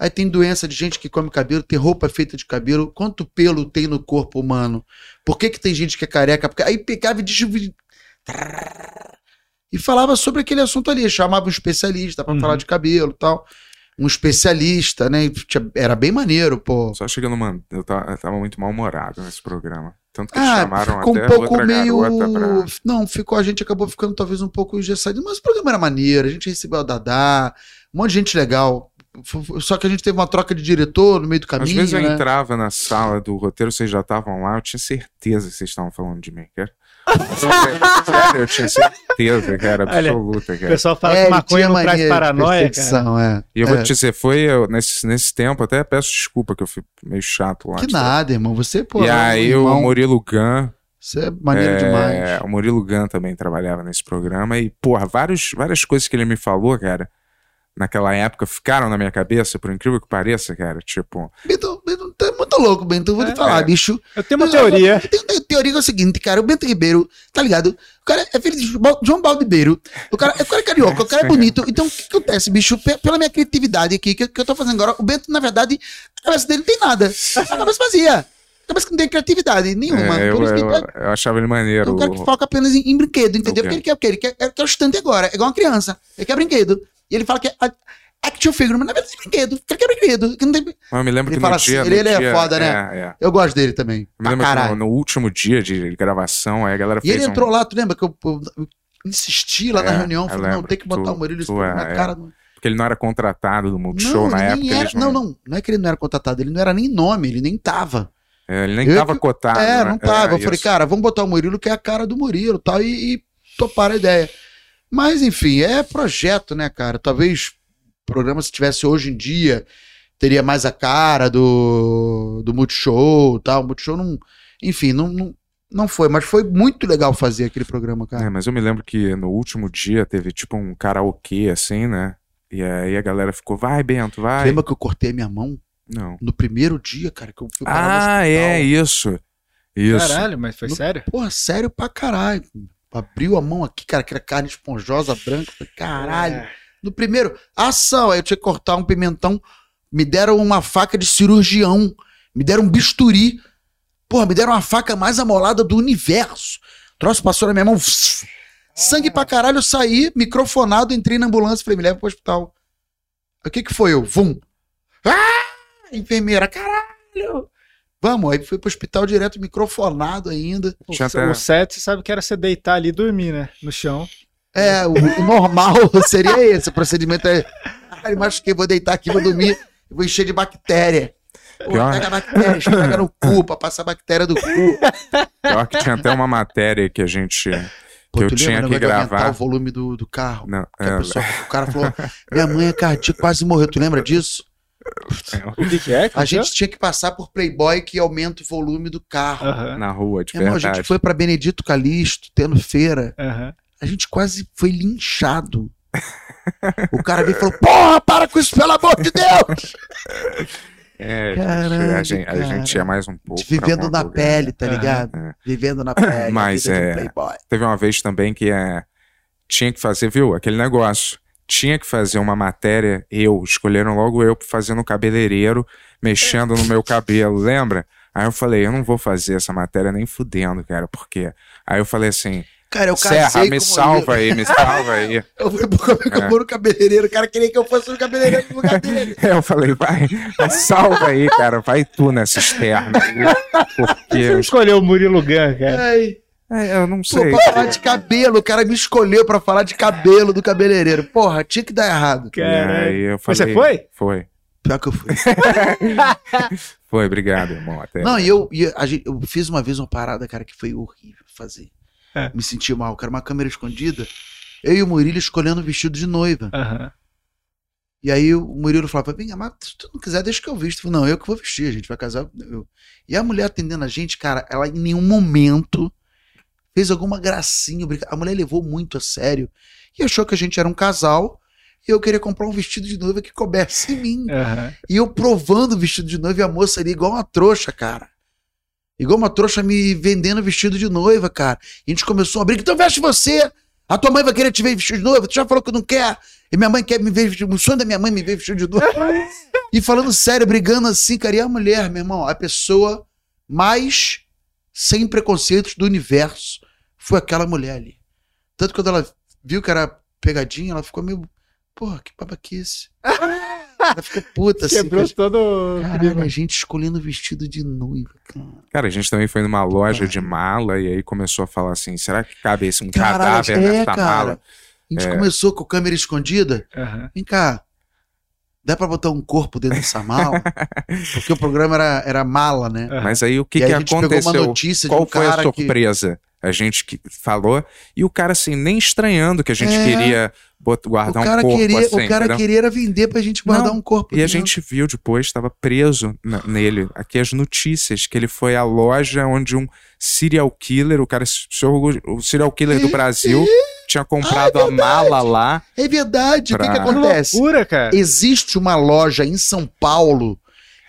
S3: Aí tem doença de gente que come cabelo, tem roupa feita de cabelo. Quanto pelo tem no corpo humano? Por que, que tem gente que é careca? Porque aí pegava e distribuía. E falava sobre aquele assunto ali, chamava um especialista pra
S2: Uhum.
S3: falar de cabelo e tal. um especialista, né? Era bem maneiro, pô.
S1: Só chegando, mano, eu tava, eu tava muito mal-humorado nesse programa. Tanto que ah, chamaram ficou até um pouco meio. Pra...
S3: Não, ficou, a gente acabou ficando talvez um pouco engessado, mas o programa era maneiro, a gente recebeu a Dadá, um monte de gente legal. Só que a gente teve uma troca de diretor no meio do caminho. Às vezes
S1: eu
S3: né?
S1: entrava na sala do roteiro, vocês já estavam lá, eu tinha certeza que vocês estavam falando de mim. Sério, eu tinha certeza, cara, absoluta, cara.
S2: O pessoal fala é, que maconha não traz paranoia, cara.
S1: É. E eu é. vou te dizer, foi eu, nesse, nesse tempo, até peço desculpa que eu fui meio chato lá.
S3: Que nada, irmão, você, pô.
S1: E aí o Murilo Gun...
S3: Você é maneiro é, demais.
S1: O Murilo Gun também trabalhava nesse programa e, porra, vários, várias coisas que ele me falou, cara naquela época ficaram na minha cabeça, por incrível que pareça, cara. Tipo.
S3: Bento, Bento tá muito louco, Bento. Vou é, te falar, é. bicho.
S2: Eu tenho uma teoria.
S3: Eu tenho uma teoria que é o seguinte, cara. O Bento Ribeiro, tá ligado? O cara é filho de João Baldibeiro. O cara, o cara é carioca, o cara é bonito. Então, o que acontece, bicho? Pela minha criatividade aqui, que, que eu tô fazendo agora, o Bento, na verdade, a cabeça dele não tem nada. A cabeça vazia. Mas que não tem criatividade nenhuma.
S1: É, eu, eu, eu, achava ele maneiro.
S3: É um cara que foca apenas em, em brinquedo, entendeu? Porque ele quer o quê? Ele quer, ele quer o estante agora. É igual uma criança. Ele quer brinquedo. E ele fala que a, action figure, mas na verdade é brinquedo. Ele quer brinquedo. Que não tem...
S1: Eu me lembro
S3: ele
S1: que fala no
S3: assim,
S1: dia,
S3: ele, ele
S1: é
S3: foda, né? É, é. Eu gosto dele também.
S1: Eu me lembro que no, no, último dia de gravação, aí a galera
S3: fez E ele um... entrou lá, tu lembra que eu, eu, insisti lá é, na reunião, falei, não, tem que botar tu, o Murilo tu, na é, cara.
S1: Porque ele não era contratado do Multishow na época.
S3: Era, não... não, não, não é que ele não era contratado, ele não era nem nome, ele nem tava.
S1: É, ele nem eu, tava cotado.
S3: É, né? não tava. eu falei, cara, vamos botar o Murilo, que é a cara do Murilo tal, e, e topar a ideia. Mas, enfim, é projeto, né, cara? Talvez programa, se tivesse hoje em dia, teria mais a cara do, do Multishow tal. O Multishow não. Enfim, não, não, não foi, mas foi muito legal fazer aquele programa, cara.
S1: É, mas eu me lembro que no último dia teve tipo um karaokê assim, né? E aí a galera ficou, vai, Bento, vai.
S3: Lembra que eu cortei a minha mão?
S1: Não.
S3: No primeiro dia, cara, que eu fui
S1: Ah, é, isso. Isso.
S2: Caralho, mas foi
S3: no,
S2: sério?
S3: Porra, sério pra caralho. Abriu a mão aqui, cara, que era carne esponjosa, branca. Falei, caralho. É. No primeiro, ação, aí eu tinha que cortar um pimentão. Me deram uma faca de cirurgião. Me deram um bisturi. Porra, me deram uma faca mais amolada do universo. O troço passou na minha mão. Sangue pra caralho, eu saí, microfonado, entrei na ambulância, falei, me leva pro hospital. O que que foi eu? Vum. Ah! Enfermeira, caralho! Vamos, aí fui pro hospital direto, microfonado ainda.
S2: O, o set, você sabe que era você deitar ali e dormir, né? No chão.
S3: É, o, o normal seria esse. O procedimento é. Ai, machuquei, vou deitar aqui, vou dormir, vou encher de bactéria. Pô, pega bactéria, pega no cu pra passar a bactéria do cu.
S1: Pior que tinha até uma matéria que a gente. Pô, que eu tinha que gravar.
S3: o volume do, do carro. Não, é... pessoa, o cara falou: Minha mãe é cardíaca, quase morreu. Tu lembra disso?
S2: O que, que é?
S3: a gente tinha que passar por Playboy que aumenta o volume do carro.
S1: Uhum. Na rua, de
S3: é, verdade. a gente foi pra Benedito Calixto, tendo feira. Uhum a gente quase foi linchado. o cara veio e falou: Porra, para com isso, pelo amor de Deus!
S1: É, Caralho, a, gente, a gente é mais um pouco.
S3: Vivendo na pele, tá ligado? É. Vivendo na pele.
S1: Mas é. Teve uma vez também que é, tinha que fazer, viu? Aquele negócio. Tinha que fazer uma matéria, eu, escolheram logo eu fazendo cabeleireiro, mexendo no meu cabelo, lembra? Aí eu falei, eu não vou fazer essa matéria nem fudendo, cara, porque. Aí eu falei assim,
S3: Cara, eu casei
S1: Serra, me salva aí, me salva aí.
S3: Eu fui pro é. no cabeleireiro, o cara queria que eu fosse no cabeleireiro no lugar dele.
S1: eu falei, vai, salva aí, cara, vai tu nessa externa.
S2: Porque... Você escolheu o Murilo Gun, cara.
S3: Ai.
S1: É, eu não sei.
S3: Pô, pra falar de cabelo, o cara me escolheu pra falar de cabelo do cabeleireiro. Porra, tinha que dar errado.
S2: Cara, eu falei, Você foi?
S1: Foi.
S3: Pior que eu fui.
S1: foi, obrigado, irmão. Até.
S3: Não, e eu, e a, eu fiz uma vez uma parada, cara, que foi horrível fazer. É. Me senti mal. Quero uma câmera escondida. Eu e o Murilo escolhendo o vestido de noiva.
S2: Uhum.
S3: E aí o Murilo falava, vem, mas se tu não quiser, deixa que eu visto. Eu falei, não, eu que vou vestir, a gente vai casar. Eu. E a mulher atendendo a gente, cara, ela em nenhum momento fez alguma gracinha. A mulher levou muito a sério e achou que a gente era um casal e eu queria comprar um vestido de noiva que coubesse em mim.
S2: Uhum.
S3: E eu provando o vestido de noiva e a moça ali igual uma trouxa, cara. Igual uma trouxa me vendendo vestido de noiva, cara. E a gente começou a brigar. Então veste você. A tua mãe vai querer te ver vestido de noiva. Tu já falou que não quer. E minha mãe quer me ver vestido. O sonho da minha mãe me ver vestido de noiva. e falando sério, brigando assim, cara. E a mulher, meu irmão, a pessoa mais sem preconceitos do universo foi aquela mulher ali. Tanto que quando ela viu que era pegadinha, ela ficou meio. Porra, que babaquice. Ela ficou puta assim.
S2: Quebrou
S3: cara.
S2: todo.
S3: Caralho, a gente escolhendo vestido de noiva, cara.
S1: Cara, a gente também foi numa loja de mala e aí começou a falar assim: será que cabe esse um
S3: Caralho,
S1: cadáver
S3: é,
S1: nessa
S3: cara.
S1: mala?
S3: A gente
S1: É.
S3: começou com a câmera escondida.
S2: Aham.
S3: Vem cá. Dá pra botar um corpo dentro dessa mala? Porque o programa era, era mala, né?
S1: Mas aí o que,
S3: e aí
S1: que
S3: a gente pegou uma
S1: aconteceu?
S3: notícia
S1: Qual
S3: de um
S1: foi a
S3: cara que...
S1: A gente que falou e o cara assim, nem estranhando que a gente
S3: É.
S1: queria guardar
S3: cara,
S1: um corpo
S3: queria,
S1: assim,
S3: o cara
S1: entendeu?
S3: queria era vender pra gente guardar
S1: Não,
S3: um corpo.
S1: E a gente viu depois, estava preso na- nele, aqui as notícias, que ele foi à loja onde um serial killer, o cara, o serial killer do Brasil, tinha comprado a mala lá.
S3: É verdade. O que, que
S1: Pra-
S3: acontece?
S2: Loucura, cara.
S3: Existe uma loja em São Paulo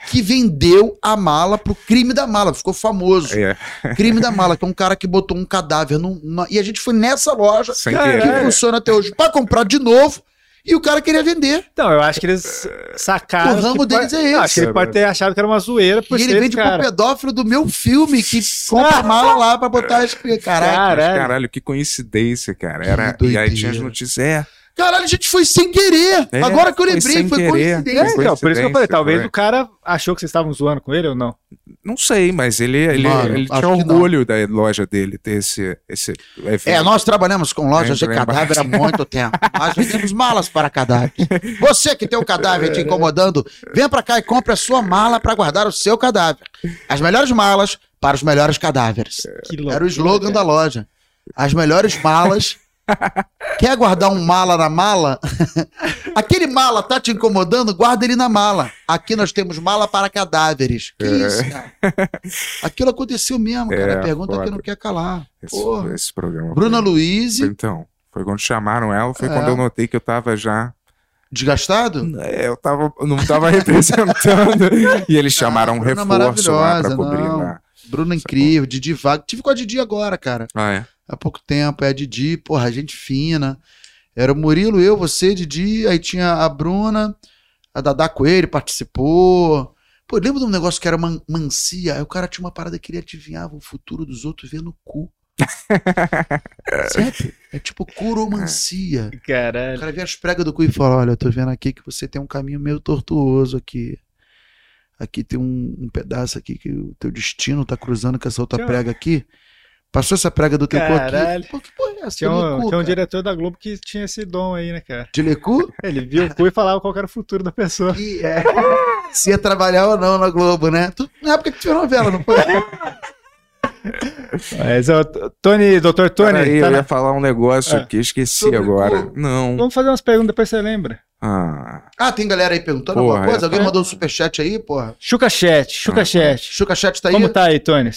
S3: que vendeu a mala pro crime da mala. Ficou famoso.
S1: É,
S3: Crime da mala, que é um cara que botou um cadáver num, numa- E a gente foi nessa loja
S1: sem
S3: que
S1: querer.
S3: funciona até hoje pra comprar de novo. E o cara queria vender.
S2: Então, eu acho que eles sacaram.
S3: O ramo
S2: que
S3: deles
S2: pode-
S3: é esse.
S2: Acho que ele pode ter achado que era uma zoeira por
S3: e ele vende
S2: cara.
S3: pro pedófilo do meu filme que compra a mala lá pra botar as. Caraca.
S2: Caralho.
S1: caralho, que coincidência, cara. Era,
S3: Que
S1: e aí tinha as notícias, é,
S3: Caralho, a gente foi sem querer.
S1: É,
S3: Agora que eu
S1: foi
S3: lembrei,
S1: sem
S3: foi
S1: querer.
S3: coincidência.
S2: É, então, por isso que eu falei,
S1: Coincidência,
S2: talvez
S1: foi.
S2: o cara achou que vocês estavam zoando com ele ou não.
S1: não sei, mas ele, ele,
S3: Mano,
S1: ele tinha orgulho da loja dele ter esse, esse.
S3: É, nós trabalhamos com lojas de cadáver há muito tempo. Nós vendemos malas para cadáver. Você que tem um cadáver te incomodando, venha pra cá e compre a sua mala para guardar o seu cadáver. As melhores malas para os melhores cadáveres.
S2: Que loucura,
S3: Era o slogan
S2: cara.
S3: da loja. As melhores malas. Quer guardar um mala na mala? Aquele mala tá te incomodando? Guarda ele na mala. Aqui nós temos mala para cadáveres. Que isso, cara? Aquilo aconteceu mesmo, cara.
S1: É,
S3: a pergunta
S1: foda.
S3: que não quer calar.
S1: esse,
S3: Porra.
S1: esse programa.
S3: Bruna
S1: foi-
S3: Luiz,
S1: Então, foi quando chamaram ela, foi
S3: É.
S1: quando eu notei que eu tava já.
S3: desgastado?
S1: É, eu tava, não tava representando. e eles chamaram um
S3: Bruna
S1: reforço lá pra cobrir
S3: não.
S1: lá.
S3: Bruna incrível, Didi Vago. Tive com a Didi agora, cara.
S1: Ah, é?
S3: Há pouco tempo. É a Didi, porra, gente fina. Era o Murilo, eu, você, Didi. Aí tinha a Bruna, a Dada Coelho participou. Pô, lembra de um negócio que era man mancia? Aí o cara tinha uma parada que ele adivinhava o futuro dos outros vendo o cu. Sério? É tipo curomancia. O
S2: Caralho.
S3: cara vê as pregas do cu e fala: Olha, eu tô vendo aqui que você tem um caminho meio tortuoso aqui. Aqui tem um, um pedaço aqui que o teu destino tá cruzando com essa outra
S2: Tinha-
S3: prega aqui. Passou essa prega do teu cu aqui. Pô, que porra é essa?
S2: Tinha um, tinha um diretor da Globo que tinha esse dom aí, né, cara?
S3: Dilecu?
S2: Ele viu o cu e falava qual que era o futuro da pessoa.
S3: Que é. Se ia trabalhar ou não na Globo, né? Tu, na época que tinha novela, não foi?
S2: Mas, ó, Tony, doutor Tony,
S1: Peraí,
S2: tá
S1: eu
S2: na-
S1: ia falar um negócio
S2: É.
S1: aqui, esqueci
S3: Sobre
S1: agora.
S3: cu.
S1: Não.
S2: Vamos fazer umas perguntas, depois você lembra.
S1: Ah,
S3: Ah, tem galera aí perguntando
S1: Porra,
S3: alguma coisa?
S1: é.
S3: Alguém mandou um superchat aí, porra?
S2: Chuca Chat, Chuca
S1: Ah,
S2: Chat.
S3: Chuca Chat tá aí?
S2: Como tá aí, Tony?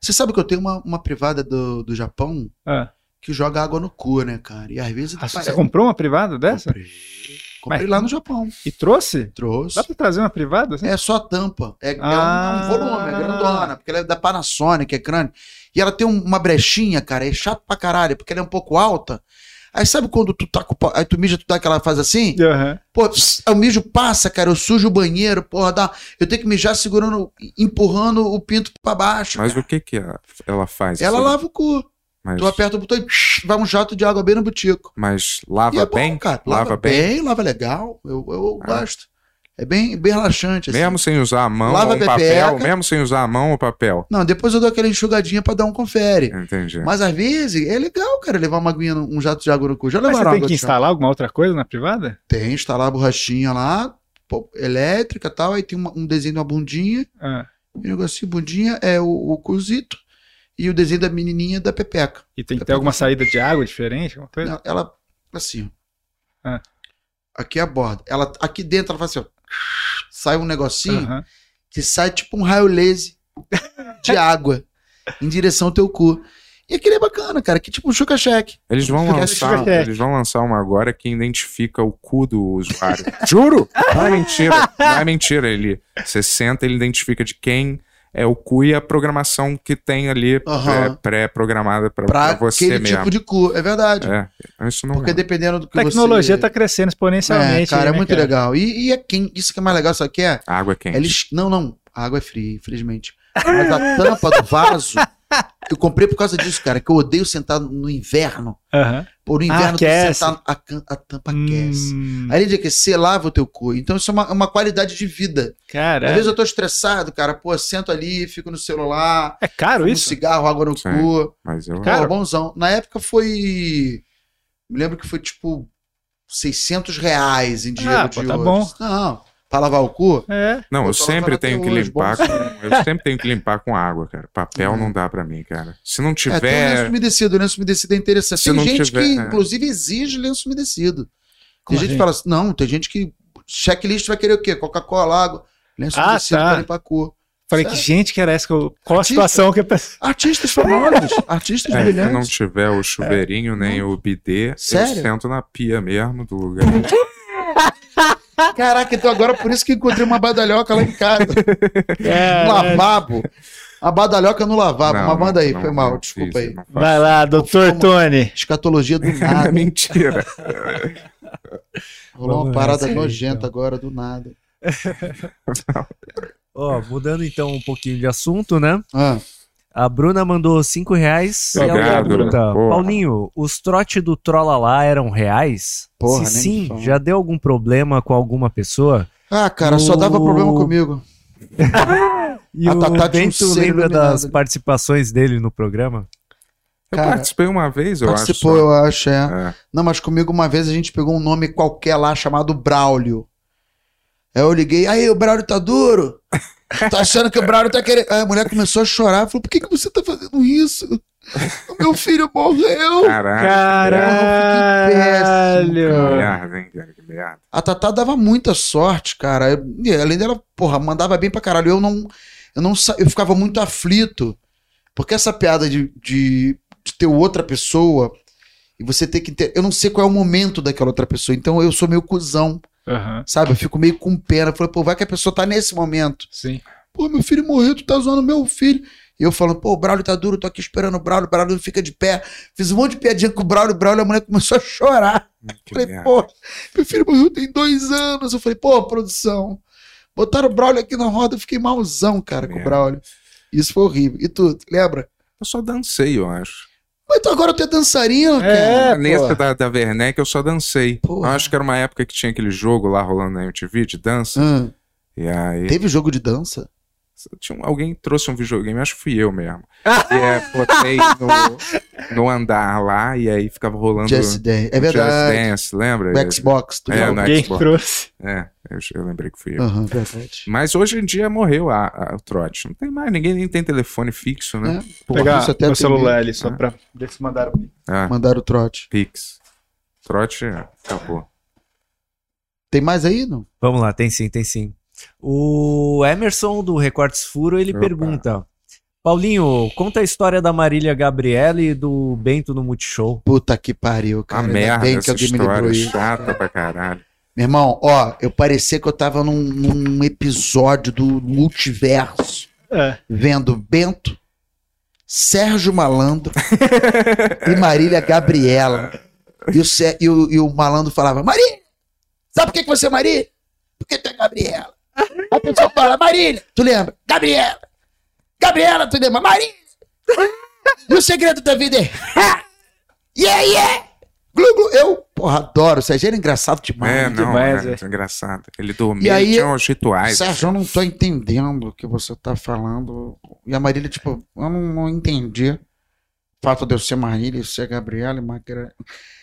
S3: Você sabe que eu tenho uma, uma privada do, do Japão
S2: Ah,
S3: que joga água no cu, né, cara? E às vezes.
S2: ah, você comprou uma privada dessa?
S3: Comprei. Comprei
S2: Mas-
S3: lá no Japão.
S2: E trouxe?
S3: Trouxe.
S2: Dá pra trazer uma privada? assim?
S3: É só a tampa. É, é um-
S2: Ah.
S3: é um, volume, é grandona, porque ela é da Panasonic, é grande. E ela tem um- uma brechinha, cara, é chato pra caralho, porque ela é um pouco alta. Aí sabe quando tu tá com Aí tu mija, tu dá aquela faz assim?
S2: Aham.
S3: Pô, pss, o mijo passa, cara, eu sujo o banheiro, porra, dá. Eu tenho que mijar segurando, empurrando o pinto pra baixo.
S1: mas
S3: cara.
S1: o que que a- ela faz?
S3: Ela
S1: assim?
S3: lava o cu.
S1: Mas,
S3: Tu aperta o botão e psh, vai um jato de água bem no butico.
S1: mas lava
S3: é bom,
S1: bem?
S3: cara.
S1: Lava, bem?
S3: lava legal. Eu, eu
S1: Ah.
S3: gosto. É bem, bem relaxante. assim.
S1: Mesmo sem usar a mão
S3: Lava
S1: ou um
S3: a
S1: papel?
S3: pepeca.
S1: Mesmo sem usar a mão ou papel?
S3: Não, depois eu dou aquela enxugadinha pra dar um confere.
S1: Entendi.
S3: Mas às vezes é legal, cara, levar uma aguinha, num- um jato de água no cu. Já
S2: Mas você
S3: levaram
S2: tem que
S3: de chão?
S2: instalar alguma outra coisa na privada?
S3: Tem, instalar a borrachinha lá, pô, elétrica e tal, aí tem uma- um desenho de uma bundinha,
S2: Ah,
S3: e o negocinho bundinha é o, o cozito, e o desenho da menininha da pepeca.
S2: e tem que ter alguma saída de água diferente? Alguma coisa?
S3: Ela, ela, assim, ó.
S2: Ah.
S3: Aqui é a borda. Ela, aqui dentro ela faz assim, ó. Sai um negocinho
S2: Aham.
S3: que sai tipo um raio laser de água em direção ao teu cu. E aquele é bacana, cara, que tipo um chuca-cheque.
S1: Eles vão lançar, eles vão lançar uma agora que identifica o cu do usuário. Juro? Não é mentira. Não é mentira. Ele, você senta, ele identifica de quem é o cu e a programação que tem ali é, pré-programada pra,
S3: Pra
S1: pra você
S3: aquele
S1: mesmo.
S3: tipo de cu. É verdade.
S1: É, isso não
S3: Porque
S1: é.
S3: dependendo do que
S2: A tecnologia
S3: você...
S2: tá crescendo
S3: É,
S2: exponencialmente.
S3: cara,
S2: aí,
S3: é
S2: né,
S3: muito
S2: cara?
S3: legal. E, e é quem, isso que é mais legal, sabe o que é?
S1: Água quente.
S3: Eles, não, não, a água é fria, infelizmente. Mas a tampa do vaso, Eu comprei por causa disso, cara, que eu odeio sentar no inverno.
S2: Aham.
S3: Por inverno, tu
S2: aquece.
S3: sentar, a, a tampa aquece.
S2: Hum,
S3: Além de aquecer, lava o teu cu. Então isso é uma, uma qualidade de vida. Às
S2: Caralho.
S3: vezes eu tô estressado, cara, pô, sento ali, fico no celular,
S2: É caro isso?
S3: cigarro, água no
S1: Sim.
S3: cu.
S1: Mas eu.
S3: Cara, bonzão. Na época foi. Me lembro que foi tipo 600 reais em dinheiro
S2: Ah,
S3: de
S2: pô, tá
S3: hoje.
S2: bom.
S3: Não, pra lavar o cu.
S2: É.
S1: Não,
S3: Eu
S1: eu sempre tenho que limpar com. Eu sempre tenho que limpar com água, cara. Papel
S3: Uhum.
S1: não dá pra mim, cara. Se não
S3: É, tem lenço
S1: tiver.
S3: umedecido, lenço umedecido é interessante.
S1: Se
S3: tem gente
S1: tiver,
S3: que,
S1: é.
S3: inclusive, exige lenço umedecido.
S2: Como
S3: tem gente
S2: assim?
S3: que fala assim, não, tem gente que. Checklist vai querer o quê? Coca-Cola, água, lenço
S2: Ah,
S3: umedecido
S2: tá.
S3: pra limpar a cor.
S2: Falei,
S3: Sério?
S2: que gente que era essa? que eu- Qual a
S3: Artista.
S2: situação que a pessoa.
S3: Artistas famosos, artistas
S1: É, se não
S3: brilhantes.
S1: tiver o chuveirinho nem o bidê,
S3: Sério?
S1: eu sento na pia mesmo do lugar.
S3: Caraca, então agora por isso que encontrei uma badalhoca lá em casa.
S2: É,
S3: lavabo. A badalhoca no lavabo.
S1: Não,
S3: Mas manda aí,
S1: não,
S3: foi mal,
S1: não
S3: desculpa aí.
S2: Vai lá, doutor Tony.
S3: Escatologia do nada.
S1: mentira.
S3: Rolou uma parada
S5: aí,
S3: nojenta
S5: então.
S3: agora, do nada.
S5: Ó, mudando então um pouquinho de assunto, né?
S3: Ah,
S5: A Bruna mandou 5 reais. e ela
S1: Obrigado,
S5: pergunta. Paulinho, os trote do Trola lá eram reais?
S3: Porra,
S5: Se sim, já deu algum problema com alguma pessoa?
S3: Ah, cara, só dava problema comigo.
S5: E
S3: A
S5: o
S3: Tatá um
S5: Bento
S3: ser
S5: lembra das participações dele no programa?
S1: Eu
S3: Cara,
S1: participei uma vez, eu
S3: Participou,
S1: acho.
S3: eu acho, é.
S1: É.
S3: Não, mas comigo uma vez a gente pegou um nome qualquer lá chamado Braulio. Aí eu liguei, aí o Braulio tá duro? Tá achando que o Braulio tá querendo. Aí a mulher começou a chorar, falou: por que, que você tá fazendo isso? O meu filho morreu.
S1: Caralho.
S3: péssimo,
S1: Que
S2: Caralho.
S1: merda, hein, cara? Que merda.
S3: A Tatá dava muita sorte, cara. E além dela, porra, mandava bem pra caralho. Eu não. Eu não sa- eu ficava muito aflito. Porque essa piada de, de, de ter outra pessoa e você ter que ter. Eu não sei qual é o momento daquela outra pessoa. Então eu sou meio cuzão,
S2: Aham,
S3: sabe? Eu fico meio com pena. Eu falei, pô, vai que a pessoa tá nesse momento.
S2: sim.
S3: Pô, meu filho morreu, tu tá zoando meu filho. E eu falando, pô, o Braulio tá duro, tô aqui esperando o Braulio, o Braulio não fica de pé. Fiz um monte de piadinha com o Braulio, o Braulio, a mulher começou a chorar.
S1: Que
S3: Falei,
S1: merda.
S3: pô, meu filho morreu tem dois anos. Eu falei, pô, produção, botaram o Braulio aqui na roda, eu fiquei malzão, cara, com o
S1: Merda.
S3: Braulio. Isso foi horrível. E tu, lembra?
S1: Eu só dancei, eu acho.
S3: Mas então agora tu é dançarino, cara.
S2: É,
S1: Nessa da, da Werneck eu só dancei.
S3: Porra.
S1: Eu acho que era uma época que tinha aquele jogo lá rolando na MTV de dança.
S3: Ah,
S1: E aí
S3: teve jogo de dança?
S1: Tinha um- alguém trouxe um videogame, acho que fui eu mesmo. e é, botei no, no andar lá e aí ficava rolando
S3: Just Dance. É
S1: Just
S3: verdade.
S1: Dance, lembra?
S3: O Xbox, tu
S1: É,
S2: Quem
S1: Xbox.
S2: trouxe?
S1: É, eu, eu lembrei que fui eu.
S3: Aham, verdade.
S1: Mas hoje em dia morreu a, a- o trote. Não tem mais, ninguém nem tem telefone fixo, né?
S3: É.
S2: Pegar
S3: isso até
S2: meu celular ali, só
S1: Ah.
S2: pra ver se mandaram.
S1: Ah,
S3: Mandaram o trote.
S1: Pix. Trote, acabou.
S3: Tem mais aí, não?
S5: Vamos lá, tem sim, tem sim. O Emerson do Recortes Furo, ele
S1: Opa.
S5: pergunta: Paulinho, conta a história da Marília Gabriela e do Bento no Multishow.
S3: Puta que pariu,
S1: A
S3: cara. Ainda
S1: merda,
S3: bem que lembrou
S1: história
S3: isso.
S1: chata pra caralho.
S3: Meu irmão, ó, eu parecia que eu tava num, num episódio do multiverso,
S2: É.
S3: vendo Bento, Sérgio Malandro e Marília Gabriela. E o, e o- e o malandro falava, Marília, sabe por que, que você é Marília? Porque tu é Gabriela. A pessoa fala, Marília, tu lembra? Gabriela. Gabriela, tu lembra? Marília. E o segredo da vida é, yeah, yeah. Glu, glu. Eu, porra, adoro. O Sérgio era engraçado demais.
S1: É, não,
S2: demais,
S1: é,
S2: é.
S1: engraçado. Ele dormia,
S3: E aí-
S1: ele tinha uns rituais.
S3: Sérgio, eu não tô entendendo o que você tá falando. E a Marília, tipo, eu não, não entendi. O fato de eu ser Marília e ser Gabriela e Magra...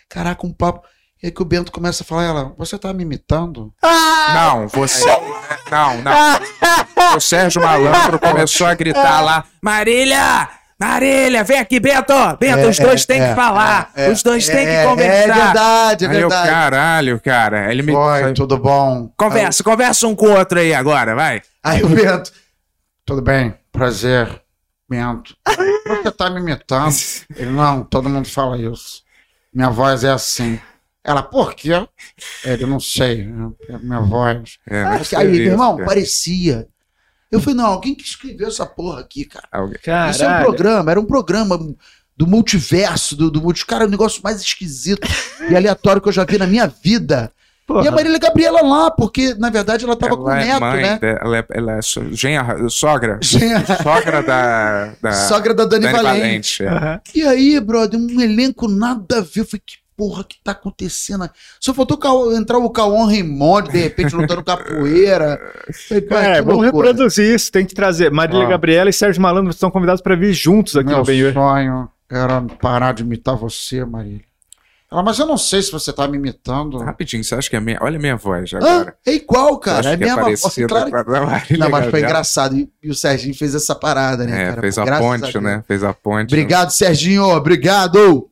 S3: Caraca, um papo. E aí que o Bento começa a falar, ela, você tá me imitando?
S1: Não, você. Não, não. O Sérgio Malandro começou a gritar lá: Marília! Marília, vem aqui, Bento! Bento,
S3: É,
S1: os dois
S3: é,
S1: têm
S3: é,
S1: que falar!
S3: é,
S1: os dois têm
S3: É,
S1: que conversar!
S3: É verdade, é
S1: Aí eu,
S3: verdade.
S1: caralho, cara. Aí Ele me.
S3: Oi, tudo bom?
S1: Conversa, conversa um com o outro aí agora, vai.
S3: Aí o Bento, tudo bem, prazer, Bento. Você tá me imitando? Ele, não, todo mundo fala isso. Minha voz é assim. Ela, por quê? Ele, não sei, minha voz.
S1: É, mas
S3: Aí, meu irmão, parecia. Eu falei, não, alguém que escreveu essa porra aqui, cara.
S2: Caralho.
S3: Isso é um programa, era um programa do multiverso, do, do multi... Cara, é um negócio mais esquisito e aleatório que eu já vi na minha vida. Porra. E a Marília Gabriela lá, porque na verdade ela tava
S1: ela
S3: com o
S1: é
S3: neto,
S1: mãe,
S3: né?
S1: Ela é, ela é so, genra, sogra.
S3: Genra.
S1: Sogra da, da.
S3: Sogra da Dani, Dani Valente.
S1: Valente é.
S3: uhum. E aí, brother, um elenco nada a ver. Eu falei, que porra que tá acontecendo? Só faltou entrar o Cauã Raymond, de repente, lutando capoeira.
S2: Falei, é, vamos reproduzir isso. Tem que trazer. Marília ah. Gabriela e Sérgio Malandro estão convidados para vir juntos aqui
S3: Meu
S2: no Benhur.
S3: sonho era parar de imitar você, Marília. Ela, mas eu não sei se você tá me imitando.
S1: Rapidinho, você acha que é minha. Olha a minha voz agora.
S3: Ah, é igual, cara. É a mesma voz.
S1: Claro que...
S3: Não, mas foi engraçado. E, e, o Serginho fez essa parada, né,
S1: é,
S3: cara?
S1: Fez a ponte, a né? Fez a ponte.
S3: Obrigado, Serginho. Obrigado.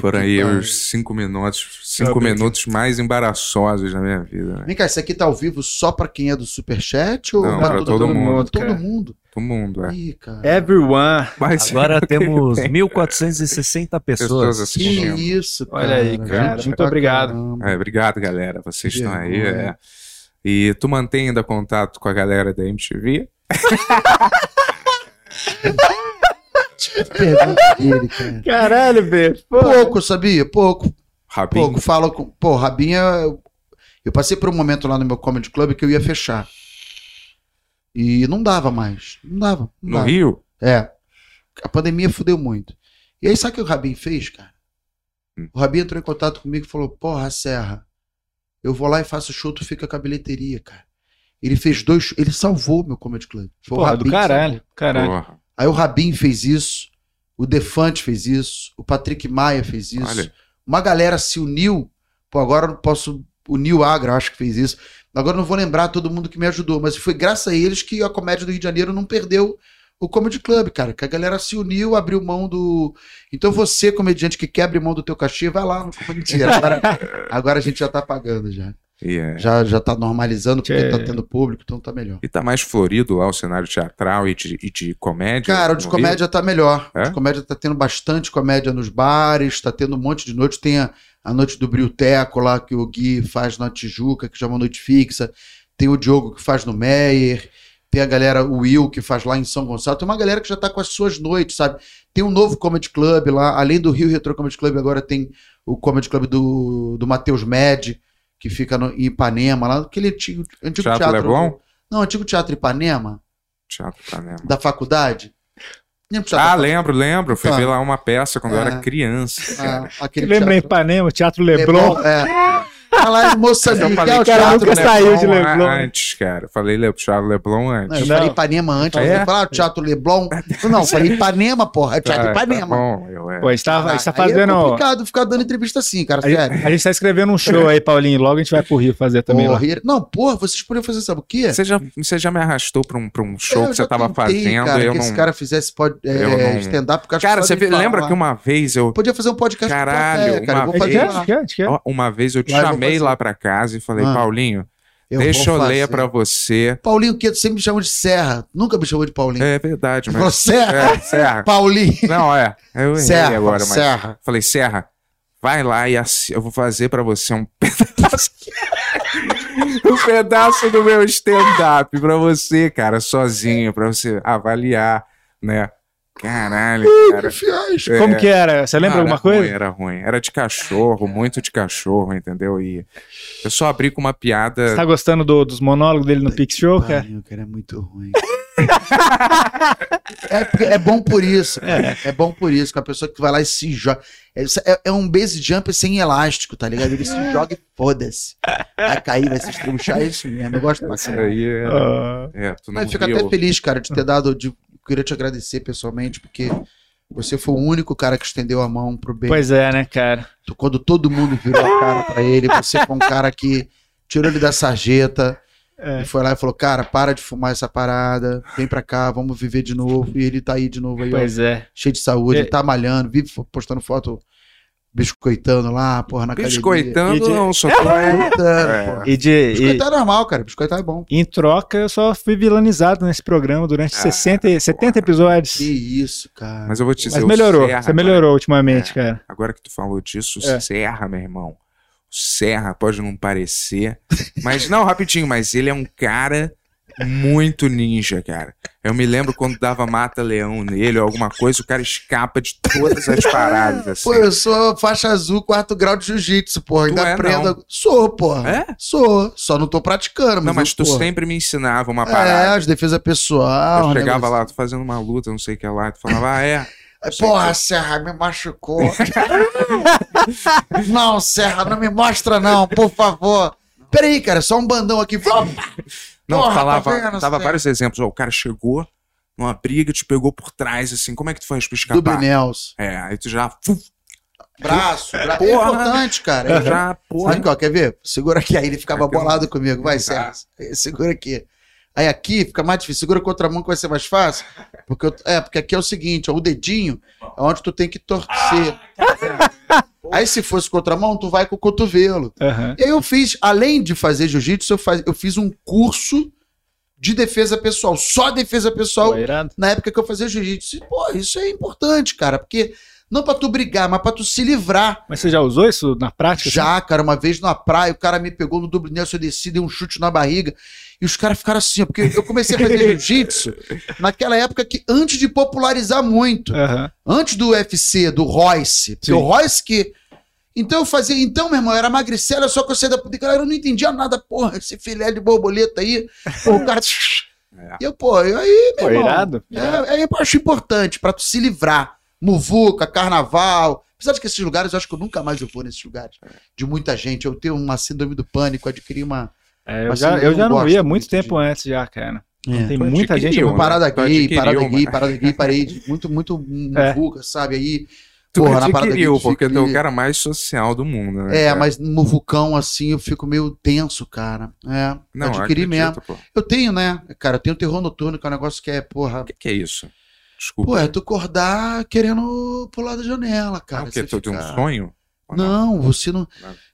S1: Foram aí os cinco minutos, cinco minutos mais embaraçosos na minha vida. Né?
S3: Vem cá, isso aqui tá ao vivo só pra quem é do Superchat ou
S1: Não, pra, pra todo, todo, mundo?
S3: mundo todo mundo.
S1: Todo mundo, é.
S2: Ih, Everyone.
S5: Mas Agora temos 1.460 pessoas. pessoas
S3: que isso,
S2: cara. Olha aí, cara. Muito obrigado.
S1: É, obrigado, galera. Vocês estão aí. É. E tu mantém ainda contato com a galera da MTV?
S3: dele, cara.
S2: Caralho, velho.
S3: Pouco, sabia? Pouco.
S1: Rabinho.
S3: Pouco. Falo com. Pô, Rabinha. Eu passei por um momento lá no meu Comedy Club que eu ia fechar. E não dava mais. Não dava. Não
S1: no
S3: dava.
S1: Rio?
S3: É. A pandemia fudeu muito. E aí, sabe o que o Rabin fez, cara? Hum. O Rabin entrou em contato comigo e falou: Porra, Serra, eu vou lá e faço show, tu fica com a bilheteria, cara. Ele fez dois. Ele salvou meu Comedy Club.
S2: Foi Porra, do caralho. Caralho. Porra.
S3: Aí o Rabin fez isso, o Defante fez isso, o Patrick Maia fez isso. Olha. Uma galera se uniu. Pô, agora eu não posso. O Nil Agra, acho que fez isso. Agora não vou lembrar todo mundo que me ajudou, mas foi graças a eles que a comédia do Rio de Janeiro não perdeu o Comedy Club, cara. Que a galera se uniu, abriu mão do. Então você, comediante que quebra mão do teu cachê, vai lá no Mentira. Agora, agora a gente já tá pagando já.
S1: Yeah.
S3: Já, já tá normalizando porque é. tá tendo público, então tá melhor.
S1: E tá mais florido lá o cenário teatral e de, e de comédia?
S3: Cara, o de comédia Rio? tá melhor. É? O de comédia tá tendo bastante comédia nos bares, tá tendo um monte de noite. Tem a, a noite do Brioteco lá, que o Gui faz na Tijuca, que é uma noite fixa. Tem o Diogo que faz no Meyer. Tem a galera, o Will, que faz lá em São Gonçalo. Tem uma galera que já tá com as suas noites, sabe? Tem um novo Comedy Club lá. Além do Rio Retro Comedy Club, agora tem o Comedy Club do, do Matheus Med que fica no, em Ipanema, lá aquele antigo, antigo
S1: teatro. Teatro Leblon?
S3: Não, antigo Teatro Ipanema.
S1: Teatro Ipanema.
S3: Da faculdade.
S1: Ah, lembro, lembro. Fui ah. ver lá uma peça quando eu era é. criança.
S2: Ah, lembra Ipanema, Teatro Leblon? Leblon
S3: é. Lá em Moçambique.
S2: Eu o cara nunca saiu de Leblon.
S1: Antes, cara. Falei Le Teatro Leblon antes.
S3: Não, eu não. falei Ipanema antes. É? Eu falei, ah, Teatro Leblon. Não, falei Ipanema, porra. É Teatro tá, Ipanema. Tá bom,
S2: eu é. Pô, a gente tá, a gente tá fazendo... É
S3: complicado ficar dando entrevista assim, cara,
S2: a sério. Gente, a gente tá escrevendo um show aí, Paulinho. Logo a gente vai pro Rio fazer também porra, lá.
S3: Não, porra, vocês poderiam fazer, sabe o quê?
S1: Você já, você já me arrastou pra um, pra um show que você tava tentei, fazendo cara, eu
S3: que
S1: não...
S3: esse cara fizesse pod... é, stand-up.
S1: Cara, você lembra que uma vez eu...
S3: Podia fazer um podcast
S1: Caralho,
S3: cara.
S1: Uma vez eu te chamei lá pra casa e falei, ah, Paulinho, eu deixa eu ler pra você.
S3: Paulinho, que sempre me chamou de Serra. Nunca me chamou de Paulinho.
S1: É verdade, mas.
S3: Falou Serra?
S1: É, Serra.
S3: Paulinho.
S1: Não, é. Eu
S3: Serra,
S1: agora, mas.
S3: Serra.
S1: Falei, Serra, vai lá e eu vou fazer pra você um pedaço. um pedaço do meu stand-up pra você, cara, sozinho, pra você avaliar, né? Caralho, cara.
S2: É, Como que era? Você lembra alguma coisa?
S1: Ruim, era ruim. Era de cachorro, muito de cachorro, entendeu? E eu só abri com uma piada.
S2: Você tá gostando do, dos monólogos dele no Pix Show, cara?
S3: O cara é muito ruim. é, é bom por isso. É. é bom por isso. Que a pessoa que vai lá e se joga. É, é, é, um base jump sem elástico, tá ligado? Ele se joga e foda-se. Vai cair, vai se estruchar, é isso mesmo. Eu gosto
S1: Isso aí é.
S3: Uh... é tu não Mas fico até feliz, cara, de ter dado. De, queria te agradecer pessoalmente, porque você foi o único cara que estendeu a mão pro bem.
S2: Pois é, né, cara?
S3: Quando todo mundo virou a cara pra ele, você foi um cara que tirou ele da sarjeta é. e foi lá e falou: Cara, para de fumar essa parada, vem pra cá, vamos viver de novo. E ele tá aí de novo aí,
S2: pois
S3: ó,
S2: é.
S3: cheio de saúde, é. tá malhando, vive postando foto biscoitando lá, porra, na
S1: Biscoitando
S3: de...
S1: não, só tô é.
S2: E de,
S3: Biscoitar e... é normal, cara. Biscoitar é bom.
S2: Em troca, eu só fui vilanizado nesse programa durante ah, 60, 70 episódios.
S3: Que isso, cara.
S1: Mas eu vou te dizer,
S2: Mas melhorou. Serra, você melhorou cara. ultimamente, é. cara.
S1: Agora que tu falou disso, é. Serra, meu irmão. Serra pode não parecer. mas, não, rapidinho, mas ele é um cara muito ninja, cara. Eu me lembro quando dava mata-leão nele ou alguma coisa, o cara escapa de todas as paradas, assim.
S3: Pô, eu sou faixa azul, quarto grau de jiu-jitsu, porra. Ainda
S1: é,
S3: aprendo.
S1: não.
S3: Sou, porra.
S1: É?
S3: Sou. Só não tô praticando. Mas
S1: Não, mas
S3: eu,
S1: tu
S3: porra.
S1: sempre me ensinava uma
S3: É,
S1: parada.
S3: as defesa pessoal.
S1: eu chegava lá, tô fazendo uma luta, não sei o que lá, tu falava, ah, é.
S3: Porra, Serra, me machucou. não, Serra, não me mostra não, por favor. Peraí, cara, só um bandão aqui.
S1: Não,
S3: Porra,
S1: falava,
S3: tá vendo,
S1: dava
S3: Zé?
S1: vários exemplos. Ó, o cara chegou numa briga, te pegou por trás, assim, como é que tu faz pra
S3: Do
S1: escapar?
S3: Nelson.
S1: É, aí tu já,
S3: Braço. bra... É
S1: Porra.
S3: importante, cara.
S1: já,
S3: Sabe
S1: porra.
S3: qual? Quer ver? Segura aqui. Aí ele ficava bolado comigo. Vai,
S1: Tá.
S3: Serra. Segura aqui. Aí aqui fica mais difícil. Segura com a outra mão que vai ser mais fácil. Porque eu- é, porque aqui é o seguinte, ó, o dedinho é onde tu tem que torcer. Aí se fosse com a outra mão, tu vai com o cotovelo.
S2: Aham.
S3: E aí eu fiz, além de fazer jiu-jitsu, eu, faz- eu fiz um curso de defesa pessoal. Só defesa pessoal
S2: Pô,
S3: na época que eu fazia jiu-jitsu. Pô, isso é importante, cara, porque não pra tu brigar, mas pra tu se livrar.
S2: Mas você já usou isso na prática?
S3: Já, cara, uma vez na praia, o cara me pegou no duplo Nelson, eu desci, dei um chute na barriga, e os caras ficaram assim, ó, porque eu comecei a fazer jiu-jitsu naquela época que, antes de popularizar muito,
S2: Aham.
S3: antes do UFC, do Royce, porque
S2: Sim.
S3: o Royce que... Então eu fazia, então, meu irmão, eu era magricela, só que eu saía da puta, galera, eu não entendia nada, porra, esse filé de borboleta aí, o cara...
S1: É.
S3: E eu, pô, eu aí, meu
S2: Pô,
S3: irmão,
S2: irado.
S3: é, é, eu acho importante pra tu se livrar. Muvuca, carnaval. Apesar de que esses lugares, eu acho que eu nunca mais eu vou nesses lugares. De muita gente. Eu tenho uma síndrome do pânico, adquiri uma.
S2: É, eu,
S3: Mas
S2: já, eu
S3: eu
S2: já não
S3: gosto
S2: ia há
S3: muito
S2: tempo
S3: de-
S2: antes já, cara.
S3: É.
S2: Tem muita gente.
S1: né?
S3: Parada
S1: adquiriu
S3: parada gay, parada gay, parede. Muito, muito
S2: É.
S3: muvuca, sabe? Aí.
S1: Tu
S3: porra, na parada gay,
S1: porque tu é o cara mais social do mundo, né?
S3: É,
S1: cara?
S3: mas no vulcão, assim, eu fico meio tenso, cara. É,
S1: Não,
S3: adquiri
S1: acredito,
S3: mesmo.
S1: Pô.
S3: Eu tenho, né? Cara, eu tenho terror noturno, que é um negócio que é, porra.
S1: O que, que é isso? Desculpa.
S3: Pô, é tu acordar querendo pular da janela,
S1: ah,
S3: cara.
S1: o quê? Tu tem um sonho?
S3: Não, você não.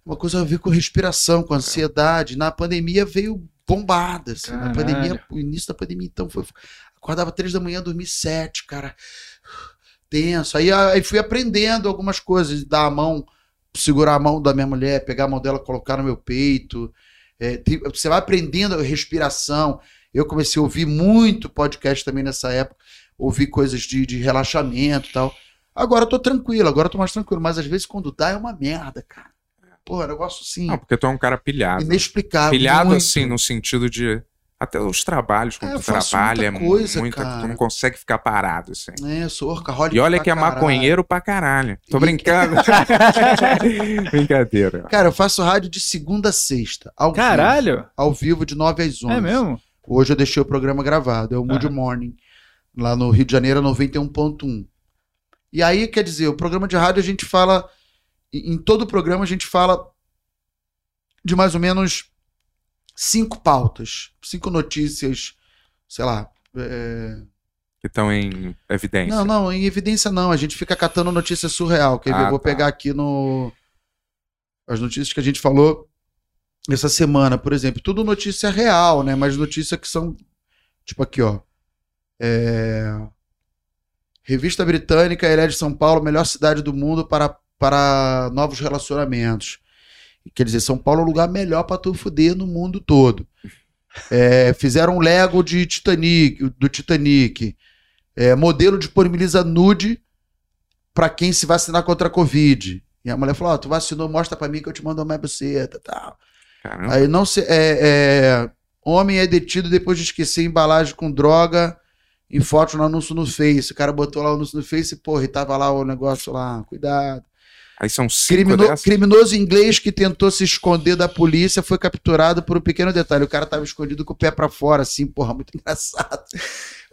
S3: Uma coisa a ver com respiração, com ansiedade. Na pandemia veio bombada. Assim. Na pandemia, o início da pandemia, então, foi. Acordava três da manhã, dormi sete, cara. Tenso. Aí, aí fui aprendendo algumas coisas, dar a mão, segurar a mão da minha mulher, pegar a mão dela, colocar no meu peito. É, tem- você vai aprendendo a respiração. Eu comecei a ouvir muito podcast também nessa época, ouvir coisas de, de relaxamento e tal. Agora eu tô tranquilo, agora eu tô mais tranquilo, mas às vezes quando dá é uma merda, cara. Pô, é um negócio assim,
S1: Não, porque tu é um cara pilhado.
S3: inexplicável.
S1: pilhado
S3: muito.
S1: assim, no sentido de. Até os trabalhos, quando
S3: É,
S1: tu trabalha,
S3: muita
S1: é
S3: coisa,
S1: muita.
S3: cara.
S1: Tu não consegue ficar parado, assim.
S3: É, sou orcaholic
S1: E olha
S3: pra
S1: que é
S3: caralho.
S1: maconheiro pra caralho. Tô
S3: E-
S1: brincando. Brincadeira.
S3: Cara, eu faço rádio de segunda a sexta. Ao Vivo,
S2: Caralho!
S3: ao vivo, de 9 às 11.
S2: É mesmo?
S3: Hoje eu deixei o programa gravado, é o Mood
S2: Aham.
S3: Morning, lá no Rio de Janeiro, 91.1. E aí, quer dizer, o programa de rádio a gente fala, em todo o programa a gente fala de mais ou menos cinco pautas, cinco notícias, sei lá. é,
S1: Que estão em evidência.
S3: Não, não, em evidência não, a gente fica catando notícia surreal. Quer ver?
S1: Ah,
S3: Eu vou
S1: tá.
S3: pegar aqui no. As notícias que a gente falou essa semana, por exemplo. Tudo notícia real, né? Mas notícia que são. Tipo aqui, ó. É, Revista britânica elege São Paulo melhor cidade do mundo para, para novos relacionamentos. Quer dizer, São Paulo é o lugar melhor para tu fuder no mundo todo. É, fizeram um Lego de Titanic, do Titanic. É, modelo disponibiliza nude para quem se vacinar contra a Covid. E a mulher falou: Ó, tu vacinou, mostra pra mim que eu te mando uma buceta tal.
S1: Caramba.
S3: Aí não se. É, é, homem é detido depois de esquecer embalagem com droga em foto no anúncio no Face. O cara botou lá o anúncio no Face e, porra, e tava lá o negócio lá, cuidado.
S1: Aí são cinco
S3: Crimino- criminoso inglês que tentou se esconder da polícia foi capturado por um pequeno detalhe. O cara tava escondido com o pé pra fora, assim, porra, muito engraçado.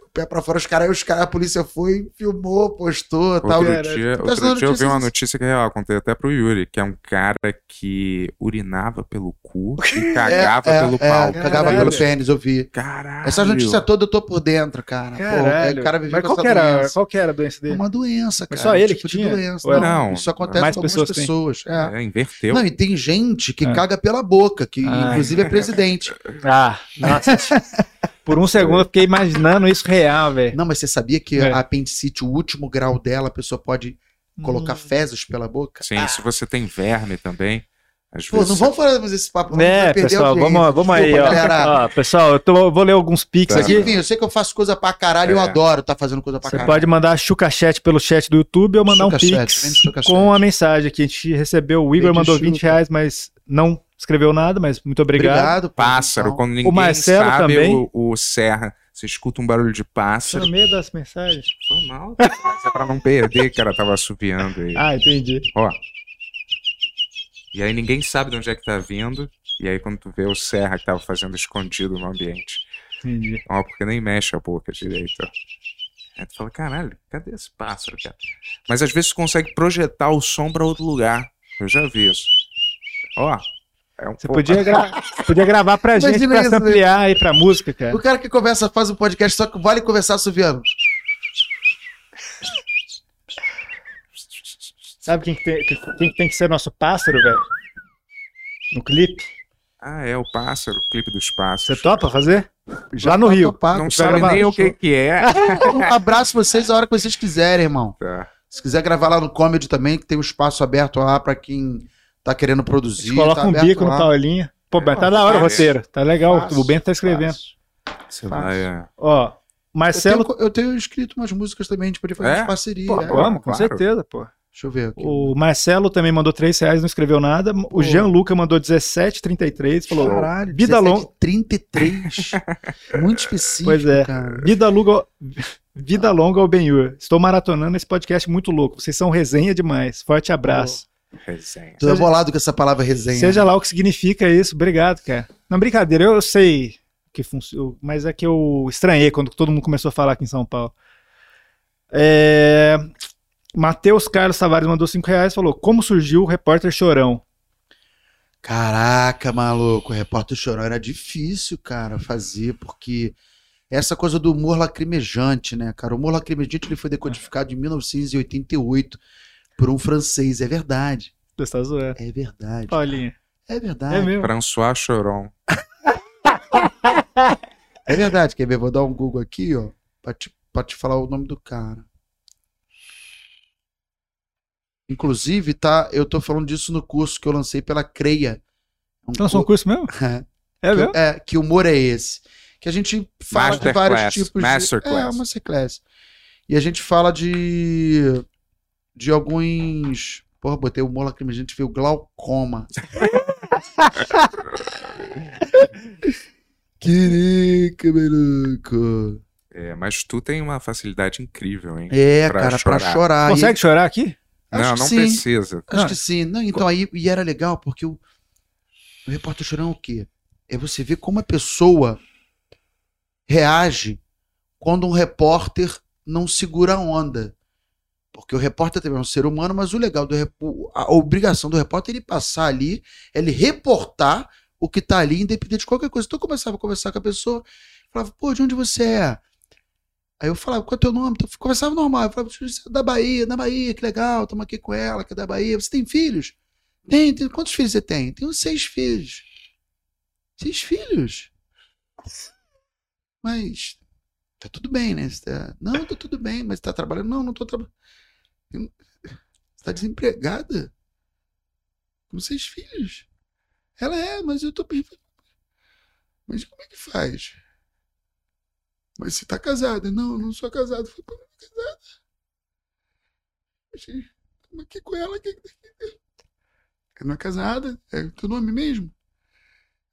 S3: O pé pra fora, os caras, os cara, a polícia foi, filmou, postou tal.
S1: Outro
S2: Caralho.
S1: dia,
S3: Tô
S1: outro dia eu vi uma notícia que é real, contei até pro Yuri, que é um cara que urinava pelo cu e cagava
S3: É,
S1: pelo
S3: é,
S1: pau.
S3: Cagava
S2: Caralho.
S3: pelo pênis, eu vi.
S1: Caralho.
S3: Essas notícias todas eu tô por dentro, cara. Pô,
S2: Caralho.
S3: é, o cara vivia
S2: Mas
S3: com
S2: qual
S3: essa
S2: que, era,
S3: doença.
S2: qual que era a doença
S3: É
S2: dele?
S3: uma doença, cara.
S2: Mas só ele
S3: tipo
S2: que tinha?
S3: doença.
S2: Era-
S3: Não,
S1: Não,
S3: isso acontece
S2: mais
S3: com algumas
S2: pessoas.
S3: É.
S1: É, inverteu.
S3: Não, e tem gente que
S2: É.
S3: caga pela boca, que
S2: Ah.
S3: inclusive é presidente.
S2: Ah, nossa. Por um segundo eu fiquei imaginando isso real, velho.
S3: Não, mas você sabia que
S2: É.
S3: a apendicite, o último grau dela, a pessoa pode colocar fezes pela boca?
S1: Sim, se você tem verme também. Às
S3: Pô,
S1: vezes
S3: não vamos fazer mais esse papo. não,
S2: É, pessoal, vamos, vamos aí, ó. Ó, Pessoal, eu, tô- vou ler alguns pics
S1: Tá.
S2: Aqui.
S3: enfim, eu sei que eu faço coisa pra caralho e eu
S1: É.
S3: adoro estar fazendo coisa pra
S2: Você
S3: caralho.
S2: pode mandar chuca-chat pelo chat do YouTube ou mandar um pix com a mensagem que a gente recebeu. O Igor mandou
S3: chuca.
S2: 20 reais, mas não escreveu nada, mas muito obrigado.
S3: Obrigado.
S1: Pássaro,
S3: Então,
S1: quando ninguém
S2: Marcelo
S1: sabe,
S2: também.
S1: o, o Serra, você escuta um barulho de
S2: Tô
S1: pássaro.
S2: no meio das mensagens.
S1: Foi mal, mas é pra não perder que ela tava assoviando aí.
S2: Ah, entendi.
S1: Ó. E aí ninguém sabe de onde é que tá vindo. E aí quando tu vê o Serra que tava fazendo escondido no ambiente.
S2: Entendi.
S1: Ó, porque nem mexe a boca direito, ó. Aí tu fala, caralho, cadê esse pássaro, cara? Mas às vezes tu consegue projetar o som pra outro lugar. Eu já vi isso. Ó. É um
S2: Você
S1: pouco-
S2: podia, gra- você podia gravar pra gente
S3: Imagina
S2: pra
S3: isso,
S2: se ampliar aí pra música, cara.
S3: O cara que conversa, faz um podcast, só que vale conversar suviano.
S2: Sabe quem que tem, que- quem que tem que ser nosso pássaro, velho? No clipe.
S1: Ah, é o pássaro, o clipe dos
S2: Você
S1: pássaros.
S2: topa fazer? Já no Rio.
S3: topado.
S1: Não sabe
S2: gravar
S1: nem o que que é.
S3: Um abraço vocês a hora que vocês quiserem, irmão.
S1: Tá.
S3: Se quiser gravar lá no Comedy também, que tem um espaço aberto lá pra quem tá querendo
S2: A
S3: produzir.
S2: gente coloca
S3: tá
S2: um bico no
S3: lá.
S2: Paulinho. Pô, mas tá
S1: É,
S2: da hora o roteiro. Tá legal.
S3: Fácil,
S2: o Bento tá escrevendo.
S1: Você vai. é.
S2: Ó,
S3: Eu
S2: Marcelo.
S3: tenho, eu tenho escrito umas músicas também, a gente poderia fazer
S1: É?
S3: umas parcerias.
S2: Pô,
S3: é.
S2: vamos, com
S1: claro.
S2: certeza, pô.
S3: Deixa eu ver aqui.
S2: O Marcelo também mandou 3 reais, não escreveu nada. O Jean Luca mandou 17,33. Falou:
S3: Caralho,
S2: vida longa.
S3: 33. Muito específico,
S2: Pois é.
S3: cara.
S2: Vida longa, vida longa ao Benhur. Estou maratonando esse podcast muito louco. Vocês são resenha demais. Forte abraço.
S1: Resenha.
S3: Tô bolado com essa palavra resenha.
S2: Seja lá o que significa isso. Obrigado, cara. Não, brincadeira, eu sei que funciona, mas é que eu estranhei quando todo mundo começou a falar aqui em São Paulo. É... Matheus Carlos Tavares mandou 5 reais falou: Como surgiu o repórter chorão?
S3: Caraca, maluco, o repórter chorão era difícil, cara, fazer, porque essa coisa do humor lacrimejante, né, cara? O humor lacrimejante ele foi decodificado em 1988 por um francês, é verdade.
S2: Você tá zoando.
S3: É verdade.
S2: Paulinho.
S3: É verdade.
S2: É mesmo.
S1: François Choron.
S3: É verdade, quer ver? Vou dar um Google aqui, ó, pra te, pra te falar o nome do cara. Inclusive, tá, eu tô falando disso no curso que eu lancei pela CREA. Um
S2: lançou um
S3: cu-
S2: curso mesmo? É
S3: que,
S2: mesmo?
S3: é, que humor é esse? Que a gente fala de vários
S1: Masterclass,
S3: tipos
S1: masterclass.
S3: de... É, uma masterclass. E a gente fala de... De alguns... Porra, botei humor lacrimejante, a gente viu glaucoma. Caraca, maluco.
S1: É, mas tu tem uma facilidade incrível, hein?
S3: É,
S1: Pra
S3: cara, pra
S1: chorar.
S3: chorar.
S2: Consegue chorar aqui?
S3: Acho
S1: não, não
S3: sim.
S1: precisa.
S3: Acho
S2: Ah.
S3: que sim. Não, então aí e era legal porque o, o repórter chorão é o quê? É você ver como a pessoa reage quando um repórter não segura a onda. Porque o repórter também é um ser humano, mas o legal do a obrigação do repórter é ele passar ali, é ele reportar o que tá ali, independente de qualquer coisa. Então eu começava a conversar com a pessoa, falava, pô, de onde você é? Aí eu falava, qual é o teu nome? Então, conversava normal. Eu falava, "Você é da Bahia, da Bahia, que legal, estamos aqui com ela, que é da Bahia. Você tem filhos? Tem, tem. Quantos filhos você tem? Tenho seis filhos. Seis filhos? Mas tá tudo bem, né? Tá- Não, tá tudo bem, mas tá trabalhando? Não, não tô trabalhando. Você tá desempregada? Com seis filhos? Ela é, mas eu tô. Mas como é que faz? Mas você tá casada? Não, não sou casado. Pô, não é casada. Estamos aqui com ela. Que... Ela não é casada? É teu nome mesmo?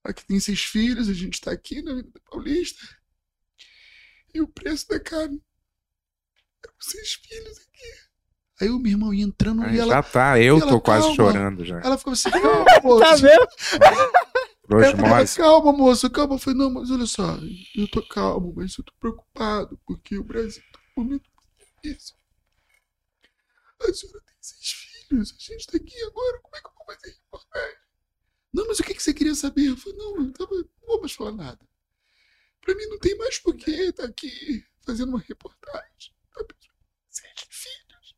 S3: Ela que tem seis filhos, a gente tá aqui na Avenida Paulista. E o preço da carne. É com seis filhos aqui. Aí o meu irmão ia entrando
S1: Aí
S3: e ela,
S1: já tá, eu
S3: ela,
S1: tô quase
S3: calma.
S1: chorando já.
S3: ela ficava assim, calma, pô.
S2: Tá vendo?
S3: Ela calma, moça, calma. Eu falei, não, mas olha só, eu tô calmo, mas eu tô preocupado, porque o Brasil tá num momento difícil. A senhora tem seis filhos, a gente tá aqui agora, como é que eu vou fazer reportagem? Não, mas o que, que você queria saber? Eu falei, não, eu tava, não vou mais falar nada. Pra mim não tem mais porquê estar aqui fazendo uma reportagem. Tá, Seis filhos.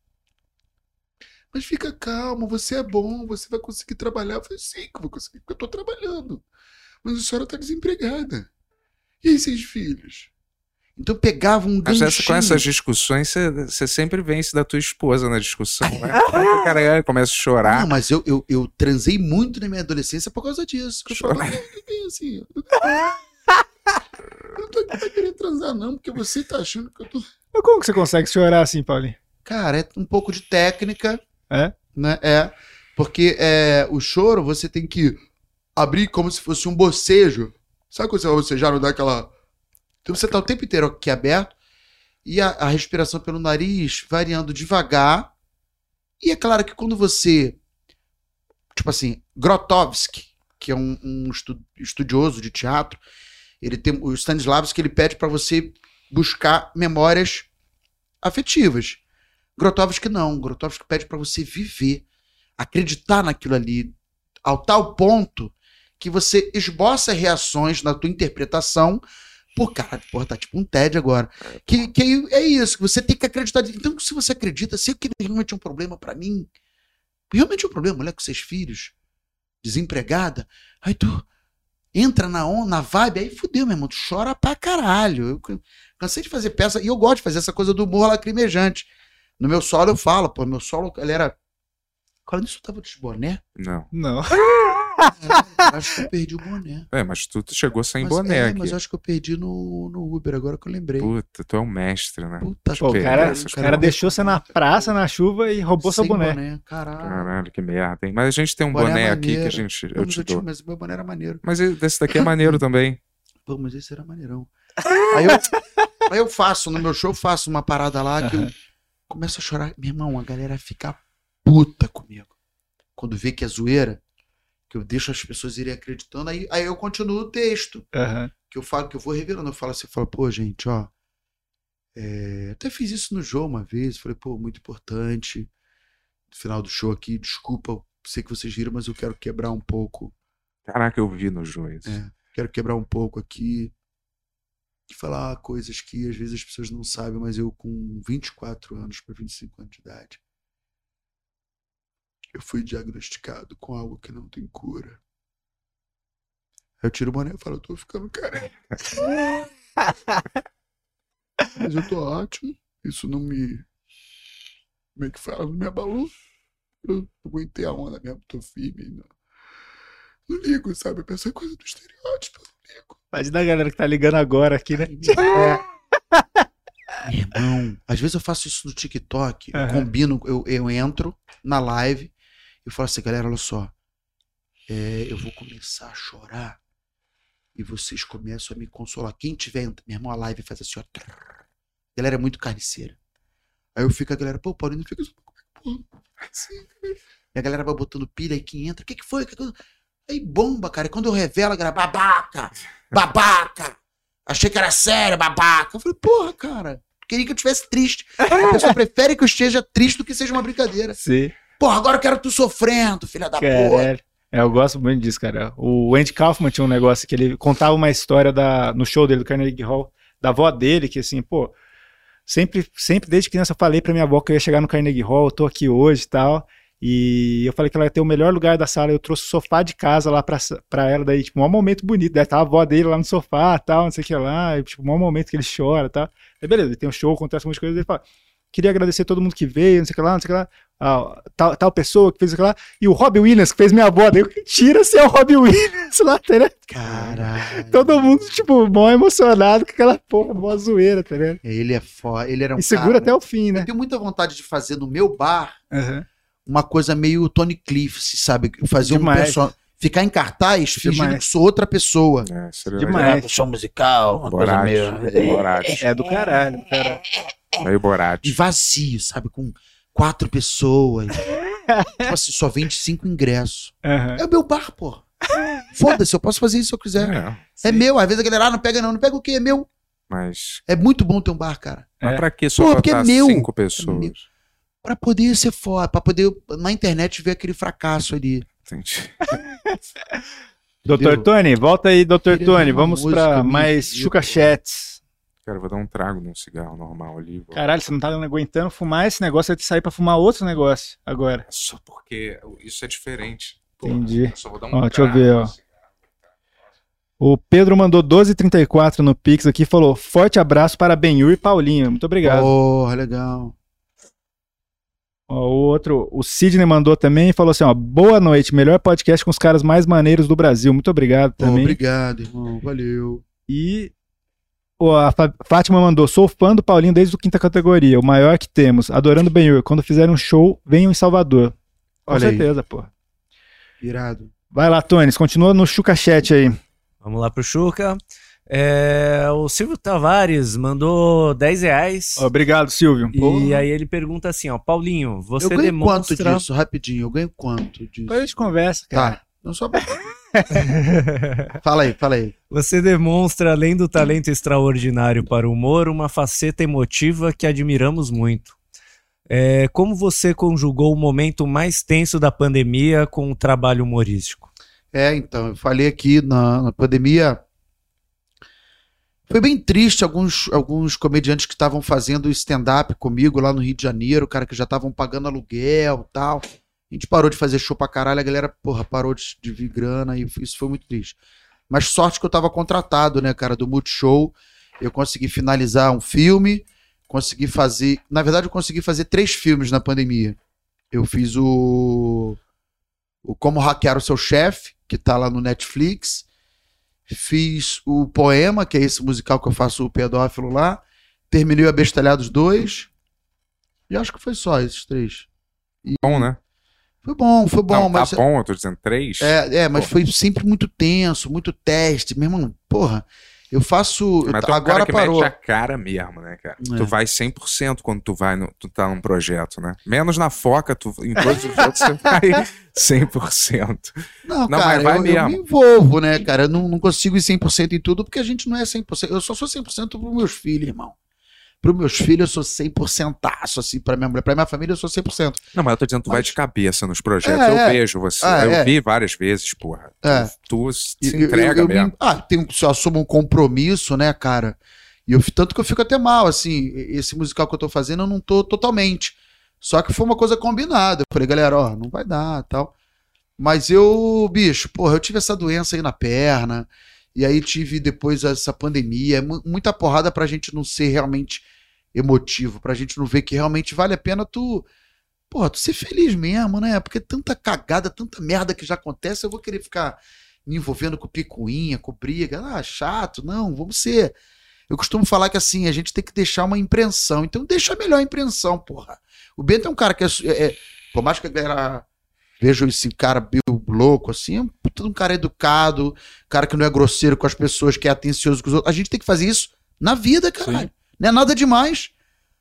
S3: Mas fica calmo, você é bom, você vai conseguir trabalhar. Eu falei, sim que eu vou conseguir, porque eu tô trabalhando. Mas a senhora tá desempregada. E aí, seis filhos? Então pegava um
S1: Mas
S3: ganchinho.
S1: essa, com essas discussões, você- sempre vence da tua esposa na discussão, né? o cara começa a chorar.
S3: Não, mas eu, eu, eu transei muito na minha adolescência por causa disso. Que eu falava, "Não, assim. Eu não tô aqui pra querer transar, não, porque você tá achando que eu tô.
S2: Mas como que você consegue chorar assim, Paulinho?
S3: Cara, é um pouco de técnica.
S2: É?
S3: Né? É. Porque é, o choro você tem que abrir como se fosse um bocejo. Sabe quando você vai bocejar, não dá aquela. Então você tá o tempo inteiro aqui aberto e a, a respiração pelo nariz variando devagar. E é claro que quando você. Tipo assim, Grotowski, que é um, um estu- estudioso de teatro, ele tem o Stanislavski, ele pede para você buscar memórias afetivas. Grotowski não. Grotowski pede para você viver, acreditar naquilo ali, ao tal ponto que você esboça reações na tua interpretação. Por cara, porra, tá tipo um TED agora. Que, que é isso, que você tem que acreditar. Então, se você acredita, se aquilo realmente é um problema para mim, realmente é um problema, mulher com seis filhos, desempregada, aí tu entra na onda, na vibe, aí fudeu, meu irmão, tu chora pra caralho. Eu can- cansei de fazer peça, e eu gosto de fazer essa coisa do humor lacrimejante. No meu solo eu falo, pô, meu solo, ele era. Cara, nisso eu tava de boné?
S1: Não.
S2: Não.
S3: Eu acho que eu perdi o boné.
S1: É, mas tu chegou sem
S3: Mas,
S1: boné
S3: é,
S1: aqui.
S3: mas eu acho que eu perdi no, no Uber, agora que eu lembrei.
S1: Puta, tu é um mestre, né?
S3: Puta
S2: Pô, o
S1: Que
S2: cara,
S1: isso,
S2: o cara deixou você na praça, na chuva e roubou seu
S3: Sem
S2: boné.
S3: Caralho.
S1: Caralho, que merda, hein? Mas a gente tem um
S3: Boné
S1: boné, aqui que a gente. Eu
S3: mas
S1: te
S3: eu tinha-
S1: dou.
S3: mas o meu boné era maneiro.
S1: Mas esse daqui é maneiro também.
S3: Pô, mas esse era maneirão. Aí eu, aí eu faço, no meu show, eu faço uma parada lá que eu começo a chorar. Meu irmão, a galera fica puta comigo. Quando vê que é zoeira, que eu deixo as pessoas irem acreditando, aí, aí eu continuo o texto.
S2: Aham.
S3: Que eu falo, que eu vou revelando. Eu falo assim, eu falo, pô, gente, ó. é, até fiz isso no show uma vez. Falei, pô, muito importante. No final do show aqui, desculpa, sei que vocês viram, mas eu quero quebrar um pouco
S1: Caraca, eu vi no Joias.
S3: É. quero quebrar um pouco aqui e falar coisas que às vezes as pessoas não sabem, mas eu com 24 anos para 25 anos de idade, eu fui diagnosticado com algo que não tem cura. Eu tiro o boné e falo, eu tô ficando careca. mas eu tô ótimo, isso não me... Como é que fala? Não me abalou. Eu aguentei a onda mesmo, tô firme. Não, não ligo, sabe? Eu penso é coisa do estereótipo.
S2: Imagina a galera que tá ligando agora aqui, né?
S3: Meu irmão, às vezes eu faço isso no TikTok, eu
S2: Aham.
S3: combino, eu, eu entro na live e falo assim, galera, olha só, é, eu vou começar a chorar e vocês começam a me consolar. Quem tiver, meu irmão, a live faz assim, ó. trrr. A galera é muito carniceira. Aí eu fico, a galera, pô, Paulinho, fica assim, pô, assim, E a galera vai botando pilha aí que entra, o que que foi? Que que- Aí bomba, cara. E quando eu revelo, a galera, babaca, babaca. Achei que era sério, babaca. Eu falei, porra, cara. Queria que eu estivesse triste. A pessoa prefere que eu esteja triste do que seja uma brincadeira.
S2: Sim.
S3: Porra, agora eu quero tu sofrendo, filha da porra.
S2: Caralho. É, eu gosto muito disso, cara. O Andy Kaufman tinha um negócio que ele contava uma história da, no show dele do Carnegie Hall, da avó dele, que assim, pô, sempre, sempre desde criança eu falei pra minha avó que eu ia chegar no Carnegie Hall, eu tô aqui hoje e tal. E eu falei que ela ia ter o melhor lugar da sala. Eu trouxe o sofá de casa lá pra, pra ela, daí, tipo, um momento bonito. Daí tava a avó dele lá no sofá tal, não sei o que lá. E, tipo, um momento que ele chora e tal. Aí, beleza, ele tem um show, acontece um monte de coisa. Ele fala: queria agradecer todo mundo que veio, não sei o que lá, não sei o que lá. Ah, tal, tal pessoa que fez aquilo lá. E o Robbie Williams, que fez minha avó. Daí, tira-se é o Robbie Williams lá, tá ligado?
S3: Caralho.
S2: Todo mundo, tipo, mó emocionado com aquela porra, mó zoeira, tá ligado?
S3: Ele é foda. Ele era um
S2: E segura
S3: cara-
S2: até o fim, né?
S3: Eu tenho muita vontade de fazer no meu bar
S2: Aham.
S3: Uma coisa meio Tony Cliff, sabe? Fazer um personagem. Ficar em cartaz fingindo
S2: Demais.
S3: que sou outra pessoa.
S1: É, seria
S2: Demais.
S1: legal.
S4: Show musical, uma coisa
S1: Borat.
S4: meio.
S1: Borat.
S2: É do caralho, cara.
S1: Meio Borat.
S3: E vazio, sabe? Com quatro pessoas. tipo assim, só vende cinco ingressos.
S2: Aham.
S3: É o meu bar, pô. Foda-se, eu posso fazer isso se eu quiser.
S1: É,
S3: É, meu. Às vezes a galera, ah, não pega não. Não pega o quê? É meu.
S1: mas.
S3: É muito bom ter um bar, cara.
S1: Mas
S2: É.
S1: pra que só
S3: Pô, porque é meu.
S1: cinco
S3: É Pra poder ser foda. Pra poder, na internet, ver aquele fracasso ali.
S1: Entendi.
S2: Doutor? Tony, volta aí, Doutor Tony. Vamos
S3: meio
S2: mais. Chuca Chats.
S1: Cara, eu vou dar um trago num cigarro normal ali. vou-
S2: Caralho, você não tá aguentando fumar esse negócio, vai te sair pra fumar outro negócio agora.
S1: Só porque isso é diferente. Pô,
S2: Entendi.
S1: só vou dar um
S2: Ó, deixa eu
S1: trago
S2: ver, ó. O Pedro mandou 12,34 no Pix aqui e falou: forte abraço para Benhur e Paulinho. Muito obrigado.
S3: Porra, legal.
S2: O outro, o Sidney mandou também e falou assim: ó, boa noite, melhor podcast com os caras mais maneiros do Brasil. Muito obrigado também.
S3: obrigado, irmão. Valeu.
S2: E ó, a Fátima mandou: sou fã do Paulinho desde o quinta categoria, o maior que temos. Adorando Benhur. Quando fizerem um show, venham em Salvador. Com
S3: Olha aí.
S2: certeza, pô.
S3: Irado.
S2: Vai lá, Tones, continua no Chuca Chat aí.
S5: Vamos lá pro Chuca. É, o Silvio Tavares mandou 10 reais.
S2: Obrigado, Silvio.
S5: E aí ele pergunta assim, ó, Paulinho, você
S3: eu ganho quanto
S5: demonstra...
S3: disso? Rapidinho, eu ganho quanto disso?
S2: Depois a gente conversa, cara.
S3: Tá. Não só fala aí, fala aí.
S5: Você demonstra, além do talento extraordinário para o humor, uma faceta emotiva que admiramos muito. É, como você conjugou o momento mais tenso da pandemia com o trabalho humorístico?
S3: É, então, eu falei aqui na, na pandemia. Foi bem triste alguns, alguns comediantes que estavam fazendo stand-up comigo lá no Rio de Janeiro, cara, que já estavam pagando aluguel tal. A gente parou de fazer show pra caralho, a galera, porra, parou de, de vir grana e isso foi muito triste. Mas sorte que eu tava contratado, né, cara, do Multishow. Eu consegui finalizar um filme, consegui fazer. Na verdade, eu consegui fazer três filmes na pandemia. Eu fiz o. O Como Hackear o Seu Chefe, que tá lá no Netflix. Fiz o Poema, que é esse musical que eu faço o pedófilo lá. Terminei o Abestalhados 2. E acho que foi só esses três.
S1: Bom, né?
S3: Foi bom, foi bom,
S1: Não,
S3: mas.
S1: tá bom, eu tô dizendo três.
S3: É, é, mas foi sempre muito tenso, muito teste. Meu irmão, porra, eu faço.
S1: Mas tu é um
S3: agora
S1: cara que
S3: parou.
S1: mete a cara mesmo, né, cara?
S3: É.
S1: Tu vai 100% quando tu vai no, tu tá num projeto, né? Menos na foca, tu, em todos os outros você vai 100%.
S3: Não,
S1: Não,
S3: cara,
S1: mas vai
S3: eu, eu
S1: mesmo.
S3: me envolvo, né, cara? Eu não, não consigo ir 100% em tudo porque a gente não é 100%. Eu só sou 100% pros meus filhos, irmão. Pros meus filhos eu sou 100% assim, pra minha mulher. Pra minha família eu sou 100%.
S1: Não, mas eu tô dizendo, tu vai
S3: Mas-
S1: de cabeça nos projetos.
S3: É,
S1: eu
S3: é.
S1: vejo você.
S3: Ah,
S1: eu
S3: é.
S1: vi várias vezes, porra.
S3: É.
S1: Tu, tu se
S3: eu-
S1: entrega
S3: eu- eu me-
S1: mesmo.
S3: ah, tem, se eu assumo um compromisso, né, cara? E eu, tanto que eu fico até mal, assim, esse musical que eu tô fazendo eu não tô totalmente. Só que foi uma coisa combinada. Eu falei, galera, ó, não vai dar tal. Mas eu, bicho, porra, eu tive essa doença aí na perna. E aí tive depois essa pandemia. mu- Muita porrada pra gente não ser realmente emotivo. Pra gente não ver que realmente vale a pena tu. Porra, tu ser feliz mesmo, né? Porque tanta cagada, tanta merda que já acontece, eu vou querer ficar me envolvendo com picuinha, com briga. Ah, chato. Não, vamos ser. Eu costumo falar que assim, a gente tem que deixar uma impressão. Então deixa a melhor impressão, porra. O Bento é um cara que é. é- é- por mais que a galera veja esse cara meio louco, assim, é um um cara educado, cara que não é grosseiro com as pessoas, que é atencioso com os outros. A gente tem que fazer isso na vida, caralho. Não é nada demais.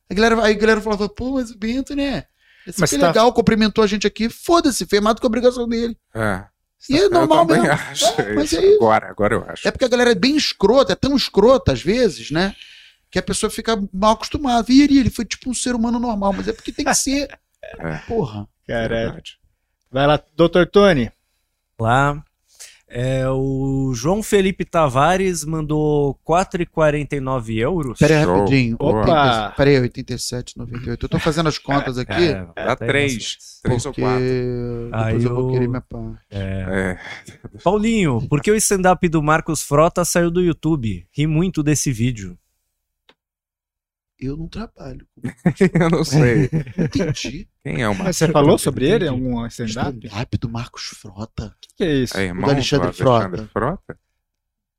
S3: A galera, aí a galera falava, pô, mas o Bento, né? Esse
S2: Mas
S3: que
S2: tá-
S3: legal, cumprimentou a gente aqui. Foda-se, fez mais do que a obrigação dele.
S1: É.
S3: E é
S1: Eu
S3: normal
S1: também
S3: mesmo.
S1: acho.
S3: É, mas
S1: isso.
S3: é isso.
S1: Agora, agora eu acho.
S3: É porque a galera é bem escrota, é tão escrota às vezes, né? Que a pessoa fica mal acostumada. Vira, ele foi tipo um ser humano normal, mas é porque tem que ser.
S1: É.
S3: Porra.
S2: Caralho. Vai lá, Dr. Tony.
S5: Lá. É, o João Felipe Tavares mandou 4,49 euros.
S3: Pera aí,
S1: Show.
S3: rapidinho.
S2: Opa!
S3: 80 Pera aí, 87, 98. Eu tô fazendo as contas aqui.
S5: É,
S1: Dá
S5: tá aí
S1: três.
S5: nas-
S1: Três ou
S3: porque
S1: quatro.
S5: Aí
S3: depois eu vou querer minha parte.
S1: É.
S5: Paulinho, por que o stand-up do Marcos Frota saiu do YouTube? Ri muito desse vídeo.
S3: Eu não trabalho.
S1: eu não sei.
S3: Entendi.
S1: Quem é o
S2: Mas
S1: Marcos
S2: você falou sobre ele em
S5: Entendi.
S2: algum stand-up? O
S3: Stand-up do Marcos Frota.
S2: que, que é isso?
S1: É irmão
S3: do Alexandre
S1: Alexandre Frota?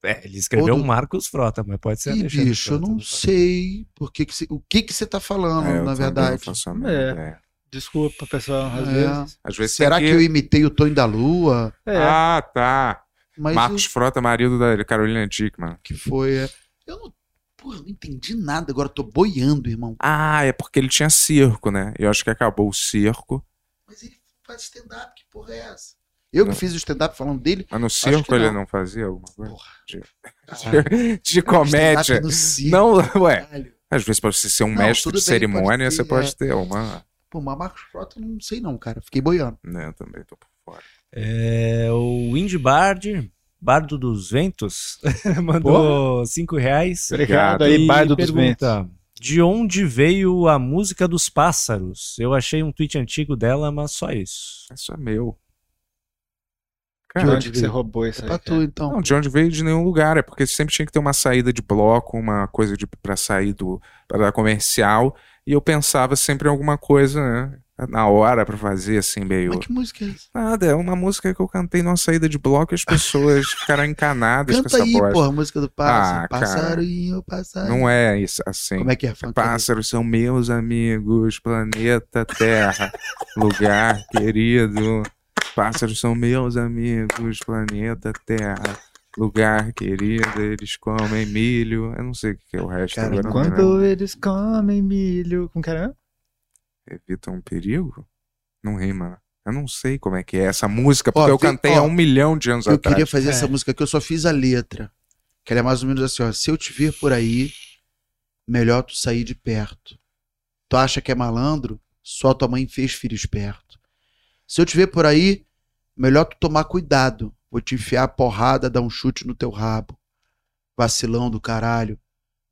S5: É, ele escreveu
S3: do-
S5: Marcos Frota, mas pode ser
S3: Ih,
S5: Alexandre
S3: bicho, eu
S5: Frota,
S3: não
S5: sabe?
S3: sei por que que cê- o que que você tá falando,
S1: É, eu
S3: na verdade.
S2: É. Desculpa, pessoal, às
S3: É.
S2: vezes.
S1: Às vezes
S3: Será
S1: tem
S3: que eu imitei o Tonho da Lua?
S2: É.
S1: Ah, tá.
S3: Mas
S1: Marcos
S3: o
S1: Frota, marido da Carolina Dickman.
S3: que foi. é- Eu não. Porra, não entendi nada, agora eu tô boiando, irmão.
S1: Ah, é porque ele tinha circo, né? Eu acho que acabou o circo.
S3: Mas ele faz stand-up, que porra é essa? Eu que
S1: Não.
S3: fiz o stand-up falando dele.
S1: Mas no circo ele
S3: não.
S1: não fazia alguma coisa?
S3: Porra.
S1: De,
S3: Caralho,
S1: de comédia.
S3: stand-up no circo,
S1: Não, ué.
S3: caralho.
S1: Às vezes, pra você ser um
S3: Não,
S1: mestre de cerimônia,
S3: pode
S1: você
S3: ser,
S1: pode
S3: é.
S1: ter uma.
S3: Pô, mas Marcos Frota, eu não sei não, cara. Fiquei boiando.
S1: Né, eu também tô por fora.
S5: É, o Indy Bard, Bardo dos Ventos, mandou 5 reais.
S2: Obrigado aí,
S5: E
S2: Bardo dos Ventos.
S5: pergunta, De onde veio a música dos pássaros? Eu achei um tweet antigo dela, mas só isso.
S1: Isso é meu. cara.
S2: De onde que você roubou isso
S3: É
S2: aí?
S3: pra tu, então.
S1: Não, de onde veio de nenhum lugar. É porque sempre tinha que ter uma saída de bloco, uma coisa de para sair do para comercial. E eu pensava sempre em alguma coisa, né? Na hora pra fazer assim meio.
S3: Mas que música é essa?
S1: Nada, é uma música que eu cantei numa saída de bloco e as pessoas ficaram encanadas com
S3: Canta
S1: essa
S3: aí,
S1: bosta.
S3: porra, a música do pássaro.
S1: Ah,
S3: passarinho, passarinho.
S1: Não é isso assim.
S3: Como é que é?
S1: Pássaros são meus amigos, planeta Terra, lugar querido. Pássaros são meus amigos, planeta Terra, lugar querido. Eles comem milho. Eu não sei o que é o resto.
S3: Cara,
S1: agora.
S2: Quando eles comem milho. Com caramba?
S1: Evitam um perigo? Não rima. Eu não sei como é que é essa música, porque
S3: Ó,
S1: eu cantei
S3: ó,
S1: há um milhão de anos
S3: Eu
S1: atrás.
S3: queria fazer
S2: É.
S3: essa música aqui, eu só fiz a letra. Que ela é mais ou menos assim, ó. Se eu te vir por aí, melhor tu sair de perto. Tu acha que é malandro? Só tua mãe fez filho esperto. Se eu te ver por aí, melhor tu tomar cuidado. Vou te enfiar a porrada, dar um chute no teu rabo. Vacilão do caralho.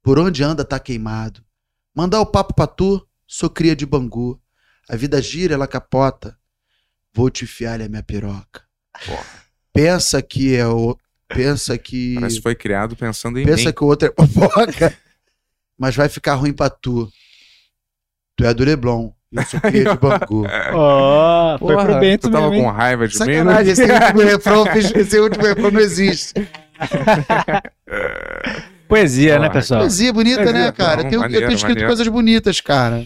S3: Por onde anda tá queimado. Mandar o papo pra tu, sou cria de Bangu. A vida gira, ela capota. Vou te enfiar a minha piroca. Pensa que é o. Pensa que.
S1: Parece que foi criado pensando em
S3: Pensa
S1: mim.
S3: que o outro é fofoca. mas vai ficar ruim pra tu. Tu é do Leblon. Eu sou cria de Bangu.
S2: Ó, foi pro Bento
S1: tu tava
S2: mesmo,
S1: com raiva de mim? né?
S3: Sacanagem, esse último refrão, eu esse último refrão não existe.
S2: Poesia, né,
S1: Porra,
S2: pessoal?
S3: Poesia bonita,
S1: Poesia,
S3: né, cara?
S1: não,
S3: eu tenho, eu
S1: maneiro,
S3: tenho escrito
S1: maneiro.
S3: coisas bonitas, cara.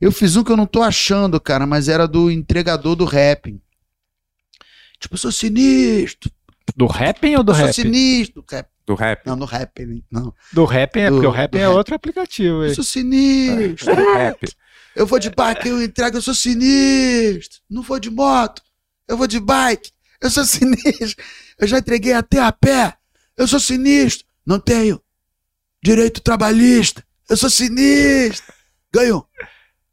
S3: Eu fiz um que eu não tô achando, cara, mas era do entregador do rap. Tipo, eu sou sinistro.
S2: Do rapping ou do
S3: eu sou
S2: rap?
S3: sinistro. Rap.
S1: Do rap.
S3: Não, no rap, não.
S2: Do rapping é
S3: Do-
S2: porque o
S3: do
S2: é
S3: rap.
S2: outro aplicativo.
S3: Eu
S2: aí.
S3: sou sinistro.
S1: Do rap.
S3: Eu vou de bike, eu entrego, eu sou sinistro. Não vou de moto, eu vou de bike, eu sou sinistro. Eu já entreguei até a pé, eu sou sinistro. Não tenho direito trabalhista, eu sou sinistro. Ganho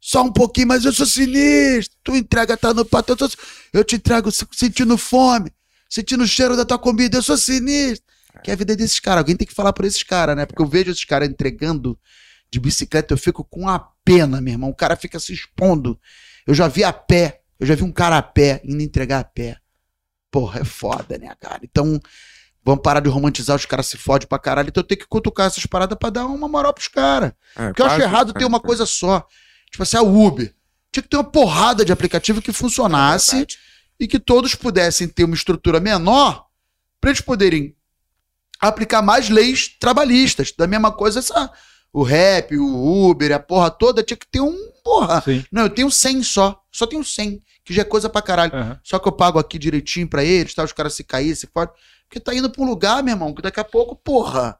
S3: só um pouquinho, mas eu sou sinistro. Tu entrega, tá no pato, eu, sou- eu te entrego se- sentindo fome, sentindo o cheiro da tua comida, eu sou sinistro. Que é a vida desses caras. Alguém tem que falar por esses caras, né? Porque eu vejo esses caras entregando de bicicleta, eu fico com a pena, meu irmão. O cara fica se expondo. Eu já vi a pé, eu já vi um cara a pé indo entregar a pé. Porra, é foda, né, cara? Então, vamos parar de romantizar, os caras se fodem pra caralho. Então eu tenho que cutucar essas paradas pra dar uma moral pros caras.
S1: É,
S3: Porque eu acho errado ter uma coisa só. Tipo assim, a Uber. Tinha que ter uma porrada de aplicativo que funcionasse
S1: Verdade.
S3: e que todos pudessem ter uma estrutura menor para eles poderem aplicar mais leis trabalhistas. Da mesma coisa, essa, o rap, o Uber, a porra toda tinha que ter um. Porra.
S2: Sim.
S3: Não, eu tenho 100 só. Só tenho 100, que já é coisa pra caralho.
S2: Aham.
S3: Só que eu pago aqui direitinho pra eles, tá? Os caras se caírem, se fodem. Porque tá indo pra um lugar, meu irmão, que daqui a pouco, porra.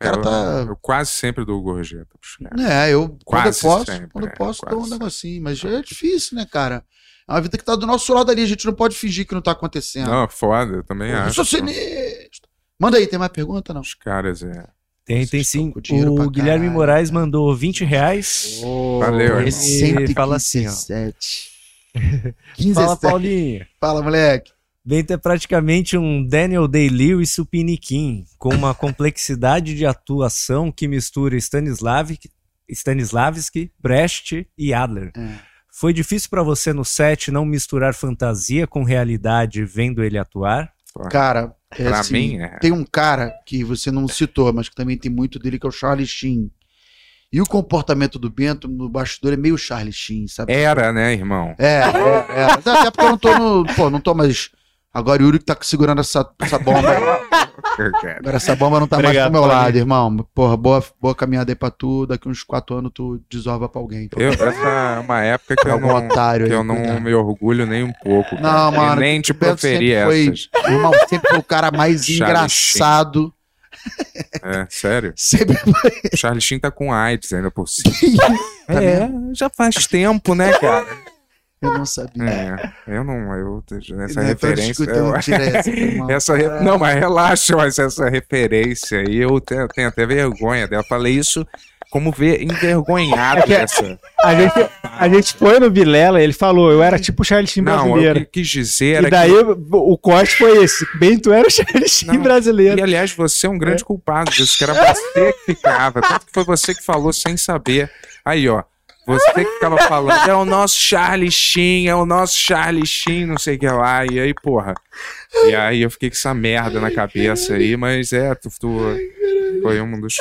S3: O cara
S1: eu,
S3: tá.
S1: eu quase sempre dou gorjeta pros caras.
S3: É, eu quando eu
S1: Quase
S3: posso,
S1: sempre,
S3: quando eu
S1: é,
S3: posso,
S1: quase
S3: dou um
S1: sempre.
S3: negocinho. Mas é difícil, né, cara? É uma vida que tá do nosso lado ali, a gente não pode fingir que não tá acontecendo.
S1: Não, foda, eu também
S3: eu
S1: acho.
S3: sou sinistro. Manda aí, tem mais pergunta, não?
S1: Os caras, é.
S5: Tem,
S3: Vocês
S5: tem sim. O Guilherme
S3: caralho,
S5: Moraes mandou 20 reais.
S1: Valeu,
S5: Esse-
S1: irmão.
S5: Ele fala assim, ó.
S3: 117. 15
S5: Fala, Paulinho.
S3: Fala, moleque.
S5: Bento é praticamente um Daniel Day-Lewis supiniquim, com uma complexidade de atuação que mistura Stanislavski, Stanislavski Brecht e Adler.
S3: É.
S5: Foi difícil pra você no set não misturar fantasia com realidade vendo ele atuar?
S3: Cara, é
S1: Pra
S3: assim,
S1: mim, é.
S3: tem um cara que você não citou, mas que também tem muito dele, que é o Charlie Sheen. E o comportamento do Bento no bastidor é meio Charlie Sheen, sabe?
S1: Era, né, irmão?
S3: É, é, é. Até porque eu não tô no. Pô, não tô mais. Agora o Yuri que tá segurando essa, essa bomba. Agora essa bomba não tá mais
S2: Obrigado,
S3: pro meu lado, irmão. Porra, boa, boa caminhada aí pra tu. Daqui uns quatro anos tu desova pra alguém. Então,
S1: Eu, essa é uma época que eu não,
S3: otário
S1: que
S3: aí.
S1: eu não me orgulho nem um pouco. cara.
S3: Não, mano.
S1: E nem te proferi
S3: foi-
S1: essas.
S3: Irmão, sempre foi o cara mais
S1: Charlie
S3: engraçado.
S1: É, sério.
S3: Sempre
S1: O Charlie Sheen tá com AIDS ainda por cima. é, já faz tempo, né, cara?
S3: Eu não sabia.
S1: É, eu não, eu, essa
S3: Não,
S1: referência... eu-
S3: essa,
S1: re- Não, mas relaxa, mas essa referência aí eu tenho, tenho até vergonha dela. Falei isso como ver envergonhado dessa.
S2: A gente, a gente foi no Vilela, ele falou, eu era tipo o Charlie Sheen
S1: Não, eu
S2: brasileiro.
S1: que- quis dizer era
S2: E daí o, o corte foi esse. Bento era o Charlie Sheen
S1: Não.
S2: brasileiro.
S1: E aliás, você é um grande culpado disso, que era você que ficava. Tanto que foi você que falou sem saber. Aí, ó. Você que ficava falando, é o nosso Charlie Sheen, é o nosso Charlie Sheen, não sei o que lá. E aí, porra. E aí eu fiquei com essa merda na cabeça aí, mas é, tu, tu foi um dos.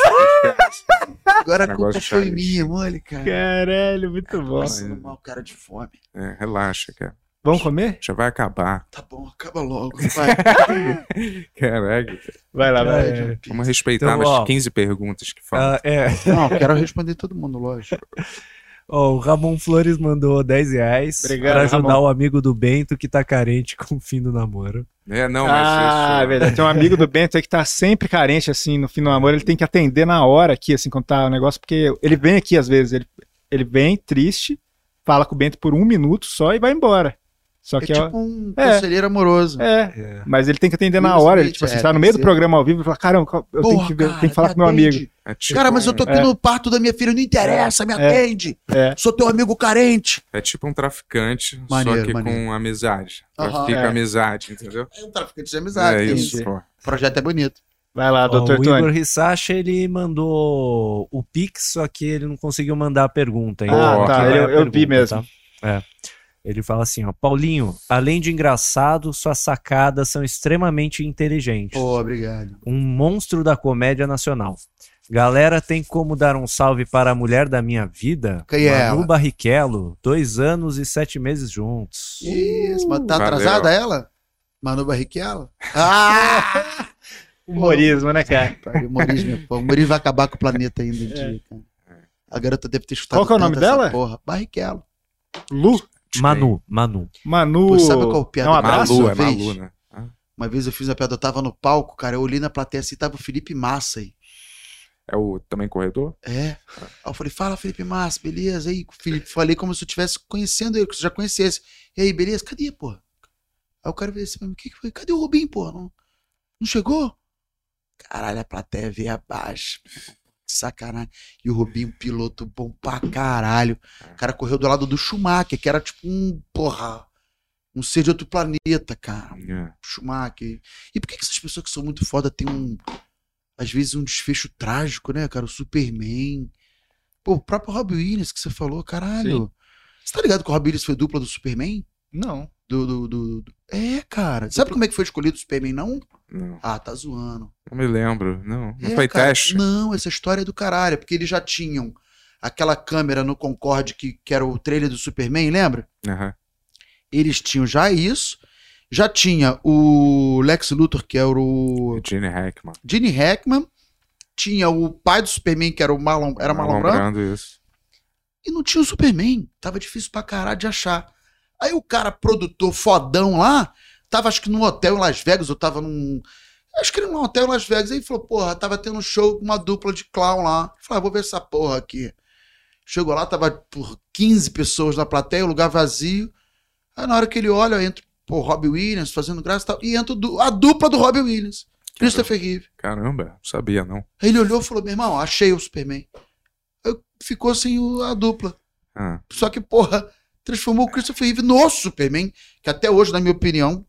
S3: Agora a culpa foi minha, mole, cara.
S2: Caralho, muito bom.
S3: Passando mal, cara de fome.
S1: É, relaxa, cara.
S2: Vamos comer?
S1: Já vai acabar.
S3: Tá bom, acaba logo. Vai.
S1: Caraca.
S2: Vai lá, vai.
S1: É. Vamos respeitar então, ó, 15 perguntas que falam. Uh,
S3: é. Não, quero responder todo mundo, lógico.
S5: Oh, o Ramon Flores mandou 10 reais Obrigado, pra ajudar Ramon. o amigo do Bento que tá carente com o fim do namoro.
S1: É, não, mas
S2: Ah, isso... é verdade. Tem um amigo do Bento aí que tá sempre carente, assim, no fim do namoro. Ele tem que atender na hora aqui, assim, quando tá o negócio, porque ele vem aqui às vezes, ele, ele vem triste, fala com o Bento por um minuto só e vai embora. Só é que
S3: é tipo um é, conselheiro amoroso.
S2: É, é, mas ele tem que atender na hora. Ele, tipo assim, é, tá no meio do programa ao vivo e fala: Caramba, eu Porra, tenho, que, cara, tenho que falar com meu amigo.
S3: É tipo, cara, mas eu tô aqui é. no parto da minha filha, não interessa, me atende. Sou teu amigo carente.
S1: É tipo um traficante, maneiro, só que maneiro. com amizade. Trafica amizade, entendeu?
S3: É um traficante de amizade. É isso, pô. O projeto é bonito.
S2: Vai lá, doutor
S5: O Igor Rissacha, ele mandou o Pix, só que ele não conseguiu mandar a pergunta.
S2: Ah, tá, eu, eu pergunta, vi mesmo.
S5: Tá? É. Ele fala assim, ó, Paulinho, além de engraçado, suas sacadas são extremamente inteligentes.
S3: Oh, obrigado.
S5: Um monstro da comédia nacional. Galera, tem como dar um salve para a mulher da minha vida?
S3: Quem é
S5: Manu Barrichello, dois anos e sete meses juntos.
S3: Isso, mas tá Valeu. atrasada ela? Manu Barrichello? Ah!
S2: Humorismo, né, cara?
S3: Humorismo, o humorismo vai acabar com o planeta ainda um é. dia, cara. A garota deve ter chutado
S2: Qual que é o nome dela?
S3: Porra, Barrichello.
S2: Lu?
S5: Manu, Manu.
S2: Manu.
S3: Pô, sabe qual é o piada?
S1: É um abraço, Malu, é Malu, né?
S3: Uma vez eu fiz uma piada, eu tava no palco, cara, eu olhei na plateia assim, tava o Felipe Massa aí.
S1: É o também corredor?
S3: É. Aí eu falei, fala Felipe Massa, beleza? Aí, Felipe, falei como se eu estivesse conhecendo ele, que você já conhecesse. E aí, beleza? Cadê, pô? Aí o cara veio assim, o que, que foi? Cadê o Rubinho, pô? Não, não chegou? Caralho, a plateia veio abaixo sacanagem. E o Rubinho, piloto bom pra caralho. O cara correu do lado do Schumacher, que era tipo um, porra, um ser de outro planeta, cara. Yeah. Schumacher. E por que, que essas pessoas que são muito foda têm um, às vezes, um desfecho trágico, né, cara? O Superman. Pô, o próprio Robbie Williams que você falou, caralho. Sim. Você tá ligado que o Robbie Williams foi dupla do Superman?
S2: Não.
S3: Do, do, do, do... É, cara. Sabe como é que foi escolhido o Superman, não? Não. Ah, tá zoando.
S1: Não me lembro. Não, não é, foi cara, teste.
S3: Não, essa história é do caralho. Porque eles já tinham aquela câmera no Concorde que, que era o trailer do Superman, lembra?
S1: Uhum.
S3: Eles tinham já isso. Já tinha o Lex Luthor, que era o.
S1: Gene Hackman.
S3: Gene Hackman. Tinha o pai do Superman, que era o Marlon, era Marlon, Marlon Brando.
S1: Isso.
S3: E não tinha o Superman. Tava difícil pra caralho de achar. Aí o cara, produtor fodão lá, tava acho que num hotel em Las Vegas, eu tava num. Acho que era num hotel em Las Vegas. Aí falou, porra, tava tendo um show com uma dupla de clown lá. Eu falei, ah, vou ver essa porra aqui. Chegou lá, tava por 15 pessoas na plateia, lugar vazio. Aí na hora que ele olha, entra o Robbie Williams fazendo graça e tal. E entra a dupla do Robbie Williams. Christopher Reeve.
S1: Caramba, não sabia não.
S3: Aí ele olhou e falou: meu irmão, achei o Superman. Aí ficou assim a dupla. Ah. Só que, porra, transformou o Christopher Reeve no Superman, que até hoje, na minha opinião.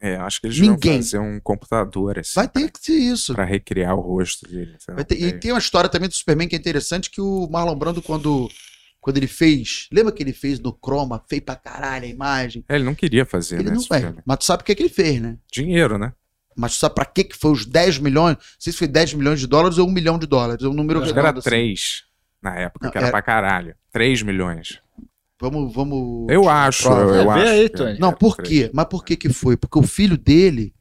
S1: É, acho que eles ninguém. vão fazer um computador assim.
S3: Vai ter que ser isso.
S1: Pra recriar o rosto dele.
S3: Ter, e tem uma história também do Superman que é interessante, que o Marlon Brando, quando, quando ele fez. Lembra que ele fez no Chroma? Fez pra caralho a imagem.
S1: É, ele não queria fazer,
S3: ele
S1: né?
S3: Não vai. Mas tu sabe o que, é que ele fez, né?
S1: Dinheiro, né?
S3: Mas tu sabe pra que, que foi os 10 milhões? Não sei se foi 10 milhões de dólares ou 1 milhão de dólares. É um número
S1: que era 3 assim. na época, não, que era, era pra caralho. 3 milhões.
S3: Vamos, vamos.
S1: Eu acho, eu, eu acho.
S2: Aí, Tony.
S3: Não, por quê? Mas por que que foi? Porque o filho dele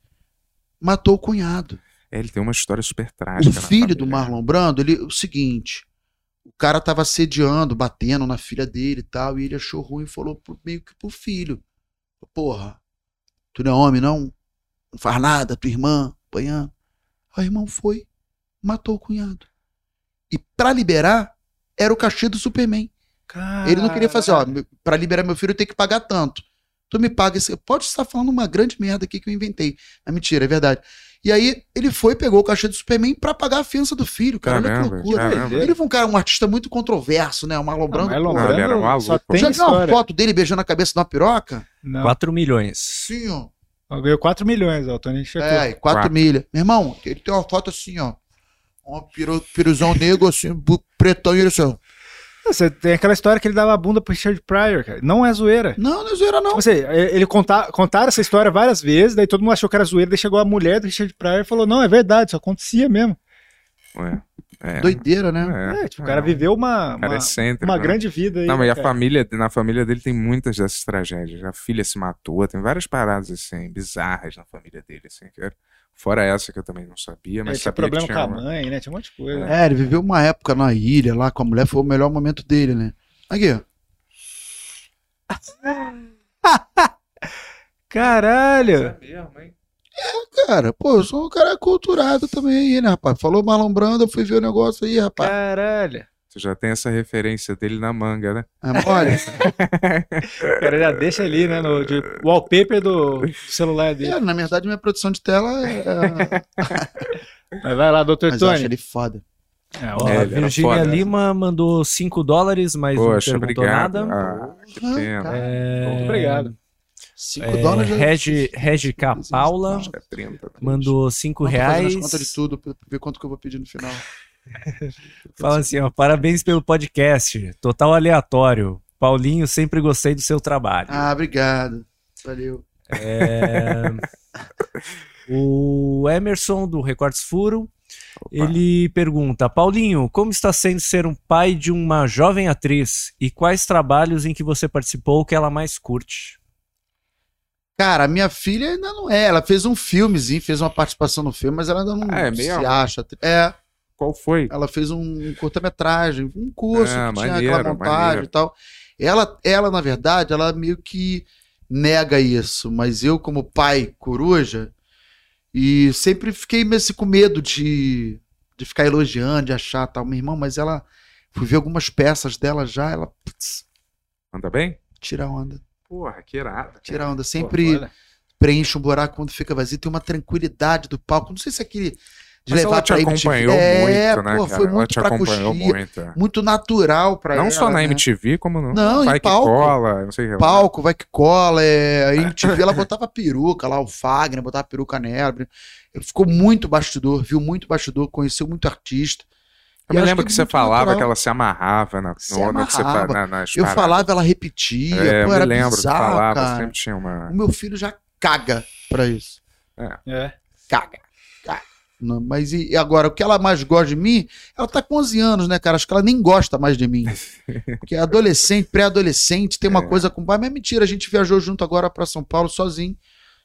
S3: matou o cunhado.
S1: É, ele tem uma história super trágica.
S3: O filho do Marlon Brando, ele, o seguinte, o cara tava assediando, batendo na filha dele e tal, e ele achou ruim e falou pro, meio que pro filho: Porra, tu não é homem, não? Não faz nada, tua irmã apanhando. O irmão foi, matou o cunhado. E para liberar, era o cachê do Superman. Caramba. Ele não queria fazer, ó, pra liberar meu filho eu tenho que pagar tanto. Tu me paga esse. Pode estar falando uma grande merda aqui que eu inventei. É mentira, é verdade. E aí ele foi, pegou o cachê do Superman pra pagar a fiança do filho, cara. Caramba, olha que loucura. Caramba. Ele foi um cara, um artista muito controverso, né? O Marlon Brando. Marlon
S1: Brando era um
S3: só tem Já viu uma foto dele beijando a cabeça de uma piroca?
S5: Não. 4 milhões.
S3: Sim, ó.
S2: Ganhou 4 milhões, ó. O Tony
S3: checou. É, 4 milhas. Meu irmão, ele tem uma foto assim, ó. Um piruzão negro, assim, pretão, e ele assim, ó.
S2: Você tem aquela história que ele dava a bunda pro Richard Pryor, cara. Não é zoeira.
S3: Não, não é zoeira, não.
S2: Tipo assim, ele contar, contaram essa história várias vezes, daí todo mundo achou que era zoeira, daí chegou a mulher do Richard Pryor e falou: não, é verdade, isso acontecia mesmo.
S1: Ué. É.
S3: Doideira, né?
S2: É, tipo, o cara viveu uma,
S1: cara
S2: uma,
S1: é
S2: uma
S1: né?
S2: grande vida aí.
S1: Não, mas
S2: né,
S1: a
S2: cara?
S1: família, na família dele tem muitas dessas tragédias. A filha se matou, tem várias paradas assim, bizarras na família dele, assim. que era- Fora essa que eu também não sabia, mas
S2: Ele tinha
S1: sabia
S2: problema
S1: que
S2: com
S1: tinha
S2: a
S1: uma-
S2: mãe, né? Tinha um monte de coisa.
S3: É, ele viveu uma época na ilha lá com a mulher, foi o melhor momento dele, né? Aqui, ó.
S2: Caralho!
S3: Cara, pô, eu sou um cara culturado também aí, né, rapaz? Falou Marlon Brando, eu fui ver o negócio aí, rapaz.
S2: Caralho!
S1: Tu já tem essa referência dele na manga, né?
S3: É mole?
S2: O cara já deixa ali, né? No de wallpaper do, do celular dele.
S3: É, na verdade, minha produção de tela é.
S2: Mas vai lá, doutor
S3: Mas eu acho
S2: Tony.
S3: ele foda.
S2: É,
S5: Ó,
S1: É,
S5: a Virgínia
S1: foda.
S5: Lima mandou 5 dólares, mas
S1: Poxa,
S5: não perguntou
S1: obrigado.
S5: nada.
S1: Ah, que pena.
S5: É,
S2: Muito obrigado.
S3: 5
S5: É,
S3: dólares já.
S5: Regi, Regi K. Paula
S1: Acho que é 30.
S5: mandou 5
S3: Não, tô fazendo
S5: reais.
S3: as contas de tudo pra ver quanto que eu vou pedir no final.
S5: Fala assim, ó, parabéns pelo podcast. Total aleatório. Paulinho, sempre gostei do seu trabalho.
S3: Ah, obrigado. Valeu.
S5: É, O Emerson do Recortes Furo, ele pergunta: Paulinho, como está sendo ser um pai de uma jovem atriz e quais trabalhos em que você participou que ela mais curte?
S3: Cara, minha filha ainda não é. Ela fez um filmezinho, fez uma participação no filme, mas ela ainda não
S1: Ah, é
S3: se
S1: mesmo?
S3: acha. É,
S1: Qual foi?
S3: ela fez um curta-metragem, um curso
S1: Ah,
S3: que tinha
S1: maneiro,
S3: aquela montagem
S1: maneiro.
S3: e tal. Ela, ela, na verdade, ela meio que nega isso, mas eu, como pai coruja, e sempre fiquei meio assim com medo de, de ficar elogiando, de achar tal. Meu irmão, mas ela. Fui ver algumas peças dela já, ela. Putz,
S1: Anda bem?
S3: tira onda.
S1: Porra, que irado.
S3: Tira onda. Sempre
S2: olha.
S3: preenche um buraco quando fica vazio. Tem uma tranquilidade do palco. Não sei se é aquele. De
S1: Mas ela
S3: levar
S1: te
S3: pra MTV.
S1: acompanhou
S3: É,
S1: muito, né,
S3: pô,
S1: cara?
S3: Foi
S1: ela
S3: muito
S1: te
S3: pra
S1: acompanhou
S3: coxia,
S1: muito. é.
S3: muito natural pra
S1: Não
S3: ela.
S1: só na
S3: né?
S1: MTV, como no
S3: Não,
S1: Vai
S3: em
S1: que
S3: palco.
S1: cola, não sei que.
S3: Palco, vai que cola. É... A MTV, ela botava peruca lá, o Fagner botava peruca nela. Ele ficou muito bastidor, viu muito bastidor, conheceu muito artista.
S1: Eu
S3: E
S1: me lembro
S3: é
S1: que, você
S3: muito
S1: falava
S3: natural.
S1: que ela se amarrava na,
S3: Se
S1: no, no que você
S3: amarrava.
S1: na, nas
S3: Eu
S1: paradas.
S3: falava, ela repetia.
S1: É, eu
S3: pô,
S1: me
S3: era
S1: lembro, tu
S3: bizarro,
S1: falava,
S3: cara.
S1: sempre tinha uma.
S3: O meu filho já caga pra isso.
S2: É.
S3: Caga. caga. Não, mas e agora, o que ela mais gosta de mim, ela tá com 11 anos, né, cara? Acho que ela nem gosta mais de mim. Porque é adolescente, pré-adolescente, tem uma
S1: É.
S3: coisa com o pai. Mas é mentira, a gente viajou junto agora pra São Paulo sozinho.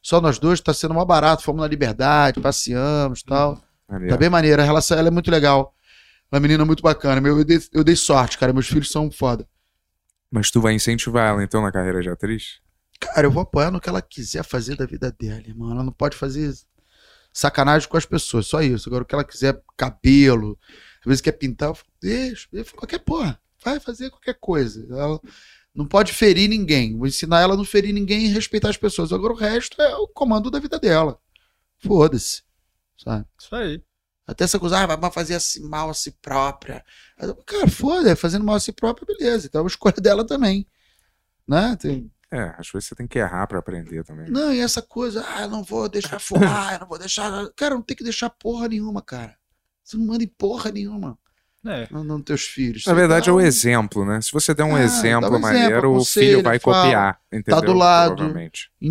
S3: Só nós dois, tá sendo mó barato. Fomos na Liberdade, passeamos e tal.
S1: Maneiro.
S3: Tá bem maneira, a relação ela é muito legal. Uma menina muito bacana. Meu, eu, dei, eu dei sorte, cara. Meus filhos são foda.
S1: Mas tu vai incentivar ela então na carreira de atriz?
S3: Cara, eu vou apoiar no que ela quiser fazer da vida dela, irmão. Ela não pode fazer sacanagem com as pessoas, só isso. Agora, o que ela quiser, cabelo, às vezes quer pintar, eu falo, deixa, qualquer porra. Vai fazer qualquer coisa. Ela não pode ferir ninguém. Vou ensinar ela a não ferir ninguém e respeitar as pessoas. Agora, o resto é o comando da vida dela. Foda-se. Sabe?
S2: Isso aí.
S3: Até essa coisa, ah, vai fazer assim, mal a si própria. Cara, foda, fazendo mal a si própria, beleza. Então é uma escolha dela também. Né? Tem,
S1: É, às vezes você tem que errar pra aprender também.
S3: Não, e essa coisa, ah, eu não vou deixar fumar, eu não vou deixar. Cara, não tem que deixar porra nenhuma, cara. Você não manda em porra nenhuma
S2: É.
S3: nos no teus filhos.
S1: Na verdade, é
S3: dá
S1: o
S3: um-
S1: exemplo, né? Se você der um
S3: Ah,
S1: exemplo
S3: um exemplo,
S1: maneiro, o filho
S3: aconselha,
S1: vai
S3: fala,
S1: copiar. Entendeu?
S3: do lado.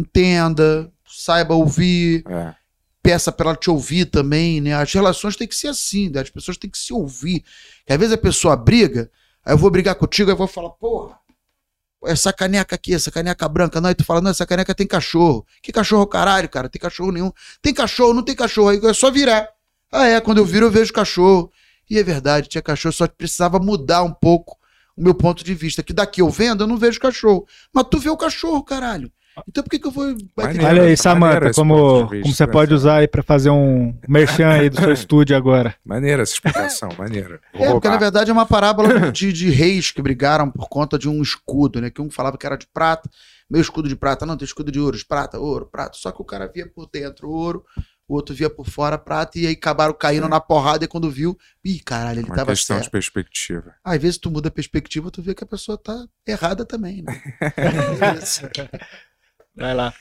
S3: Entenda, saiba ouvir,
S1: É.
S3: peça pra ela te ouvir também, né? As relações têm que ser assim, né? as pessoas têm que se ouvir. Que às vezes a pessoa briga, aí eu vou brigar contigo, aí eu vou falar, porra, essa caneca aqui, essa caneca branca, não, aí tu fala, não, essa caneca tem cachorro. Que cachorro, caralho, cara? Tem cachorro nenhum. Tem cachorro, não tem cachorro, aí é só virar. Ah, é, quando eu viro eu vejo cachorro. E é verdade, tinha cachorro, só precisava mudar um pouco o meu ponto de vista. Que daqui eu vendo, eu não vejo cachorro. Mas tu vê o cachorro, caralho. Então por que, que eu vou.
S2: Olha aí,
S1: esse
S2: como,
S1: de
S2: como você pode usar aí pra fazer um merchan aí do seu estúdio agora.
S1: Maneira essa explicação, maneira. Vou
S3: É, porque na
S1: roubar.
S3: verdade é uma parábola de, de reis que brigaram por conta de um escudo, né? Que um falava que era de prata, meu escudo de prata, não, tem escudo de ouro, de prata, ouro, prata. Só que o cara via por dentro ouro, o outro via por fora prata, e aí acabaram caindo na porrada e quando viu, ih, caralho, ele
S1: Uma
S3: tava
S1: questão de
S3: certo.
S1: perspectiva.
S3: Às vezes tu muda a perspectiva, tu vê que a pessoa tá errada também, né?
S2: Vai lá.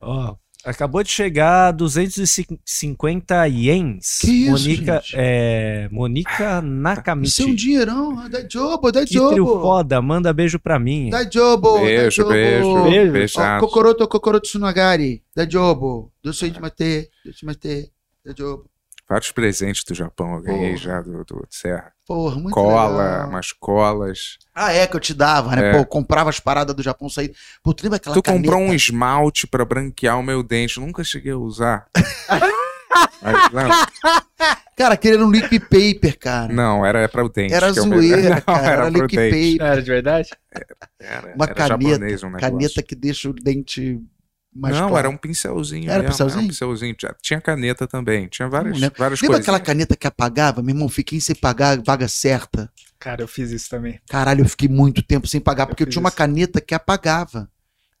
S5: Ó, Acabou de chegar 250 ienes.
S3: Que isso,
S5: Monica,
S3: gente?
S5: é, Monica Nakamichi.
S3: Isso é um dinheirão. Dá jobo, dá
S5: Que trio
S3: jobo.
S5: foda, manda beijo pra mim.
S3: Dá jobo.
S1: Beijo,
S3: dá
S1: beijo,
S3: jobo.
S2: Beijo.
S3: Ó,
S1: Beijado.
S3: Kokoroto, Kokoroto Tsunagari. Dá jobo. Doce de mate. Doce de mate. Dá jobo.
S1: Vários presentes do Japão eu ganhei
S3: Porra.
S1: já do, do Serra.
S3: Porra, muito
S1: Cola,
S3: legal.
S1: umas colas.
S3: Ah, é que eu te dava, né?
S1: É.
S3: Pô, eu comprava as paradas do Japão sair. Pô, tu lembra aquela
S1: tu
S3: caneta?
S1: comprou um esmalte pra branquear o meu dente. Nunca cheguei a usar. Mas,
S3: Cara, aquele era um liquid paper, cara.
S1: não, era pra o dente.
S3: Era
S1: eu
S3: zoeira,
S1: Não,
S3: cara. Era,
S1: era
S3: paper.
S2: Era de verdade?
S1: Era,
S3: Uma
S1: era
S3: caneta.
S1: japonês um negócio.
S3: Caneta que deixa o dente mais
S1: não,
S3: claro.
S1: era um pincelzinho.
S3: Era
S1: mesmo,
S3: pincelzinho?
S1: Era um pincelzinho. Tinha caneta também. Tinha várias, várias
S3: Lembra
S1: coisas.
S3: aquela caneta que apagava? Meu irmão, fiquei sem pagar a vaga certa.
S2: Cara, eu fiz isso também.
S3: Caralho, eu fiquei muito tempo sem pagar, porque eu, tinha uma
S2: isso.
S3: caneta que apagava.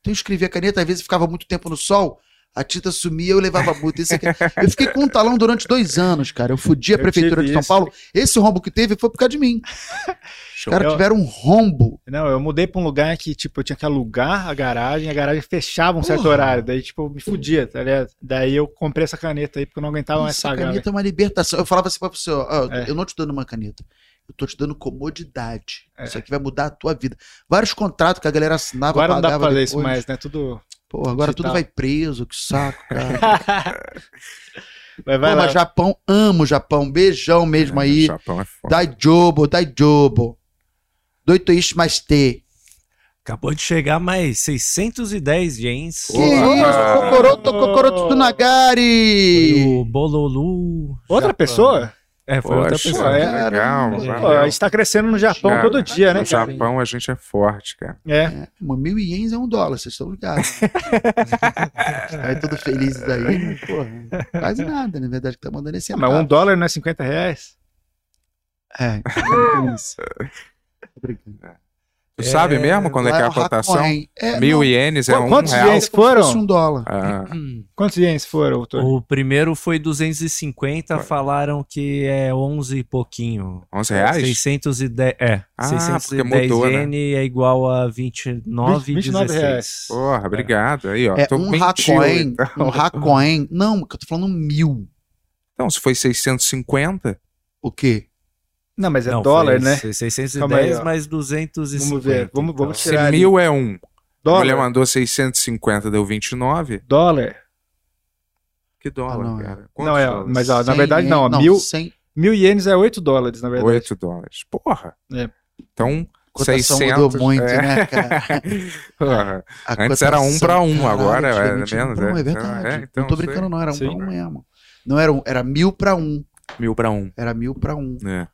S3: Então eu escrevia a caneta, às vezes ficava muito tempo no sol, a tinta sumia, eu levava multa. Isso aqui- Eu fiquei com um talão durante dois anos, cara. Eu fudi a
S2: Eu
S3: prefeitura de São
S2: isso.
S3: Paulo. Esse rombo que teve foi por causa de mim. Os
S1: Show.
S3: caras
S2: Eu-
S3: tiveram um rombo.
S2: Não, eu mudei pra um lugar que, tipo, eu tinha que alugar a garagem, a garagem fechava um certo
S3: Porra.
S2: horário. Daí, tipo, me fudia, tá ligado? Daí eu comprei essa caneta aí, porque eu não aguentava mais
S3: Essa caneta é uma libertação. Eu falava assim pra você, ó,
S2: É.
S3: eu não te dando uma caneta. Eu tô te dando comodidade.
S2: É.
S3: Isso aqui vai mudar a tua vida. Vários contratos que a galera assinava,
S2: Agora não dá pra fazer
S3: depois.
S2: isso mais, né? Tudo.
S3: Pô, agora tudo
S2: digital.
S3: vai preso, que saco, cara.
S2: Mas vai
S3: Pô, mas Japão, amo o Japão. Beijão mesmo
S1: É,
S3: aí.
S1: Japão é foda.
S3: Dai jobo, dai jobo. Doito ishi mais te.
S5: Acabou de chegar mais 610 ienes.
S3: Que isso, Kokoroto, Kokoroto
S5: Foi
S3: Tsunagari.
S5: o Bololu.
S2: Outra
S5: Japão.
S2: pessoa?
S5: É, foi outra
S1: Poxa,
S5: pessoa.
S2: é.
S1: legal.
S3: Pô,
S2: a gente tá crescendo no Japão
S1: Cara,
S2: todo dia, né?
S1: No
S2: cara?
S1: Japão a gente é forte, cara.
S2: É.
S3: É, uma mil ienes é um dólar, vocês estão ligados. Aí todo felizes aí, porra. Quase nada, na verdade, que tá mandando esse
S2: Mas um dólar não é 50 reais?
S3: É, é isso. Tô brincando.
S1: Tu sabe mesmo quando é que é a cotação?
S3: É,
S1: Mil
S3: não,
S1: ienes é
S2: Qu-
S1: um
S2: quantos
S1: real.
S2: ienes?
S3: como se fosse
S2: foram?
S3: um dólar.
S1: Ah,
S2: Quantos ienes foram, Tony?
S5: O primeiro foi 250,
S1: Foi.
S5: falaram que é 11 e pouquinho.
S1: 11 reais?
S5: 610, é.
S1: Ah,
S5: 610
S1: porque mudou, né?
S5: iene é igual a 29,16.
S2: 29 reais.
S1: Porra, obrigado. Aí, ó.
S3: É, um Hakoen,
S1: então.
S3: um Hakoen. Não, eu tô falando mil.
S1: Então, se foi 650,
S3: O quê?
S2: Não, mas é
S5: Não,
S2: dólar, né?
S5: 610
S2: Calma aí, ó.
S5: mais 250.
S2: Vamos ver, vamos- vamos
S1: se
S2: tirar ali.
S1: mil é um, a mulher
S2: Dólar.
S1: mandou 650, deu 29.
S2: Dólar.
S1: Que dólar,
S3: Ah, não, é.
S1: cara?
S2: Não, é,
S1: dólares?
S2: mas ó, na
S3: 100
S2: verdade não, ó, mil,
S3: 100,
S2: mil ienes é 8 dólares, na verdade.
S1: 8 dólares. Porra.
S2: É.
S1: Então,
S3: cotação
S1: 600.
S3: mudou muito,
S1: é.
S3: né, cara?
S1: Porra.
S3: A
S1: Antes era um
S3: cotação,
S1: pra um,
S3: caralho,
S1: agora é
S3: antigamente
S1: menos,
S3: um pra um,
S1: é.
S3: é verdade.
S1: É, então,
S3: não tô brincando, não, era um
S2: Sim.
S3: pra um mesmo. Não era um, era mil pra um.
S1: Mil pra um.
S3: Era mil pra um.
S1: É.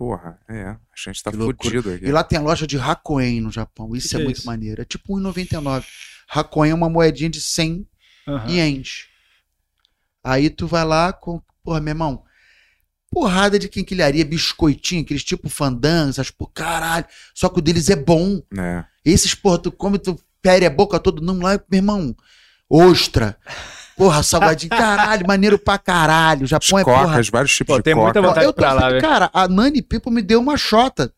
S1: Porra, é. A gente tá fudido aqui.
S3: E lá tem a loja de Hakoen no Japão. Isso
S2: Que
S3: é
S2: que é
S3: muito maneiro. É tipo 1,99. Hakoen é uma moedinha de 100
S2: Aham.
S3: ienes. Aí tu vai lá com. Porra, meu irmão. Porrada de quinquilharia, biscoitinho, aqueles tipo fandango, essas por caralho. Só que o deles é bom.
S1: É.
S3: Esses, porra, tu come, tu fere a boca toda. Não, lá, meu irmão. Ostra. Porra, salgadinho. Caralho, maneiro pra caralho. O Japão
S1: As
S3: é porra.
S1: cocas, vários tipos
S2: Pô,
S1: de
S2: tem
S1: coca.
S2: muita vontade
S3: Eu tô
S2: pra lá, velho.
S3: cara, a Nani People me deu uma xota.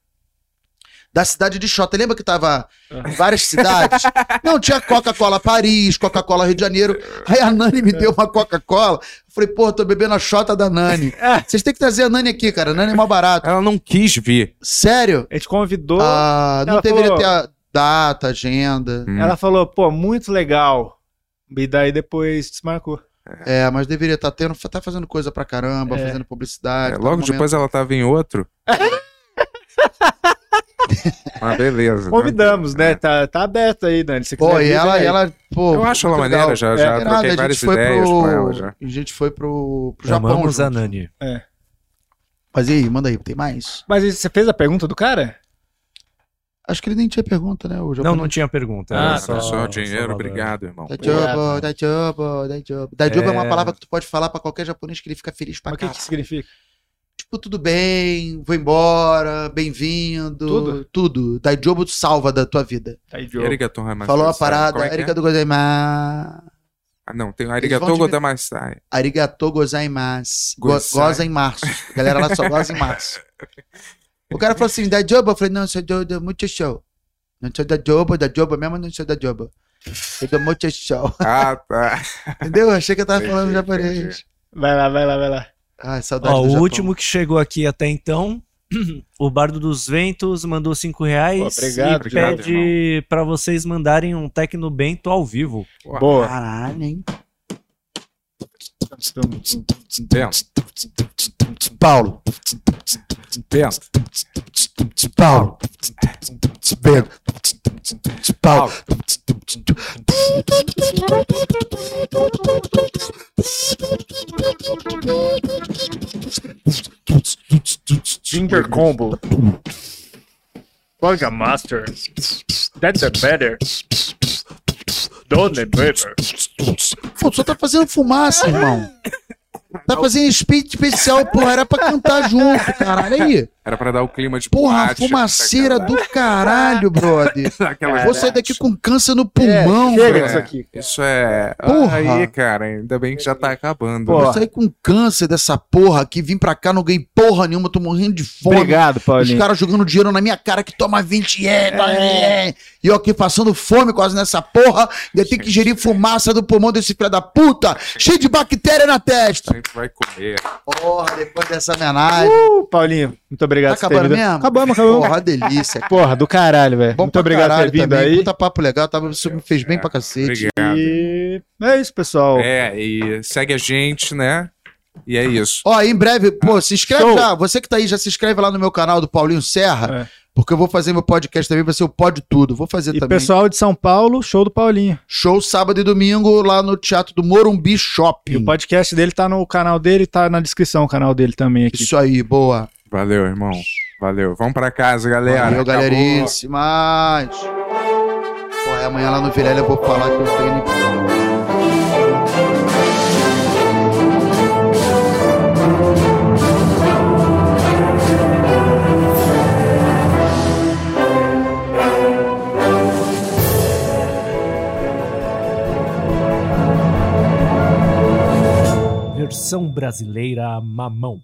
S3: Da cidade de Xota. Lembra que tava em várias cidades? Não, tinha Coca-Cola Paris, Coca-Cola Rio de Janeiro. Aí a Nani me deu uma Coca-Cola. Falei, pô, tô bebendo a xota da Nani. Vocês têm que trazer a Nani aqui, cara. A Nani é mais barato.
S1: Ela não quis vir.
S3: Sério?
S2: A gente convidou,
S3: Ah, não deveria
S2: falou-
S3: ter a data, agenda.
S1: Hum.
S2: ela falou, pô, muito legal. E daí depois desmarcou.
S3: É, mas deveria estar tendo, tá fazendo coisa pra caramba,
S2: É.
S3: fazendo publicidade.
S1: É,
S3: tá
S1: logo
S3: momento-
S1: depois ela tava em outro. Mas beleza.
S2: Convidamos, né?
S1: É.
S2: Tá, tá aberto aí, Dani. Se
S3: Pô, e ela,
S2: aí.
S3: ela, pô.
S1: Eu acho ela maneira,
S3: legal.
S1: já,
S2: É,
S1: já
S3: Nada,
S1: troquei
S3: a
S1: várias
S3: gente foi
S1: ideias
S3: pro...
S1: com ela já.
S3: A gente foi pro, pro Japão.
S5: Amamos a. Nani.
S3: Mas e aí, manda aí, tem mais?
S2: Mas você fez a pergunta do cara?
S3: Acho que ele nem tinha pergunta, né? O
S5: Não, não tinha pergunta.
S2: Ah, tá.
S1: só, dinheiro,
S5: valor.
S1: obrigado, irmão.
S3: Da
S2: Obrigado.
S3: jobo, da jobo, da jobo. Da jobo é... uma
S5: É.
S3: palavra que tu pode falar pra qualquer japonês que ele fica feliz pra
S2: Mas o que,
S3: cá.
S2: que significa?
S3: Tipo, tudo bem, vou embora, bem-vindo.
S2: Tudo?
S3: Tudo. Da jobo salva da tua vida.
S2: Tá
S1: E
S2: idiota.
S1: arigato hamashita.
S3: Falou a parada,
S1: é é?
S3: arigato gozaimasu.
S1: Ah, não, tem
S3: Eles
S1: arigato
S3: vão te ver-
S1: godamashita.
S3: Arigato gozaimasu. Go
S1: Gozai.
S3: goza em março. A galera lá só goza em março. O cara falou assim, da jobo? Eu falei, não, sou do, do muito show. Não sou da jobo, da jobo mesmo, não sou da jobo. Eu dou muito tchau.
S1: Ah, tá.
S3: Entendeu? Achei que eu tava falando japonês.
S2: Vai lá, vai lá, vai lá.
S3: Ai, saudade
S5: Ó,
S3: do
S5: o
S3: Japão.
S5: último que chegou aqui até então, o Bardo dos Ventos mandou cinco reais
S2: obrigado,
S5: e
S1: obrigado,
S5: pede pra vocês mandarem um Tecno Bento ao vivo.
S2: Boa.
S3: Caralho, hein? Paulo.
S2: Ginger Combo. Burger Master. That's a better. Better.
S3: Pô, só tá fazendo fumaça, irmão. Tá fazendo speed especial, porra. Era pra cantar junto, caralho. Aí.
S1: Era pra dar o clima de
S3: Porra,
S1: boate,
S3: fumaceira do caralho, brother.
S1: aquela-
S3: Vou sair daqui com câncer no pulmão,
S2: chega
S3: velho.
S2: disso aqui.
S1: Isso é.
S3: Porra.
S1: Aí, cara, ainda bem que já tá acabando.
S2: Pô.
S1: né?
S3: Vou sair com câncer dessa porra aqui. Vim pra cá, não ganhei porra nenhuma, tô morrendo de fome.
S2: Obrigado,
S3: Os
S2: Paulinho.
S3: caras jogando dinheiro na minha cara que toma 20 ien, toma ien. E eu aqui passando fome quase nessa porra. Ainda tem que gerir fumaça do pulmão desse filho da puta. Cheio de bactéria na testa.
S1: Sempre vai comer.
S3: Porra, depois dessa homenagem.
S2: Uh, Paulinho, muito obrigado
S3: Tá
S2: por ter
S3: acabando
S2: vindo.
S3: mesmo?
S2: Acabamos, acabamos.
S3: Porra, delícia. cara.
S2: Porra, do caralho, velho. Muito obrigado por ter vindo
S3: também.
S2: aí.
S3: Puta papo legal. Tava, isso me fez bem pra cacete.
S1: Obrigado.
S2: E é isso, pessoal.
S1: É, e segue a gente, né? E é isso.
S3: Ó, em breve, pô, se inscreve
S2: Show.
S3: já. Você que tá aí, já se inscreve lá no meu canal do Paulinho Serra.
S2: É.
S3: Porque eu vou fazer meu podcast também, vai ser o Pod Tudo. Vou fazer
S2: E
S3: também.
S2: pessoal de São Paulo, show do Paulinho.
S3: Show sábado e domingo lá no Teatro do Morumbi
S2: E
S3: Shopping.
S2: o podcast dele tá no canal dele, tá na descrição o canal dele também aqui.
S3: Isso aí, boa.
S1: Valeu, irmão. Valeu. Vamos pra casa, galera.
S3: Valeu,
S1: Acabou.
S3: galerinhas. Pô, é amanhã lá no Vilela eu vou falar que eu tenho.
S5: Versão brasileira mamão.